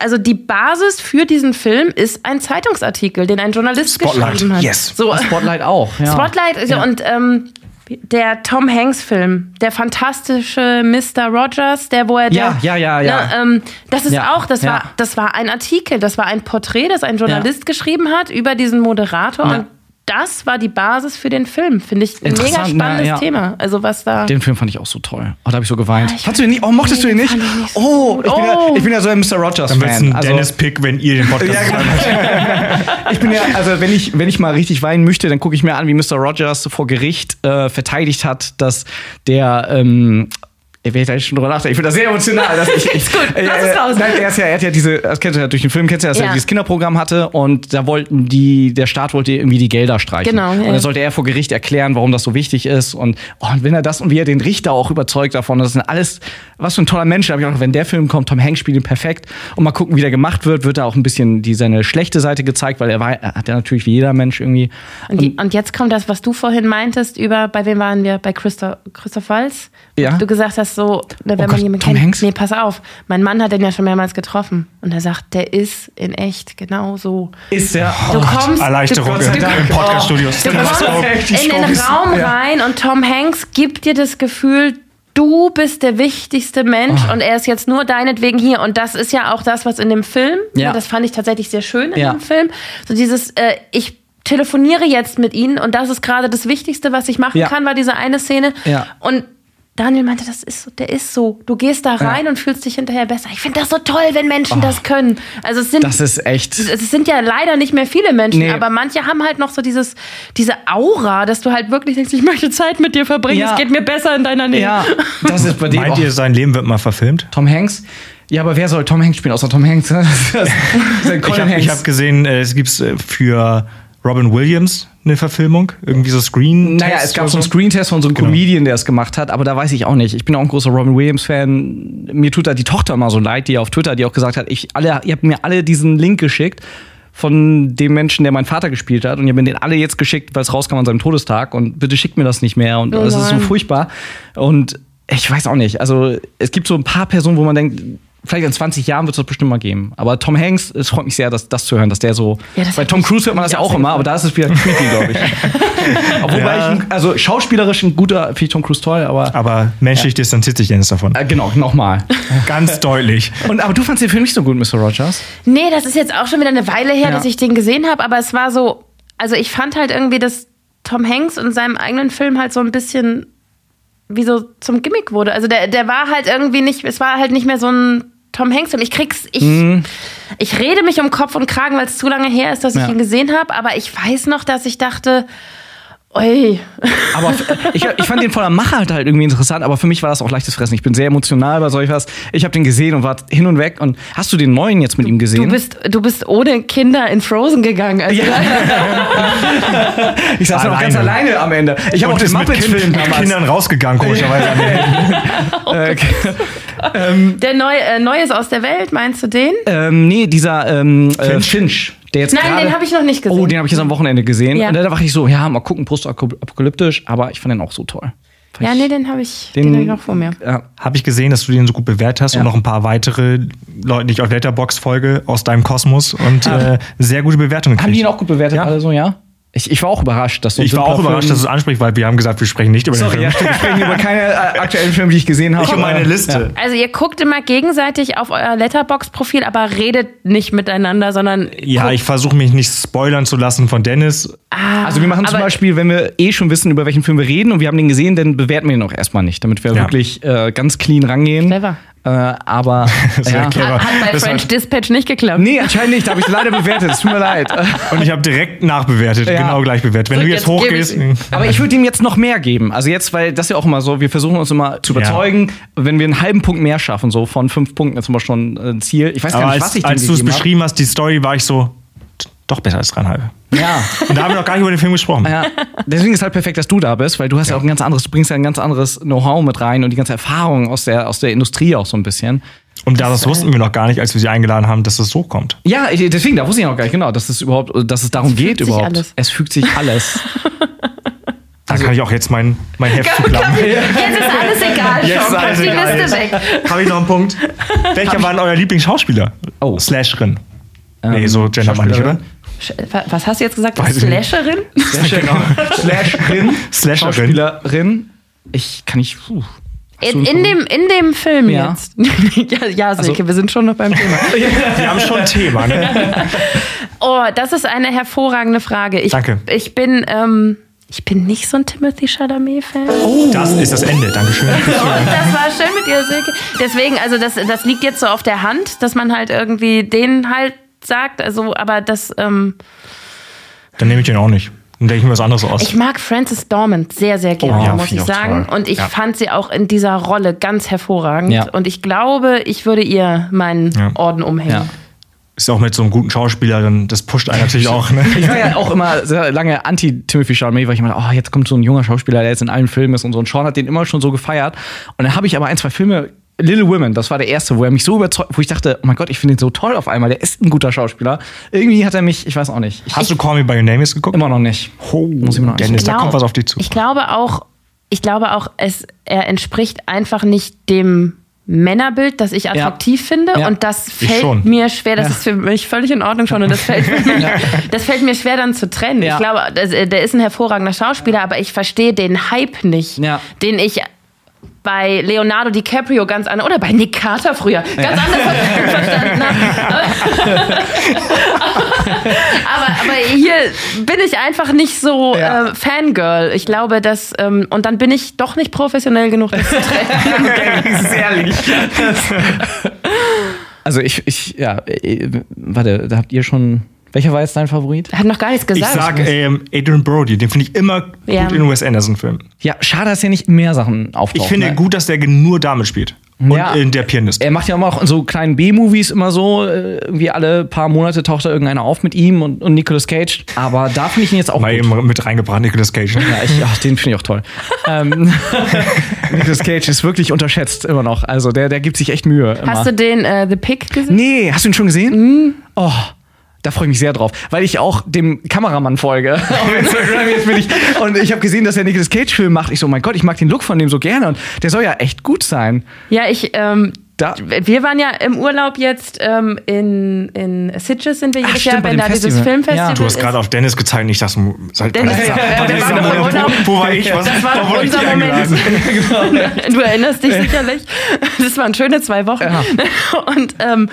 also die Basis für diesen Film ist ein Zeitungsartikel, den ein Journalist Spotlight. geschrieben hat. Yes. So, Spotlight auch. Ja. Spotlight also Ja. und ähm, der Tom Hanks Film, der fantastische Mr. Rogers, der wo er Ja, der, ja, ja, ja. Ne, ähm, das ist Ja, auch, das ja. war, das war ein Artikel, das war ein Porträt, das ein Journalist geschrieben hat über diesen Moderator Ja. und das war die Basis für den Film, finde ich ein mega Interessant, spannendes na, ja. Thema. Also was da Den Film fand ich auch so toll. Oh, da habe ich so geweint. Ah, du den nicht? Oh, mochtest du Nee, ihn nicht? nicht so oh, ich bin, Oh. ja, ich bin ja so ein Mr. Rogers Dann wird es Fan. ein Also, Dennis-Pick, wenn ihr den Podcast Ja, genau. ich bin ja, also wenn ich, wenn ich mal richtig weinen möchte, dann gucke ich mir an, wie Mr. Rogers vor Gericht äh, verteidigt hat, dass der ähm, ich will da jetzt schon drüber nachdenken. Ich finde das sehr emotional. Dass ich, ich, Ist gut, äh, lass es raus. Nein, er, ist ja, er hat ja diese, das ja durch den Film, kennst du ja, dass er Ja. dieses Kinderprogramm hatte und da wollten die, der Staat wollte irgendwie die Gelder streichen. Genau, ja. Und dann sollte er vor Gericht erklären, warum das so wichtig ist und, oh, und wenn er das und wie er den Richter auch überzeugt davon, das ist alles, was für ein toller Mensch. Da habe ich auch gedacht, wenn der Film kommt, Tom Hanks spielt ihn perfekt und mal gucken, wie der gemacht wird, wird da auch ein bisschen die, seine schlechte Seite gezeigt, weil er war, er hat ja natürlich wie jeder Mensch irgendwie. Und, die, und jetzt kommt das, was du vorhin meintest über, bei wem waren wir? Bei Christoph, Christoph Waltz? Ja. Du gesagt hast so, ne, wenn Oh man Gott, jemanden Tom kennt. Hanks? Nee, pass auf. Mein Mann hat den ja schon mehrmals getroffen. Und er sagt, der ist in echt genau so. Ist der. Du kommst, Erleichterung du, im- du, im Podcast-Studio. Du kommst in den Raum rein und Tom Hanks gibt dir das Gefühl, du bist der wichtigste Mensch Oh. und er ist jetzt nur deinetwegen hier. Und das ist ja auch das, was in dem Film, Ja. das fand ich tatsächlich sehr schön in Ja. dem Film. So dieses, äh, ich telefoniere jetzt mit ihnen und das ist gerade das Wichtigste, was ich machen Ja. kann, war diese eine Szene. Ja. Und Daniel meinte, das ist so, der ist so. Du gehst da rein und fühlst dich hinterher besser. Ich finde das so toll, wenn Menschen das können. Also es sind Oh. Das ist echt. es sind ja leider nicht mehr viele Menschen, Nee. aber manche haben halt noch so dieses, diese Aura, dass du halt wirklich denkst, ich möchte Zeit mit dir verbringen, Ja. es geht mir besser in deiner Nähe. Ja, das ist bei dem. Meint auch- ihr, sein Leben wird mal verfilmt? Tom Hanks? Ja, aber wer soll Tom Hanks spielen außer Tom Hanks? Das das Ich habe hab gesehen, äh, es gibt äh, für Robin Williams eine Verfilmung. Irgendwie so Screen. Naja, es gab so einen Screentest von so einem Genau. Comedian, der es gemacht hat, aber da weiß ich auch nicht. Ich bin auch ein großer Robin Williams-Fan. Mir tut da die Tochter immer so leid, die auf Twitter, die auch gesagt hat, ich alle, ihr habt mir alle diesen Link geschickt von dem Menschen, der meinen Vater gespielt hat. Und ihr habt mir den alle jetzt geschickt, weil es rauskam an seinem Todestag. Und bitte schickt mir das nicht mehr. Und Oh das ist so furchtbar. Und ich weiß auch nicht. Also es gibt so ein paar Personen, wo man denkt, vielleicht in 20 Jahren wird es das bestimmt mal geben. Aber Tom Hanks, es freut mich sehr, das, das zu hören, dass der so. Ja, das bei Tom Cruise hört man das ja auch immer, aber da ist es wieder creepy, glaube ich. Obwohl Ja. ich, ein- also schauspielerisch ein guter, finde ich Tom Cruise toll, aber Aber menschlich distanziert sich Dennis davon. äh, genau, nochmal. Ganz deutlich. Und aber du fandst den Film nicht so gut, Mr. Rogers? Nee, das ist jetzt auch schon wieder eine Weile her, Ja. dass ich den gesehen habe, aber es war so, also ich fand halt irgendwie, dass Tom Hanks in seinem eigenen Film halt so ein bisschen wie so zum Gimmick wurde. Also der, der war halt irgendwie nicht, es war halt nicht mehr so ein Tom Hanks Film. Ich krieg's, ich, ich rede mich um Kopf und Kragen, weil es zu lange her ist, dass Ja. ich ihn gesehen habe, aber ich weiß noch, dass ich dachte, ui, Aber ich, ich fand den von der Machart halt irgendwie interessant, aber für mich war das auch leichtes Fressen. Ich bin sehr emotional bei solch was. Ich habe den gesehen und war hin und weg. Und hast du den neuen jetzt mit ihm gesehen? du bist, du bist ohne Kinder in Frozen gegangen. Also, ich saß noch ganz Alleine. am Ende. Ich habe auch den ist mit Muppets-Film kind, damals. Kindern rausgegangen, komischerweise. Äh, Der neue, äh, Neues aus der Welt, meinst du den? ähm, nee, dieser ähm, Finch. Äh, Finch, der jetzt Nein, gerade- den habe ich noch nicht gesehen. Oh, den habe ich jetzt am Wochenende gesehen. Ja. Und da dachte ich so, ja, mal gucken, postapokalyptisch, aber ich fand den auch so toll. Ja, nee, den habe ich, Den- den hab ich noch vor mir. Ja. Habe ich gesehen, dass du den so gut bewertet hast Ja. und noch ein paar weitere Leute, die ich auf Letterbox folge, aus deinem Kosmos und äh, sehr gute Bewertungen Haben die ihn auch gut bewertet, Ja. alle so, ja? Ich, ich war auch überrascht, dass so ein Ich war auch überrascht, Film- dass du es ansprichst, weil wir haben gesagt, wir sprechen nicht über den Sorry, Film. ja, stimmt, wir sprechen über keine äh, aktuellen Filme, die ich gesehen habe. Ich und meine Liste. Also ihr guckt immer gegenseitig auf euer Letterbox-Profil, aber redet nicht miteinander, sondern Ja, guckt- ich versuche mich nicht spoilern zu lassen von Dennis. Ah, Also wir machen zum Beispiel, wenn wir eh schon wissen, über welchen Film wir reden und wir haben den gesehen, dann bewerten wir ihn auch erstmal nicht, damit wir Ja. wirklich äh, ganz clean rangehen. Clever. Äh, aber ja. clever. Hat, hat bei Das French Dispatch nicht geklappt. Nee, anscheinend nicht. Da habe ich leider bewertet. Es tut mir leid. Und ich habe direkt nachbewertet, Ja. genau gleich bewertet. Wenn So, du jetzt, jetzt hochgehst. ich- Aber ich würde ihm jetzt noch mehr geben. Also jetzt, weil das ist ja auch immer so, wir versuchen uns immer zu überzeugen, wenn wir einen halben Punkt mehr schaffen, so von fünf Punkten ist immer schon ein Ziel. Ich weiß gar Aber nicht, was als, ich dem als du es gegeben hab. beschrieben hast, die Story, war ich so, doch besser als dreieinhalb. Ja. Und da haben wir noch gar nicht über den Film gesprochen. Ja, deswegen ist halt perfekt, dass du da bist, weil du hast ja, auch ein ganz anderes, du bringst ja ein ganz anderes Know-how mit rein und die ganze Erfahrung aus der, aus der Industrie auch so ein bisschen. Und das wussten wir noch gar nicht, als wir sie eingeladen haben, dass es so kommt. Ja, deswegen, da wusste ich noch gar nicht genau, dass es überhaupt, dass es darum geht fügt sich überhaupt. alles. Es fügt sich alles. Da kann ich auch jetzt mein, mein Heft zuklappen. Jetzt ist alles egal, Jetzt schon. ist alles die egal. Liste weg. Habe ich noch einen Punkt? Welcher war denn euer Lieblingsschauspieler? Oh. Slasherin. nee, so gendert man nicht, oder? Was hast du jetzt gesagt? Weiß nicht. Slasherin? Slashrin. Slasherin. Schauspielerin. Ich kann nicht. Puh. In, in, dem, in dem Film Ja. jetzt. ja, ja Silke, Also- wir sind schon noch beim Thema. Wir haben schon ein Thema, ne? Oh, das ist eine hervorragende Frage. Ich, Danke. Ich bin, ähm, ich bin nicht so ein Timothy Chalamet-Fan. Das ist das Ende. Dankeschön. Und das war schön mit dir, Silke. Deswegen, also das, das liegt jetzt so auf der Hand, dass man halt irgendwie den halt sagt. Also, aber das, ähm, Dann nehme ich den auch nicht. Dann denke ich mir was anderes aus. ich mag Frances Dormand sehr, sehr gerne, Oh ja, muss ich sagen. toll. Und ich Ja. fand sie auch in dieser Rolle ganz hervorragend. Ja. Und ich glaube, ich würde ihr meinen Ja. Orden umhängen. Ja. Ist auch mit so einem guten Schauspielerin, das pusht einen natürlich auch, ne? Ich war ja auch immer sehr lange anti-Timothy Chalamet, weil ich immer, oh, jetzt kommt so ein junger Schauspieler, der jetzt in allen Filmen ist und so. Und Sean hat den immer schon so gefeiert. Und dann habe ich aber ein, zwei Filme, Little Women, das war der erste, wo er mich so überzeugt, wo ich dachte, oh mein Gott, ich finde ihn so toll auf einmal, der ist ein guter Schauspieler. Irgendwie hat er mich, ich weiß auch nicht. Ich, Hast du Call Me By Your Name jetzt geguckt? immer noch nicht. Muss ich mir noch Dennis, da glaub- kommt was auf dich zu. Ich glaube auch, ich glaube auch, es, er entspricht einfach nicht dem Männerbild, das ich attraktiv finde. Ja. Und das fällt mir schwer. Das Ja. ist für mich völlig in Ordnung schon. Und das fällt mir, das fällt mir schwer dann zu trennen. Ja. Ich glaube, das, äh, der ist ein hervorragender Schauspieler, aber ich verstehe den Hype nicht, Ja. den ich bei Leonardo DiCaprio ganz anders oder bei Nick Carter früher ganz anders verstanden habe. aber, aber hier bin ich einfach nicht so Ja. äh, Fangirl. Ich glaube, dass ähm, und dann bin ich doch nicht professionell genug, das zu ist ehrlich. also ich, ich, ja, äh, warte, da habt ihr schon. Welcher war jetzt dein Favorit? Er hat noch gar nichts Ich gesagt. sag ähm, Adrian Brody, den finde ich immer Ja. gut in Wes Anderson-Filmen. Ja, schade, dass er nicht mehr Sachen auftaucht. Ich finde ne? gut, dass der nur damit spielt. Und Ja. in der Pianist. Er macht ja immer auch in so kleinen B-Movies immer so, äh, irgendwie alle paar Monate taucht da irgendeiner auf mit ihm und, und Nicolas Cage. Aber da finde ich ihn jetzt auch Mal gut. eben mit reingebracht, Nicolas Cage. ne? Ja, ich, ach, den finde ich auch toll. ähm, Nicolas Cage ist wirklich unterschätzt immer noch. Also der, der gibt sich echt Mühe. Immer. Hast du den äh, The Pick gesehen? Nee, hast du ihn schon gesehen? Mhm. Oh. Da freue ich mich sehr drauf, weil ich auch dem Kameramann folge auf Instagram. Jetzt bin ich, und ich habe gesehen, dass er Nicolas Cage-Film macht. Ich so, mein Gott, ich mag den Look von dem so gerne und der soll ja echt gut sein. Ja, ich. Ähm, Da- wir waren ja im Urlaub jetzt ähm, in, in Sitges sind wir jedes stimmt, Jahr, bei wenn da dieses Festival. Filmfestival Ja. Du hast gerade auf Dennis gezeigt, nicht das. Seit, Dennis, war ja, ja, das das war wo, der Urlaub. wo, wo war ich? Was, Das war ich unser eingeladen? Moment. Du erinnerst dich sicherlich. Das waren schöne zwei Wochen. Ja. Und, ähm,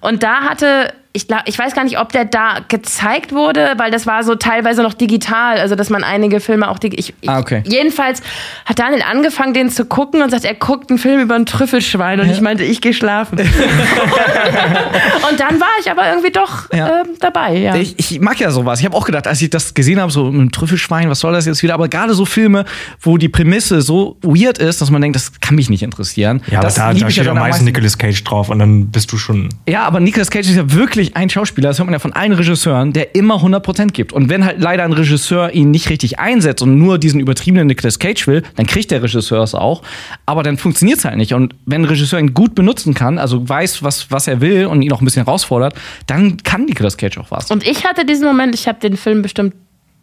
und da hatte, ich, glaub, ich weiß gar nicht, ob der da gezeigt wurde, weil das war so teilweise noch digital, also dass man einige Filme auch digital. Ich, ich, Ah, okay. Jedenfalls hat Daniel angefangen, den zu gucken und sagt, er guckt einen Film über ein Trüffelschwein und ich meinte, ich gehe schlafen. und dann war ich aber irgendwie doch Ja. ähm, dabei, ja. Ich, ich mag ja sowas. Ich habe auch gedacht, als ich das gesehen habe, so ein Trüffelschwein, was soll das jetzt wieder? Aber gerade so Filme, wo die Prämisse so weird ist, dass man denkt, das kann mich nicht interessieren. Ja, aber das da, da ja steht am dann am meisten meisten. Nicolas Cage drauf und dann bist du schon. Ja, aber Nicolas Cage ist ja wirklich ein Schauspieler, das hört man ja von allen Regisseuren, der immer 100% gibt. Und wenn halt leider ein Regisseur ihn nicht richtig einsetzt und nur diesen übertriebenen Nicolas Cage will, dann kriegt der Regisseur es auch. Aber dann funktioniert es halt nicht. Und wenn ein Regisseur ihn gut benutzen kann, also weiß, was, was er will und ihn auch ein bisschen herausfordert, dann kann Nicolas Cage auch was. Und ich hatte diesen Moment, ich habe den Film bestimmt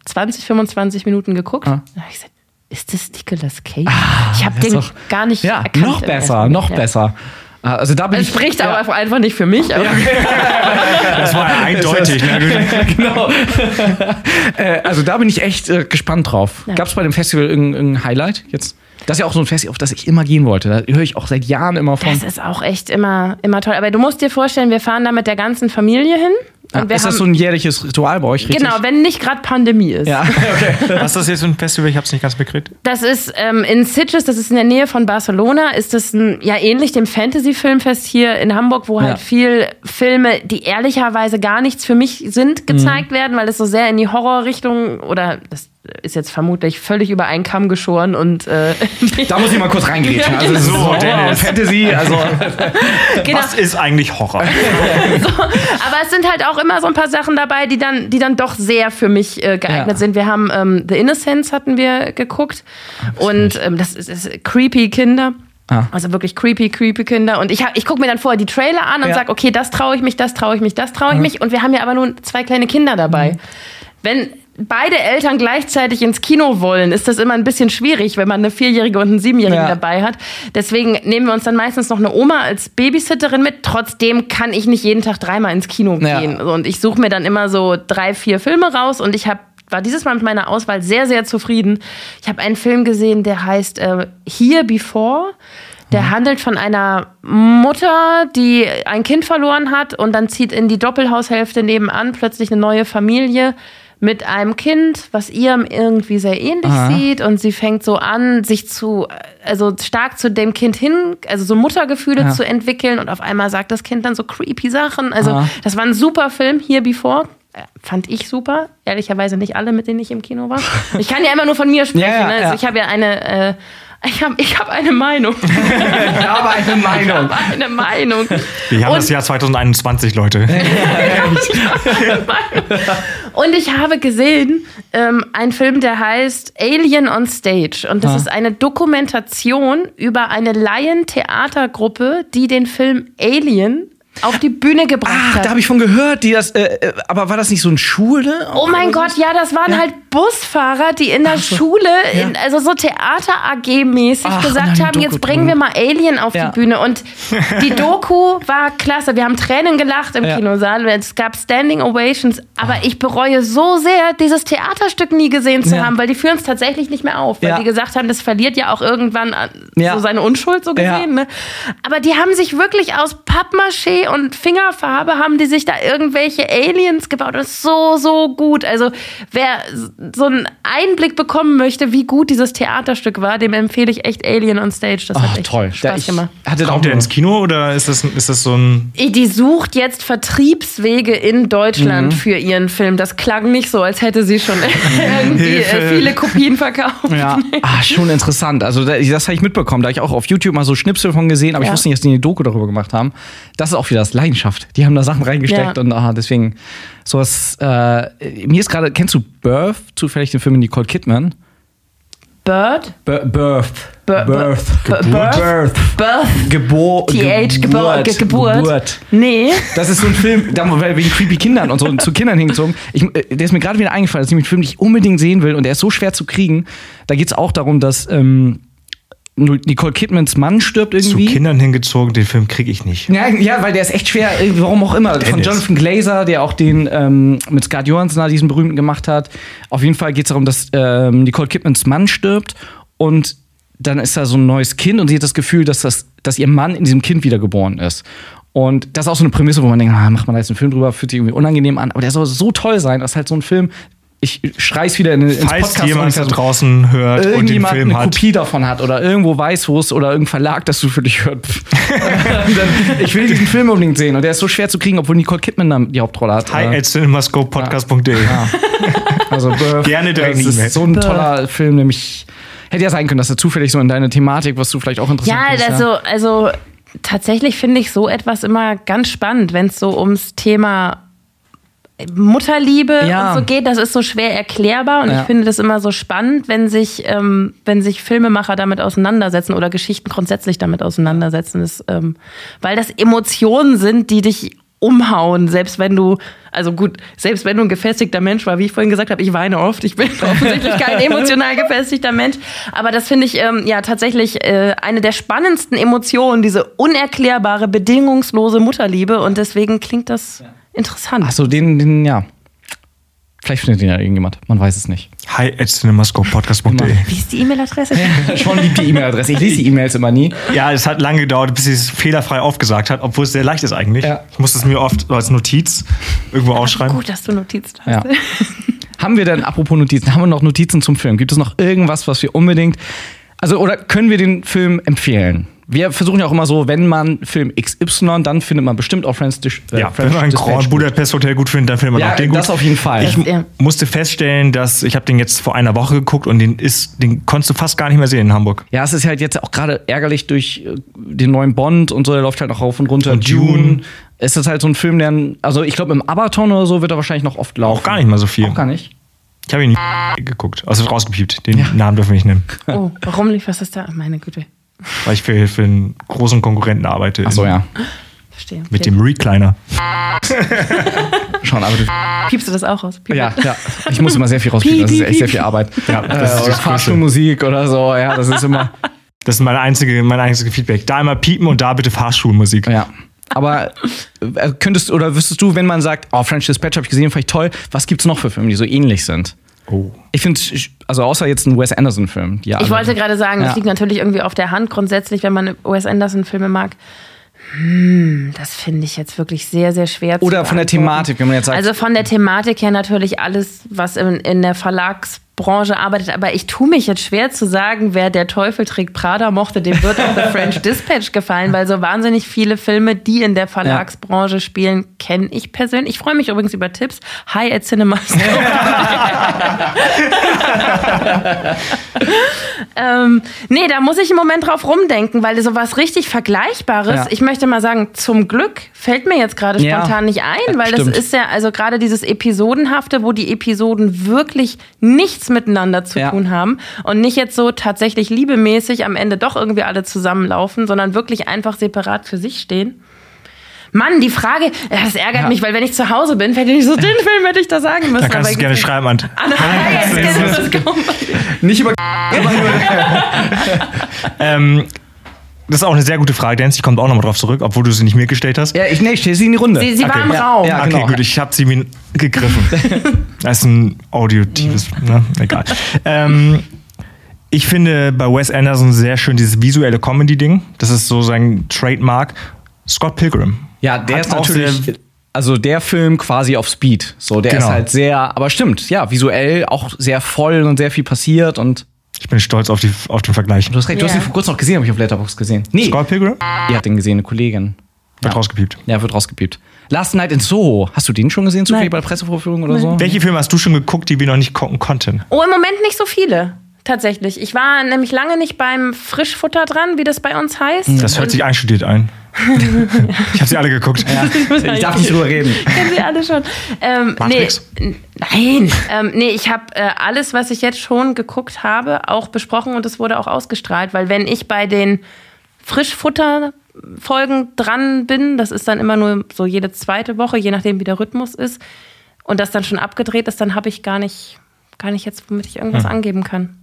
20, 25 Minuten geguckt. Ah. Da hab ich gesagt, ist das Nicolas Cage? ich habe den doch- gar nicht Ja, erkannt. noch besser, noch ja. besser. Ah, Also da bin Es ich spricht ja. aber einfach nicht für mich. Aber Das war ja eindeutig. Ne? genau. äh, also da bin ich echt äh, gespannt drauf. Ja. Gab es bei dem Festival irgendein, irgendein Highlight jetzt? Das ist ja auch so ein Festival, auf das ich immer gehen wollte. Da höre ich auch seit Jahren immer von. das ist auch echt immer, immer toll. Aber du musst dir vorstellen, wir fahren da mit der ganzen Familie hin. Und Ah, wir ist das so ein jährliches Ritual bei euch, richtig? Genau, wenn nicht gerade Pandemie ist. Ja, okay. Was ist das jetzt für ein Festival? Ich habe es nicht ganz bekriegt. Das ist ähm, in Sitges, das ist in der Nähe von Barcelona, ist das ein, ja ähnlich dem Fantasy-Filmfest hier in Hamburg, wo Ja. halt viel Filme, die ehrlicherweise gar nichts für mich sind, gezeigt Mhm. werden, weil es so sehr in die Horrorrichtung oder das ist jetzt vermutlich völlig über einen Kamm geschoren und äh, Da muss ich mal kurz reingrätschen. Also So, so, Dennis. Fantasy, also genau. Was ist eigentlich Horror? Aber es sind halt auch immer so ein paar Sachen dabei, die dann, die dann doch sehr für mich äh, geeignet Ja. sind. Wir haben ähm, The Innocents hatten wir geguckt und ähm, das ist, ist creepy Kinder. Ah. Also wirklich creepy, creepy Kinder. Und ich, hab- ich gucke mir dann vorher die Trailer an und Ja. sag, okay, das traue ich mich, das traue ich mich, das traue ich mich. Und wir haben ja aber nun zwei kleine Kinder dabei. Mhm. Wenn beide Eltern gleichzeitig ins Kino wollen, ist das immer ein bisschen schwierig, wenn man eine Vierjährige und einen Siebenjährigen Ja. dabei hat. Deswegen nehmen wir uns dann meistens noch eine Oma als Babysitterin mit. Trotzdem kann ich nicht jeden Tag dreimal ins Kino Ja. gehen. Und ich suche mir dann immer so drei, vier Filme raus und ich habe war dieses Mal mit meiner Auswahl sehr, sehr zufrieden. Ich habe einen Film gesehen, der heißt äh, Here Before. Der handelt von einer Mutter, die ein Kind verloren hat und dann zieht in die Doppelhaushälfte nebenan plötzlich eine neue Familie mit einem Kind, was ihr irgendwie sehr ähnlich Aha. sieht und sie fängt so an, sich zu, also stark zu dem Kind hin, also so Muttergefühle Ja. zu entwickeln und auf einmal sagt das Kind dann so creepy Sachen. Also Aha. das war ein super Film, Here Before. Äh, Fand ich super. Ehrlicherweise nicht alle, mit denen ich im Kino war. Ich kann ja immer nur von mir sprechen. Ja, ja, ne? also ja. ich habe ja eine, äh, ich habe ich hab eine Meinung. ich habe eine Ich Meinung. habe eine Meinung. Wir haben Und- das Jahr 2021, Leute. Und ich habe gesehen ähm, einen Film, der heißt Alien on Stage. Und das Ah. ist eine Dokumentation über eine Laientheatergruppe, die den Film Alien auf die Bühne gebracht Ach, hat. da habe ich von gehört, die das, äh, äh, aber war das nicht so eine Schule? Oh mein Gott, ja, das waren halt Busfahrer, die in der Schule, in, also so Theater-AG-mäßig gesagt haben, jetzt bringen wir mal Alien auf Ja. die Bühne. Und die Doku war klasse. Wir haben Tränen gelacht im Ja. Kinosaal. Es gab Standing Ovations. Aber ich bereue so sehr, dieses Theaterstück nie gesehen zu Ja. haben, weil die führen es tatsächlich nicht mehr auf. Weil Ja. die gesagt haben, das verliert ja auch irgendwann an- Ja. so seine Unschuld so Ja. gesehen. Ne? Aber die haben sich wirklich aus Pappmaché und Fingerfarbe haben die sich da irgendwelche Aliens gebaut. Das ist so, so gut. Also wer so einen Einblick bekommen möchte, wie gut dieses Theaterstück war, dem empfehle ich echt Alien on Stage. Das Ach, hat echt toll. Spaß ich gemacht. Hatte Kommt der ins Kino oder ist das, ist das so ein. Die sucht jetzt Vertriebswege in Deutschland Mhm. für ihren Film. Das klang nicht so, als hätte sie schon irgendwie äh, Hilfe. viele Kopien verkauft. Ja, ah, schon interessant. Also da- das habe ich mitbekommen, da hab ich auch auf YouTube mal so Schnipsel von gesehen, aber ich Ja. wusste nicht, dass die eine Doku darüber gemacht haben. Das ist auch wieder das Leidenschaft. Die haben da Sachen reingesteckt Ja. und ah, deswegen sowas. Äh, mir ist gerade, kennst du Birth? Zufällig den Film mit Nicole Kidman? Bird? Bir- Birth. Bir- Birth. Bir- Geburt. Birth. Birth? Gebor TH, Geburt. Ge Geburt. Geburt. Nee. Das ist so ein Film, da wegen creepy Kindern und so zu Kindern hingezogen. Ich, äh, der ist mir gerade wieder eingefallen, das ist nämlich ein Film, den ich unbedingt sehen will und der ist so schwer zu kriegen. Da geht es auch darum, dass ähm, Nicole Kidmans Mann stirbt Zu irgendwie. Kindern hingezogen, den Film kriege ich nicht. Ja, ja, weil der ist echt schwer, warum auch immer. Von Dennis. Jonathan Glazer, der auch den ähm, mit Scarlett Johansson diesen berühmten gemacht hat. Auf jeden Fall geht es darum, dass ähm, Nicole Kidmans Mann stirbt und dann ist da so ein neues Kind und sie hat das Gefühl, dass, das, dass ihr Mann in diesem Kind wiedergeboren ist. Und das ist auch so eine Prämisse, wo man denkt, ah, macht man da jetzt einen Film drüber, fühlt sich irgendwie unangenehm an. Aber der soll so toll sein, dass halt so ein Film, ich schrei's wieder in, ins Falls Podcast jemand da und draußen hört und den irgendjemand Film eine hat. Kopie davon hat oder irgendwo weiß, wo es oder irgendein Verlag das zufällig hört. pff. Dann, ich will diesen Film unbedingt sehen und der ist so schwer zu kriegen, obwohl Nicole Kidman da die Hauptrolle hat. Hi Äh, at cinemascopepodcast.de. also Birth, Gerne direkt das ist so ein toller Film, nämlich hätte ja sein können, dass er zufällig so in deine Thematik, was du vielleicht auch interessant Ja, findest, also, also tatsächlich finde ich so etwas immer ganz spannend, wenn es so ums Thema Mutterliebe Ja. und so geht. Das ist so schwer erklärbar und Ja. ich finde das immer so spannend, wenn sich, ähm, wenn sich Filmemacher damit auseinandersetzen oder Geschichten grundsätzlich damit auseinandersetzen. Das, ähm, weil das Emotionen sind, die dich umhauen, selbst wenn du, also gut, selbst wenn du ein gefestigter Mensch war, wie ich vorhin gesagt habe, ich weine oft, ich bin offensichtlich kein emotional gefestigter Mensch, aber das finde ich ähm, ja tatsächlich äh, eine der spannendsten Emotionen, diese unerklärbare, bedingungslose Mutterliebe und deswegen klingt das interessant. Achso, den, den, ja. Vielleicht findet ihn ja irgendjemand. Man weiß es nicht. Hi at cinemascopepodcast.de. Wie ist die E-Mail-Adresse? Schon liebt die E-Mail-Adresse. Ich lese die E-Mails immer nie. Ja, es hat lange gedauert, bis sie es fehlerfrei aufgesagt hat, obwohl es sehr leicht ist eigentlich. Ja. Ich muss es mir oft als Notiz irgendwo aufschreiben. Gut, dass du Notizen hast. Ja. haben wir denn, apropos Notizen, haben wir noch Notizen zum Film? Gibt es noch irgendwas, was wir unbedingt. Also, oder können wir den Film empfehlen? Wir versuchen ja auch immer so, wenn man Film XY, dann findet man bestimmt auch Friends Dish, äh, Ja, French wenn man Dispatch Grand. Budapest Hotel gut findet, dann findet man Ja, auch den gut. das auf jeden Fall. Ich Ja. musste feststellen, dass ich habe den jetzt vor einer Woche geguckt und den ist, den konntest du fast gar nicht mehr sehen in Hamburg. Ja, es ist halt jetzt auch gerade ärgerlich durch äh, den neuen Bond und so, der läuft halt noch rauf und runter. Und Dune. Es ist halt so ein Film, der, also ich glaube, im Abaton oder so wird er wahrscheinlich noch oft laufen. Auch gar nicht mal so viel. Auch gar nicht. Ich habe ihn nicht geguckt, also rausgepiept. Den Namen dürfen wir nicht nennen, Oh, warum lief was ist da? Meine Güte. Weil ich für, für einen großen Konkurrenten arbeite. Achso, in- ja. Verstehe. Mit Okay. dem Recliner. Schon, aber du, Piepst du das auch raus? Piep. ja, ja. Ich muss immer sehr viel rauspiepen, das ist echt sehr viel Arbeit. Ja, Äh, das ist oder. Fahrstuhlmusik oder so, ja, das ist immer. Das ist meine einzige, mein einziges Feedback. Da immer piepen und da bitte Fahrschulmusik. Ja. Aber äh, könntest oder wüsstest du, wenn man sagt, oh, French Dispatch habe ich gesehen, fand ich toll, was gibt's noch für Filme, die so ähnlich sind? Oh. Ich finde, also außer jetzt ein Wes Anderson-Film. ja Ich wollte gerade sagen, das Ja. liegt natürlich irgendwie auf der Hand grundsätzlich, wenn man Wes Anderson-Filme mag. Hm, das finde ich jetzt wirklich sehr, sehr schwer zu Oder von der. Thematik, wenn man jetzt sagt, Also von der Thematik her natürlich alles, was in, in der Verlagsbranche arbeitet. Aber ich tue mich jetzt schwer zu sagen, wer der Teufel trägt Prada mochte, dem wird auch The French Dispatch gefallen, weil so wahnsinnig viele Filme, die in der Verlagsbranche spielen, kenne ich persönlich. Ich freue mich übrigens über Tipps. Hi at Cinemas. ähm, nee, da muss ich im Moment drauf rumdenken, weil so was richtig Vergleichbares, Ja. ich möchte mal sagen, zum Glück fällt mir jetzt gerade Ja. spontan nicht ein, weil Stimmt. das ist ja also gerade dieses Episodenhafte, wo die Episoden wirklich nichts miteinander zu Ja. tun haben und nicht jetzt so tatsächlich liebemäßig am Ende doch irgendwie alle zusammenlaufen, sondern wirklich einfach separat für sich stehen. Mann, die Frage, das ärgert Ja. mich, weil wenn ich zu Hause bin, fällt ich so, den Film hätte ich da sagen müssen. Da kannst du es gerne schreiben an. Ah, nein, gekommen. nicht über. Ähm, das ist auch eine sehr gute Frage, Dance. Ich komme auch nochmal drauf zurück, obwohl du sie nicht mir gestellt hast. Ja, ich, nee, ich stelle sie in die Runde. Sie, sie war Okay. im Ja, Raum. ja. okay, genau. gut, ich habe sie mir gegriffen. das ist ein audiotives, ne? Egal. Ähm, ich finde bei Wes Anderson sehr schön dieses visuelle Comedy-Ding. Das ist so sein Trademark. Scott Pilgrim. Ja, der ist natürlich. sehr- Also der Film quasi auf Speed. So, der Genau. ist halt sehr, aber stimmt, ja, visuell auch sehr voll und sehr viel passiert und Ich bin stolz auf, die, auf den Vergleich. du hast recht, du Ja. hast ihn vor kurzem noch gesehen, habe ich auf Letterboxd gesehen. Nee, Scott Pilgrim? die hat den gesehen, eine Kollegin. Wird Ja. rausgepiept. Ja, wird rausgepiept. Last Night in Soho. Hast du den schon gesehen, zufällig Nein. bei der Pressevorführung oder so? Welche Filme hast du schon geguckt, die wir noch nicht gucken konnten? Oh, im Moment nicht so viele. Tatsächlich. Ich war nämlich lange nicht beim Frischfutter dran, wie das bei uns heißt. Das hört sich einstudiert ein. Ich habe sie alle geguckt. Ich darf nicht drüber reden. Kennen Sie alle schon. Ähm, Matrix? Nee, nein. ähm, nee, ich habe äh, alles, was ich jetzt schon geguckt habe, auch besprochen und es wurde auch ausgestrahlt, weil wenn ich bei den Frischfutter-Folgen dran bin, das ist dann immer nur so jede zweite Woche, je nachdem wie der Rhythmus ist, und das dann schon abgedreht ist, dann habe ich gar nicht, gar nicht jetzt, womit ich irgendwas angeben kann.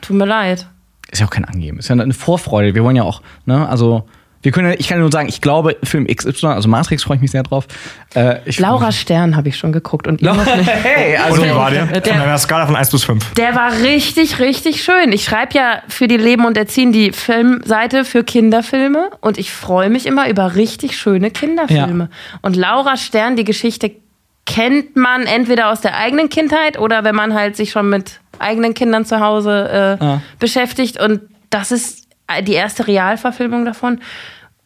Tut mir leid. Ist ja auch kein Angeben. Ist ja eine Vorfreude. Wir wollen ja auch, ne, also. Wir können, ja- ich kann nur sagen, ich glaube, Film XY, also Matrix, freue ich mich sehr drauf. Äh, ich Laura Stern habe ich schon geguckt und ihr noch nicht. Hey, also. Und wie war der? der- Von einer Skala von 1 bis 5. Der war richtig, richtig schön. Ich schreibe ja für die Leben und Erziehen die Filmseite für Kinderfilme und ich freue mich immer über richtig schöne Kinderfilme. Und Laura Stern, die Geschichte kennt man entweder aus der eigenen Kindheit oder wenn man halt sich schon mit eigenen Kindern zu Hause äh, Ah. beschäftigt. Und das ist die erste Realverfilmung davon.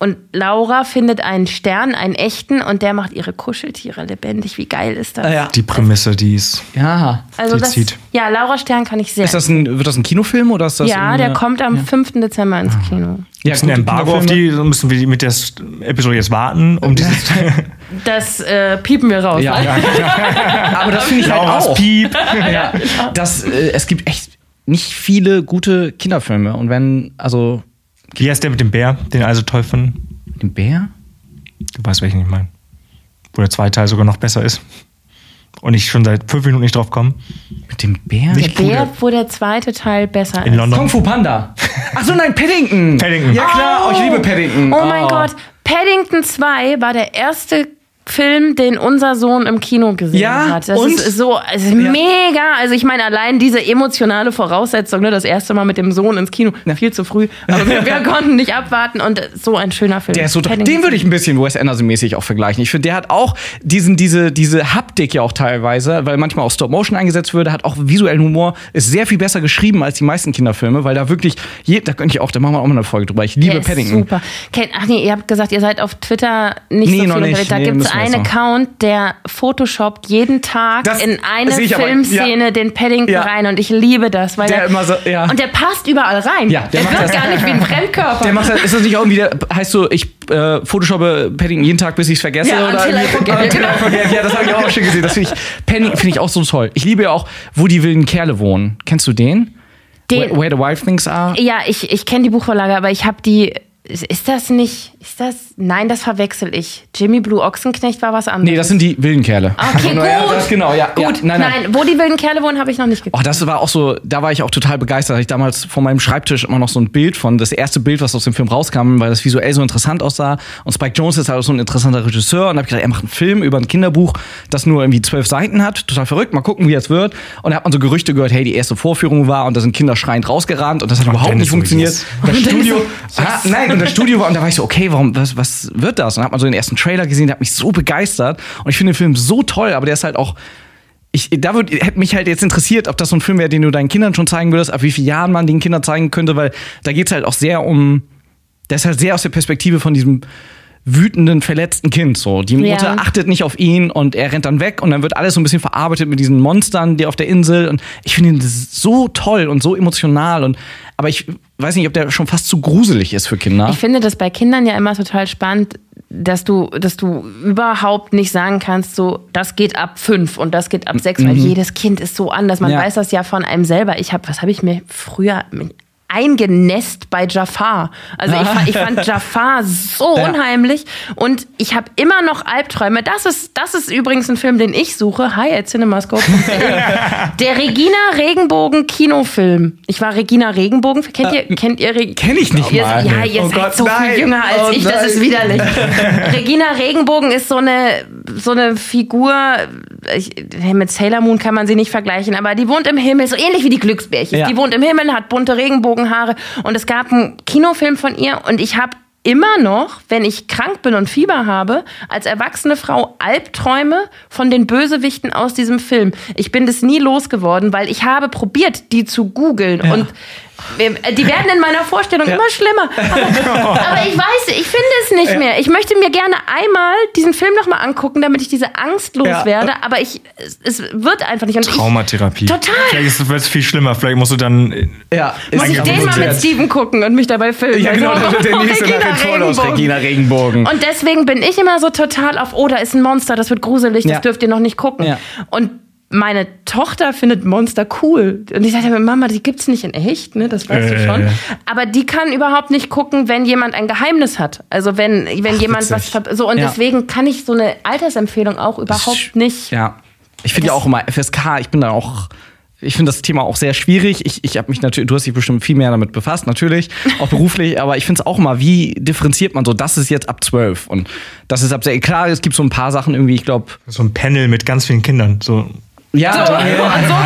Und Laura findet einen Stern, einen echten, und der macht ihre Kuscheltiere lebendig. Wie geil ist das? Ah, ja. Die Prämisse, die ist. ja. Also Die das, zieht. ja, Laura Stern kann ich sehr. Ist das ein, wird das ein Kinofilm oder ist das ja, eine- der kommt am 5. Dezember ins Kino. Ja, Ist ein Embargo auf die, so müssen wir mit der Episode jetzt warten, um dieses Das äh, piepen wir raus. Ja, ne? aber das finde ich halt auch. Piep. Ja, das, äh, es gibt echt nicht viele gute Kinderfilme. Und wenn, also, Wie heißt der mit dem Bär, den also toll finden? den Bär? Du weißt, welchen ich meine. wo der zweite Teil sogar noch besser ist. Und ich schon seit fünf Minuten nicht drauf komme. Mit dem Bär? Der Bär, wo der zweite Teil besser In ist. London. Kung Fu Panda. Ach so, nein, Paddington. Paddington. Ja klar, oh, ich liebe Paddington. Oh mein Gott, Paddington 2 war der erste Film, den unser Sohn im Kino gesehen Ja, hat. Das und? ist so es ist mega. Also ich meine, allein diese emotionale Voraussetzung, ne, das erste Mal mit dem Sohn ins Kino, viel zu früh, aber wir, wir konnten nicht abwarten und so ein schöner Film. Der ist so. Den würde ich ein bisschen Wes Anderson-mäßig auch vergleichen. Ich finde, der hat auch diesen, diese, diese Haptik ja auch teilweise, weil manchmal auch Stop-Motion eingesetzt würde, hat auch visuellen Humor, ist sehr viel besser geschrieben als die meisten Kinderfilme, weil da wirklich, je, da könnte ich auch, da machen wir auch mal eine Folge drüber. Ich liebe Der Paddington. super. Kennt, ach nee, ihr habt gesagt, ihr seid auf Twitter nicht Nee, so viel noch nicht. unterwegs. Da Nee, gibt es jetzt noch. Account, der photoshoppt jeden Tag Das in eine Filmszene ja. den Paddington Ja. rein und ich liebe das, weil Der immer so- ja. und der passt überall rein. Ja, der der, macht das- gar nicht wie ein Fremdkörper. Der macht das, ist das nicht irgendwie, der, heißt so, ich äh, photoshoppe Paddington jeden Tag, bis ich es vergesse? Ja, oder until. Ja, das habe ich auch schon gesehen. Das finde ich, finde ich auch so toll. Ich liebe ja auch, wo die wilden Kerle wohnen. Kennst du den? Den- Where, where the Wild Things Are? ja, ich, ich kenne die Buchvorlage, aber ich habe die. Ist das nicht. Ist das. Nein, das verwechsel ich. Jimmy Blue Ochsenknecht war was anderes. Nee, das sind die wilden Kerle. Okay, Also, ja, gut. das genau, ja. Gut, ja, nein, nein. wo die wilden Kerle wohnen, habe ich noch nicht geguckt. Oh, das war auch so, da war ich auch total begeistert. Hatte ich damals vor meinem Schreibtisch immer noch so ein Bild von, das erste Bild, was aus dem Film rauskam, weil das visuell so interessant aussah. Und Spike Jones ist halt auch so ein interessanter Regisseur. Und da hab ich gedacht, er macht einen Film über ein Kinderbuch, das nur irgendwie zwölf Seiten hat. Total verrückt. Mal gucken, wie es wird. Und da hat man so Gerüchte gehört, hey, die erste Vorführung war und da sind Kinder schreiend rausgerannt und das hat überhaupt Dennis, nicht funktioniert. Das Studio, ah, nein, und das Studio war, und da war ich so, okay, warum, was, was wird das? Und dann hat man so den ersten Trailer gesehen, der hat mich so begeistert. Und ich finde den Film so toll, aber der ist halt auch, ich, da würd, hätte mich halt jetzt interessiert, ob das so ein Film wäre, den du deinen Kindern schon zeigen würdest, ab wie vielen Jahren man den Kindern zeigen könnte, weil da geht's halt auch sehr um, der ist halt sehr aus der Perspektive von diesem wütenden, verletzten Kind. So, die Ja. Mutter achtet nicht auf ihn und er rennt dann weg und dann wird alles so ein bisschen verarbeitet mit diesen Monstern, die auf der Insel. Und ich finde ihn so toll und so emotional und aber ich weiß nicht, ob der schon fast zu gruselig ist für Kinder. Ich finde das bei Kindern ja immer total spannend, dass du, dass du überhaupt nicht sagen kannst, so, das geht ab fünf und das geht ab sechs, weil jedes Kind ist so anders. Man Mhm. Ja. weiß das ja von einem selber. Ich habe, was habe ich mir früher eingenässt bei Jafar. Also ich, fand- ich fand Jafar so Ja. unheimlich und ich habe immer noch Albträume. Das ist, das ist übrigens ein Film, den ich suche. Hi at cinemascope. Der Regina Regenbogen Kinofilm. Ich war Regina Regenbogen. Kennt ihr, kennt ihr Re Kenn ich nicht ihr, mal. Ja, ihr Oh seid Gott, so nein. viel jünger als Oh ich. Das nein. ist widerlich. Regina Regenbogen ist so eine, so eine Figur. Ich, mit Sailor Moon kann man sie nicht vergleichen, aber die wohnt im Himmel, so ähnlich wie die Glücksbärchen. Ja. Die wohnt im Himmel, hat bunte Regenbogenhaare und es gab einen Kinofilm von ihr und ich habe immer noch, wenn ich krank bin und Fieber habe, als erwachsene Frau Albträume von den Bösewichten aus diesem Film. Ich bin das nie losgeworden, weil ich habe probiert, die zu googeln und äh, die werden in meiner Vorstellung immer schlimmer. Aber, aber ich weiß, ich finde es nicht mehr. Ich möchte mir gerne einmal diesen Film nochmal angucken, damit ich diese Angst Ja. loswerde, aber ich, es, es wird einfach nicht. Und ich, Traumatherapie. Total. Vielleicht wird es viel schlimmer. Vielleicht musst du dann. äh, ja, muss ich den mal mit Steven gucken und mich dabei filmen. Ja, genau, Also, der nächste Regina voll aus Regenbogen. Regina Regenbogen. Und deswegen bin ich immer so total auf, oh, da ist ein Monster, das wird gruselig, das Ja. dürft ihr noch nicht gucken. Ja. Und meine Tochter findet Monster cool. Und ich sagte mir, Mama, die gibt's nicht in echt, ne? Das weißt Äh, du schon. ja. Aber die kann überhaupt nicht gucken, wenn jemand ein Geheimnis hat. Also wenn, wenn jemand was witzig. ver- so und Ja. deswegen kann ich so eine Altersempfehlung auch überhaupt nicht. Ja. Ich finde ja auch immer FSK, ich bin da auch. Ich finde das Thema auch sehr schwierig. Ich, ich habe mich natürlich, du hast dich bestimmt viel mehr damit befasst, natürlich, auch beruflich, aber ich finde es auch immer, wie differenziert man so, das ist jetzt ab 12 und das ist ab sehr, klar, es gibt so ein paar Sachen irgendwie, ich glaube, So ein Panel mit ganz vielen Kindern. So, ja, So, ja,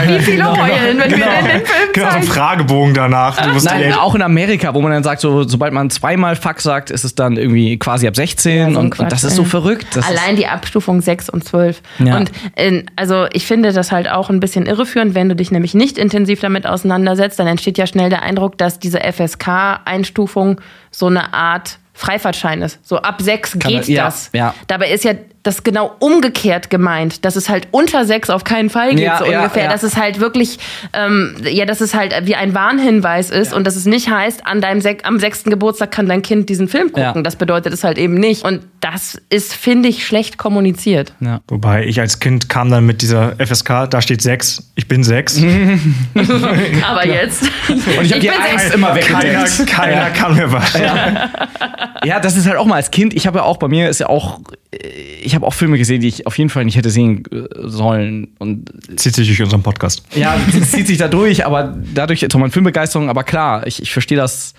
so wie viele heulen, wenn wir in den Film genau, so ein zeigen. Fragebogen danach. Du musst Nein, auch in Amerika, wo man dann sagt, so, sobald man zweimal Fuck sagt, ist es dann irgendwie quasi ab 16 so ein und, und das Quatsch, ist so verrückt. Das Allein die Abstufung 6 und 12. Ja. Und äh, also ich finde das halt auch ein bisschen irreführend, wenn du dich nämlich nicht intensiv damit auseinandersetzt, dann entsteht ja schnell der Eindruck, dass diese FSK-Einstufung so eine Art Freifahrtschein ist. So ab 6 Kann geht er- ja, das. ja. Dabei ist ja das genau umgekehrt gemeint, dass es halt unter 6 auf keinen Fall geht, Ja, so ja, ungefähr. ja. Dass es halt wirklich, ähm, ja, dass es halt wie ein Warnhinweis ist und dass es nicht heißt, an deinem sek am sechsten Geburtstag kann dein Kind diesen Film gucken. Ja. Das bedeutet es halt eben nicht. Und das ist, finde ich, schlecht kommuniziert. ja. Wobei ich als Kind kam dann mit dieser FSK, da steht sechs, ich bin sechs. Aber jetzt. Und ich habe die sechs. immer Keiner, weggedeckt. keiner Ja. kann mir was. Ja, das ist halt auch mal als Kind. Ich habe ja auch bei mir ist ja auch, äh, ich habe auch Filme gesehen, die ich auf jeden Fall nicht hätte sehen äh, sollen. Und Zieht sich durch unseren Podcast. ja, es zieht sich da durch, aber dadurch meine Filmbegeisterung. Aber klar, ich, ich verstehe das.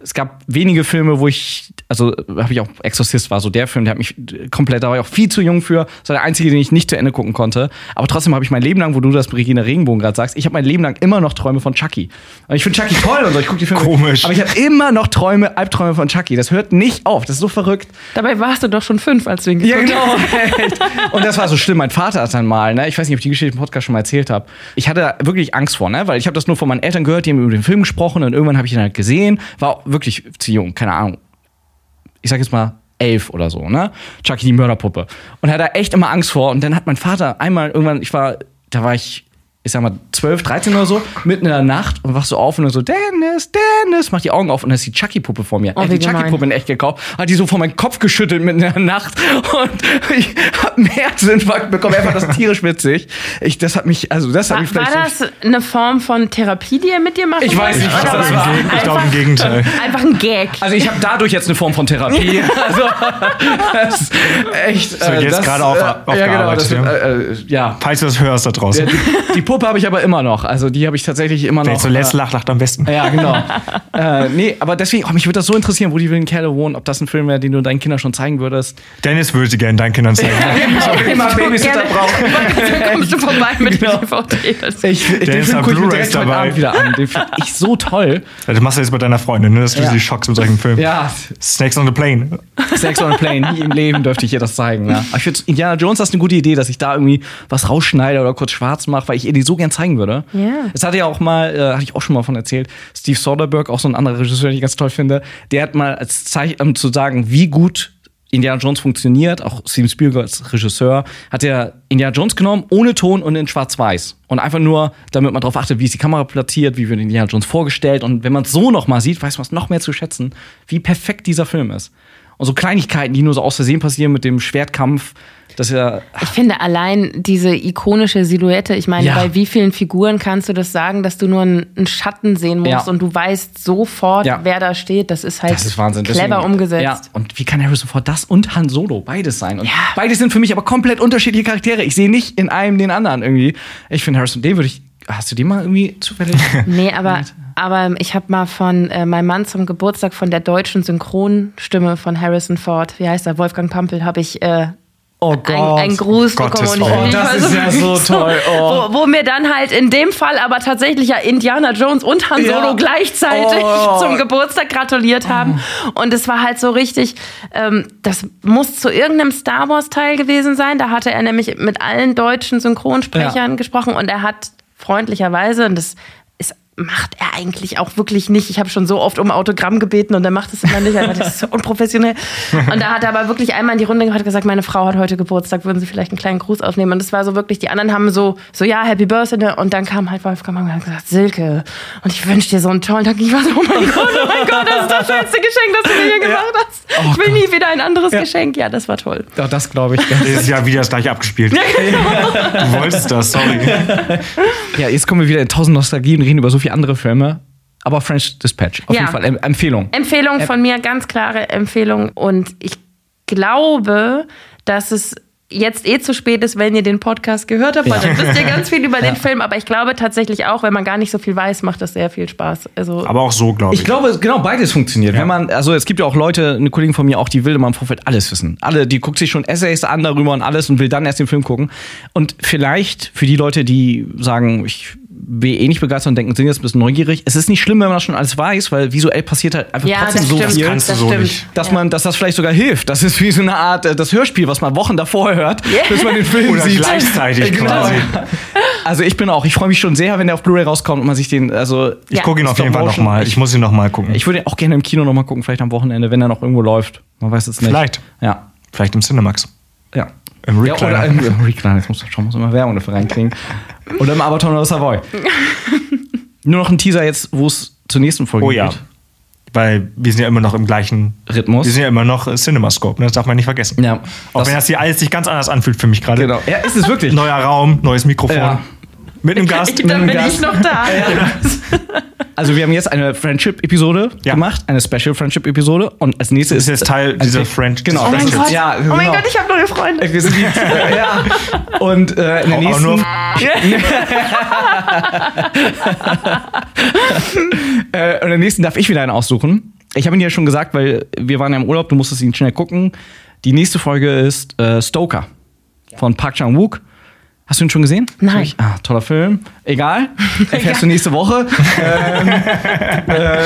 Es gab wenige Filme, wo ich, also habe ich auch Exorcist war so der Film, der hat mich komplett, da war ich auch viel zu jung für. Das war der einzige, den ich nicht zu Ende gucken konnte. Aber trotzdem habe ich mein Leben lang, wo du das mit Regina Regenbogen gerade sagst, ich habe mein Leben lang immer noch Träume von Chucky. Und ich finde Chucky toll und so, ich gucke die Filme. Komisch. Aber ich habe immer noch Träume, Albträume von Chucky. Das hört nicht auf. Das ist so verrückt. Dabei warst du doch schon fünf, als du ihn Ja, geguckt hast. genau. Echt. Und das war so schlimm. Mein Vater hat dann mal, ne, ich weiß nicht, ob ich die Geschichte im Podcast schon mal erzählt habe. Ich hatte wirklich Angst vor, ne, weil ich habe das nur von meinen Eltern gehört, die haben über den Film gesprochen und irgendwann habe ich ihn halt gesehen. War wirklich zu jung, keine Ahnung. Ich sag jetzt mal elf oder so, ne? Chucky die Mörderpuppe. Und hat da echt immer Angst vor. Und dann hat mein Vater einmal irgendwann, ich war, da war ich ich sag mal, 12, 13 oder so, mitten in der Nacht und wachst so auf und dann so, Dennis, Dennis, mach die Augen auf und dann ist die Chucky-Puppe vor mir. Oh, hat wie die. Chucky-Puppe in echt gekauft, hat die so vor meinen Kopf geschüttelt mitten in der Nacht und ich hab einen Herzinfarkt bekommen. Fand das tierisch witzig. Ich, das hat mich, also das hat War, mich vielleicht. war das eine Form von Therapie, die er mit dir machen Ich weiß nicht, was das war Ich glaube im Gegenteil. Einfach ein Gag. also ich habe dadurch jetzt eine Form von Therapie. Also das ist echt. So, jetzt das, gerade auf- äh, ja, genau, das, aufgearbeitet, wird, äh, äh, ja. Falls du das hörst da draußen. Die, die Puppe habe ich aber immer noch. Also die habe ich tatsächlich immer Wer noch. zuletzt äh, lacht, lacht am besten. Ja, genau. äh, nee, aber deswegen, oh, mich würde das so interessieren, wo die wilden Kerle wohnen, ob das ein Film wäre, den du deinen Kindern schon zeigen würdest. Dennis würde sie gerne deinen Kindern zeigen. Wenn immer Babysitter braucht. Dann kommst du vorbei mit Genau. DVD. Das- Ich, den ist Film gucke ich mir. Abend wieder an. Den finde ich so toll. Ja, Das machst du jetzt mit deiner Freundin, ne? dass du Ja. sie schockst mit solchen Filmen. Ja, Snakes on the Plane. Sex on a Plane. Nie im Leben dürfte ich ihr das zeigen. Ja. Aber ich finde, Indiana Jones, das ist eine gute Idee, dass ich da irgendwie was rausschneide oder kurz schwarz mache, weil ich ihr die so gern zeigen würde. Ja. Es hatte ja auch mal, äh, hatte ich auch schon mal von erzählt, Steve Soderbergh, auch so ein anderer Regisseur, den ich ganz toll finde, der hat mal als Zeichen, um zu sagen, wie gut Indiana Jones funktioniert, auch Steven Spielberg als Regisseur, hat er Indiana Jones genommen, ohne Ton und in schwarz-weiß. Und einfach nur, damit man darauf achtet, wie ist die Kamera platziert, wie wird Indiana Jones vorgestellt. Und wenn man es so noch mal sieht, weiß man es noch mehr zu schätzen, wie perfekt dieser Film ist. Und so Kleinigkeiten, die nur so aus Versehen passieren mit dem Schwertkampf, dass er Ich finde allein diese ikonische Silhouette, ich meine, Ja. bei wie vielen Figuren kannst du das sagen, dass du nur einen, Schatten sehen musst Ja. und du weißt sofort, Ja. wer da steht. Das ist halt Das ist clever Deswegen- umgesetzt. Ja, und wie kann Harrison Ford das und Han Solo beides sein? Und Ja. beide sind für mich aber komplett unterschiedliche Charaktere. Ich sehe nicht in einem den anderen irgendwie. Ich finde Harrison, den würde ich. Hast du den mal irgendwie zufällig? Nee, aber, aber ich habe mal von äh, meinem Mann zum Geburtstag von der deutschen Synchronstimme von Harrison Ford, wie heißt er, Wolfgang Pampel, habe ich äh, Oh ein, ein Gruß Gottes bekommen. Oh, das ist ja so toll. Oh. Wo, wo mir dann halt in dem Fall aber tatsächlich ja Indiana Jones und Han Solo Ja. gleichzeitig Oh. zum Geburtstag gratuliert haben. Und es war halt so richtig, ähm, das muss zu irgendeinem Star Wars Teil gewesen sein. Da hatte er nämlich mit allen deutschen Synchronsprechern Ja. gesprochen und er hat freundlicherweise, und das ist, macht er eigentlich auch wirklich nicht. Ich habe schon so oft um Autogramm gebeten und er macht es immer nicht. Er sagt, Das ist so unprofessionell. Und da hat er aber wirklich einmal in die Runde gehört und gesagt, meine Frau hat heute Geburtstag, würden Sie vielleicht einen kleinen Gruß aufnehmen? Und das war so wirklich, die anderen haben so, so ja, Happy Birthday. Und dann kam halt Wolfgang und hat gesagt, Silke, und ich wünsche dir so einen tollen Tag. Ich war so, oh mein Gott, oh mein Gott, das ist das schönste Geschenk, das du mir hier gemacht hast. Oh ich will nie wieder ein anderes Ja. Geschenk. Ja, das war toll. Ja, das glaube ich. Das ist ja wieder das gleiche abgespielt. Du wolltest das, sorry. ja, jetzt kommen wir wieder in tausend Nostalgien, reden über so viele andere Filme. Aber French Dispatch, auf Ja. jeden Fall Em- Empfehlung. Empfehlung von mir, ganz klare Empfehlung. Und ich glaube, dass es jetzt eh zu spät ist, wenn ihr den Podcast gehört habt, weil dann wisst ihr ganz viel über den Film. Aber ich glaube tatsächlich auch, wenn man gar nicht so viel weiß, macht das sehr viel Spaß. Also Aber auch so, glaube ich. Ich glaube, genau, beides funktioniert. Wenn man, also es gibt ja auch Leute, eine Kollegin von mir auch, die will immer im Vorfeld alles wissen. Alle, die guckt sich schon Essays an darüber und alles und will dann erst den Film gucken. Und vielleicht für die Leute, die sagen, ich eh nicht begeistert und denken, sind jetzt ein bisschen neugierig. Es ist nicht schlimm, wenn man das schon alles weiß, weil visuell passiert halt einfach ja, trotzdem das so stimmt. viel. kannst du das so. Dass Ja. man, dass das vielleicht sogar hilft. Das ist wie so eine Art äh, das Hörspiel, was man Wochen davor hört, bis man den Film Oder sieht. gleichzeitig Genau. quasi. Also ich bin auch, ich freue mich schon sehr, wenn der auf Blu-ray rauskommt und man sich den, also Ich Ja. gucke ihn auf jeden Fall nochmal. Ich muss ihn nochmal gucken. ich würde ihn auch gerne im Kino nochmal gucken, vielleicht am Wochenende, wenn er noch irgendwo läuft. Man weiß es nicht. Vielleicht. Ja. Vielleicht im Cinemax. Ja. Im Ja, Recliner. oder im im Recliner, jetzt muss schon muss immer Werbung dafür reinkriegen. Oder im Abaton oder Savoy. Nur noch ein Teaser jetzt, wo es zur nächsten Folge oh ja. geht. Weil wir sind ja immer noch im gleichen Rhythmus. Wir sind ja immer noch CinemaScope, ne? das darf man nicht vergessen. Ja. Auch wenn das hier alles sich ganz anders anfühlt für mich gerade. Genau. Ja, ist es wirklich. Neuer Raum, neues Mikrofon. Ja. Mit einem Gast. Dann einem bin Gast. ich noch da. Also wir haben jetzt eine Friendship-Episode Ja. gemachte, eine Special Friendship-Episode und als nächstes Das ist jetzt Teil dieser Friend. Genau. Oh mein Friendships. Gott. Ja, oh mein genau. Gott, ich habe neue Freunde. Wir sind die, ja. Und äh, in der Auch- auch nächsten, nur- äh, in der nächsten darf ich wieder einen aussuchen. Ich habe ihn ja schon gesagt, weil wir waren ja im Urlaub, du musstest ihn schnell gucken. Die nächste Folge ist äh, Stoker von Park Chan-wook. Hast du ihn schon gesehen? Nein. Ich- Ah, toller Film. Egal. Erfährst du nächste Woche. ähm, äh,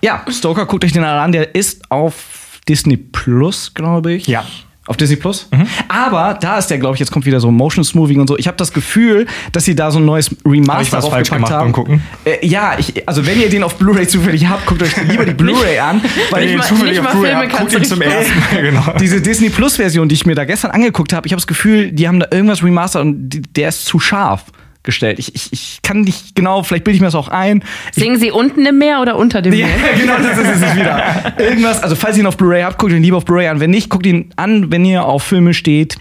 ja, Stoker, guckt euch den an. Der ist auf Disney Plus, glaube ich. Ja. Auf Disney Plus. Aber da ist der, glaube ich, jetzt kommt wieder so Motion Smoothing und so. Ich habe das Gefühl, dass sie da so ein neues Remaster Hab draufgepackt gemacht haben. Gucken? Äh, ja, ich, also wenn ihr den auf Blu-ray zufällig habt, guckt euch lieber die Blu-ray an, weil mal- zufällig auf Blu-ray Filme hab, guck kannst du ihn zum ersten Mal, genau. diese Disney Plus Version, die ich mir da gestern angeguckt habe, ich habe das Gefühl, die haben da irgendwas remastert und die, der ist zu scharf gestellt. Ich, ich, ich kann nicht genau, vielleicht bilde ich mir das auch ein. Ich, Singen Sie unten im Meer oder unter dem ja, Meer? genau, das ist es wieder. Irgendwas, also falls ihr ihn auf Blu-ray habt, guckt ihn lieber auf Blu-ray an. Wenn nicht, guckt ihn an, wenn ihr auf Filme steht.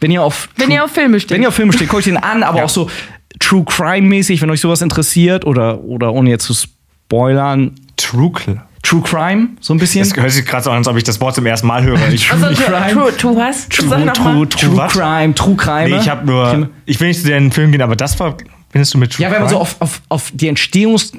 Wenn ihr auf Wenn ihr auf Filme steht. wenn ihr auf Filme steht, guckt ihn an, aber Ja. auch so True Crime mäßig, wenn euch sowas interessiert oder oder ohne jetzt zu spoilern, True Cl- True Crime so ein bisschen. Das hört sich gerade so an, als ob ich das Wort zum ersten Mal höre. Ich, also, True Crime. True, True was? Noch mal. True, True was? Crime, True Crime. nee, ich habe nur. Ich will nicht zu den Film gehen, aber das war. Findest du mit True Ja, wenn man so auf, auf, auf die Entstehungs...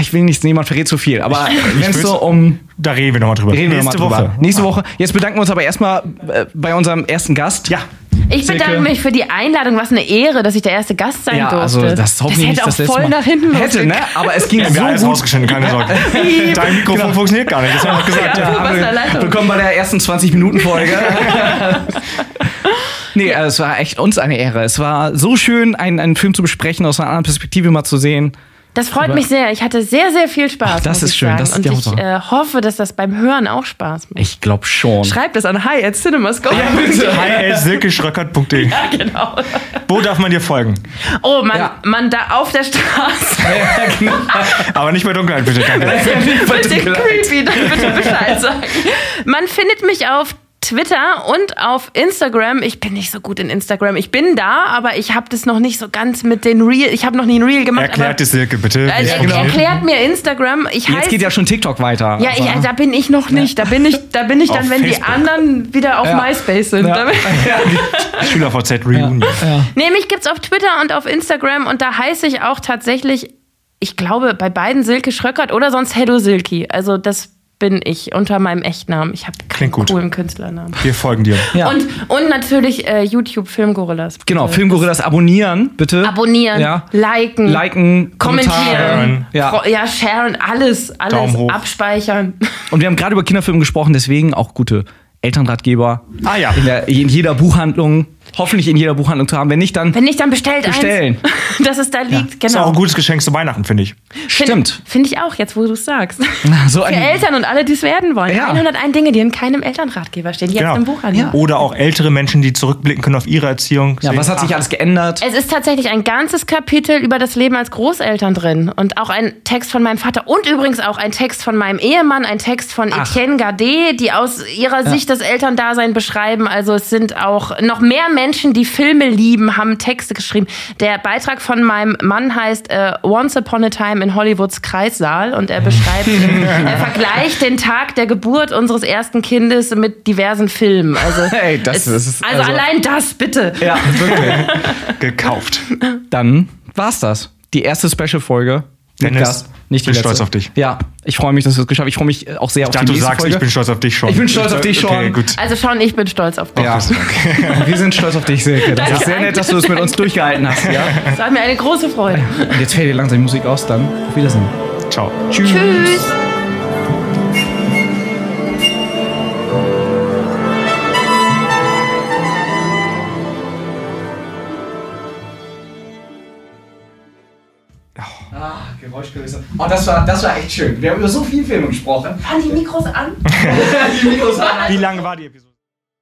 Ich will nicht, niemand verrät zu viel, aber wenn es so um... Da reden wir nochmal drüber. Reden wir Nächste mal drüber. Woche. Nächste Woche. Jetzt bedanken wir uns aber erstmal äh, bei unserem ersten Gast. Ja. Ich bedanke Silke. mich für die Einladung. Was eine Ehre, dass ich der erste Gast sein Ja, durfte. also das hoffentlich hätte nicht auch das voll Mal. nach hinten Hätte, losgegangen. ne? Aber es ging haben so alles gut. rausgeschnitten, keine Sorge. Dein Mikrofon funktioniert gar nicht, das haben wir noch gesagt. Ja. Ja, eine wir-. Willkommen bei der ersten 20-Minuten-Folge. nee, äh, es war echt uns eine Ehre. Es war so schön, einen, einen Film zu besprechen, aus einer anderen Perspektive mal zu sehen. Das freut mich sehr. Ich hatte sehr, sehr viel Spaß. Ach, das ist schön. Sagen. Das ist Und ich äh, hoffe, dass das beim Hören auch Spaß macht. Ich glaube schon. Schreibt es an hi at cinemascope. Hi, silkeschröckert.de. Ja, genau. Wo darf man dir folgen? Oh, man, Ja. man da auf der Straße. Ja, genau. Aber nicht bei Dunkelheit, bitte. Danke. bitte creepy, dann bitte Bescheid sagen. Man findet mich auf Twitter und auf Instagram. Ich bin nicht so gut in Instagram. Ich bin da, aber ich habe das noch nicht so ganz mit den Reel. Ich habe noch nie ein Reel gemacht. Erklärt es Silke, bitte. es äh, funktioniert. Erklärt mir Instagram. Ich Jetzt heiß, geht ja schon TikTok weiter. ja, ich, Also- da bin ich noch nicht. Da bin ich, da bin ich dann, wenn die Facebook. anderen wieder auf Ja. MySpace sind. Ja. SchülerVZ Reunion. Nee, mich gibt's auf Twitter und auf Instagram und da heiße ich auch tatsächlich, ich glaube, bei beiden Silke Schröckert oder sonst Heddo Silki. Also das bin ich unter meinem Echtnamen. Ich habe keinen Klingt gut. coolen Künstlernamen. Wir folgen dir. Ja. Und, und natürlich äh, YouTube Filmgorillas. bitte. Genau, Filmgorillas abonnieren, bitte. Abonnieren, Ja. liken, Liken, kommentieren, Kommentare. Ja. Ja, sharen, alles, alles Daumen hoch. abspeichern. Und wir haben gerade über Kinderfilme gesprochen, deswegen auch gute Elternratgeber. Ah ja. In, der, in jeder Buchhandlung. Hoffentlich in jeder Buchhandlung zu haben. Wenn nicht, dann Wenn nicht, dann bestellt bestellen. eins, dass es da liegt. Ist auch Genau. ein gutes Geschenk zu Weihnachten, finde ich. Stimmt. Finde ich auch, jetzt wo du es sagst. So Für Eltern und alle, die es werden wollen. Ja. 101 Dinge, die in keinem Elternratgeber stehen. Jetzt Genau. im Buchhandel. Oder auch ältere Menschen, die zurückblicken können auf ihre Erziehung. ja, was hat sich alles geändert? Es ist tatsächlich ein ganzes Kapitel über das Leben als Großeltern drin. Und auch ein Text von meinem Vater und übrigens auch ein Text von meinem Ehemann, ein Text von Ach. Etienne Gardet, die aus ihrer Sicht das Elterndasein beschreiben. Also es sind auch noch mehr Menschen, die Filme lieben, haben Texte geschrieben. Der Beitrag von meinem Mann heißt äh, Once Upon a Time in Hollywoods Kreissaal und er beschreibt, er vergleicht den Tag der Geburt unseres ersten Kindes mit diversen Filmen. Also, Hey, das es- ist- also, also- allein das, bitte. Ja, wirklich. gekauft. Dann war's das. Die erste Special-Folge. Dennis, Gast. Nicht die bin letzte. stolz auf dich. Ja, ich freue mich, dass du es geschafft hast. Ich freue mich auch sehr auf Ich dachte, die du nächste sagst, Folge. ich bin stolz auf dich schon. Ich bin stolz auf dich Okay, schon. gut. Also schon, ich bin stolz auf dich. Ja. Wir sind stolz auf dich, Silke. Das ist sehr nett, dass du es mit uns durchgehalten hast. Ja? Es war mir eine große Freude. Und jetzt fällt dir langsam die Musik aus, dann auf Wiedersehen. Ciao. Tschüss. Tschüss. Geräuschkulisse. Oh, das war, das war echt schön. Wir haben über so viele Filme gesprochen. Waren die Mikros an? Die Mikros an. Wie lange war die Episode?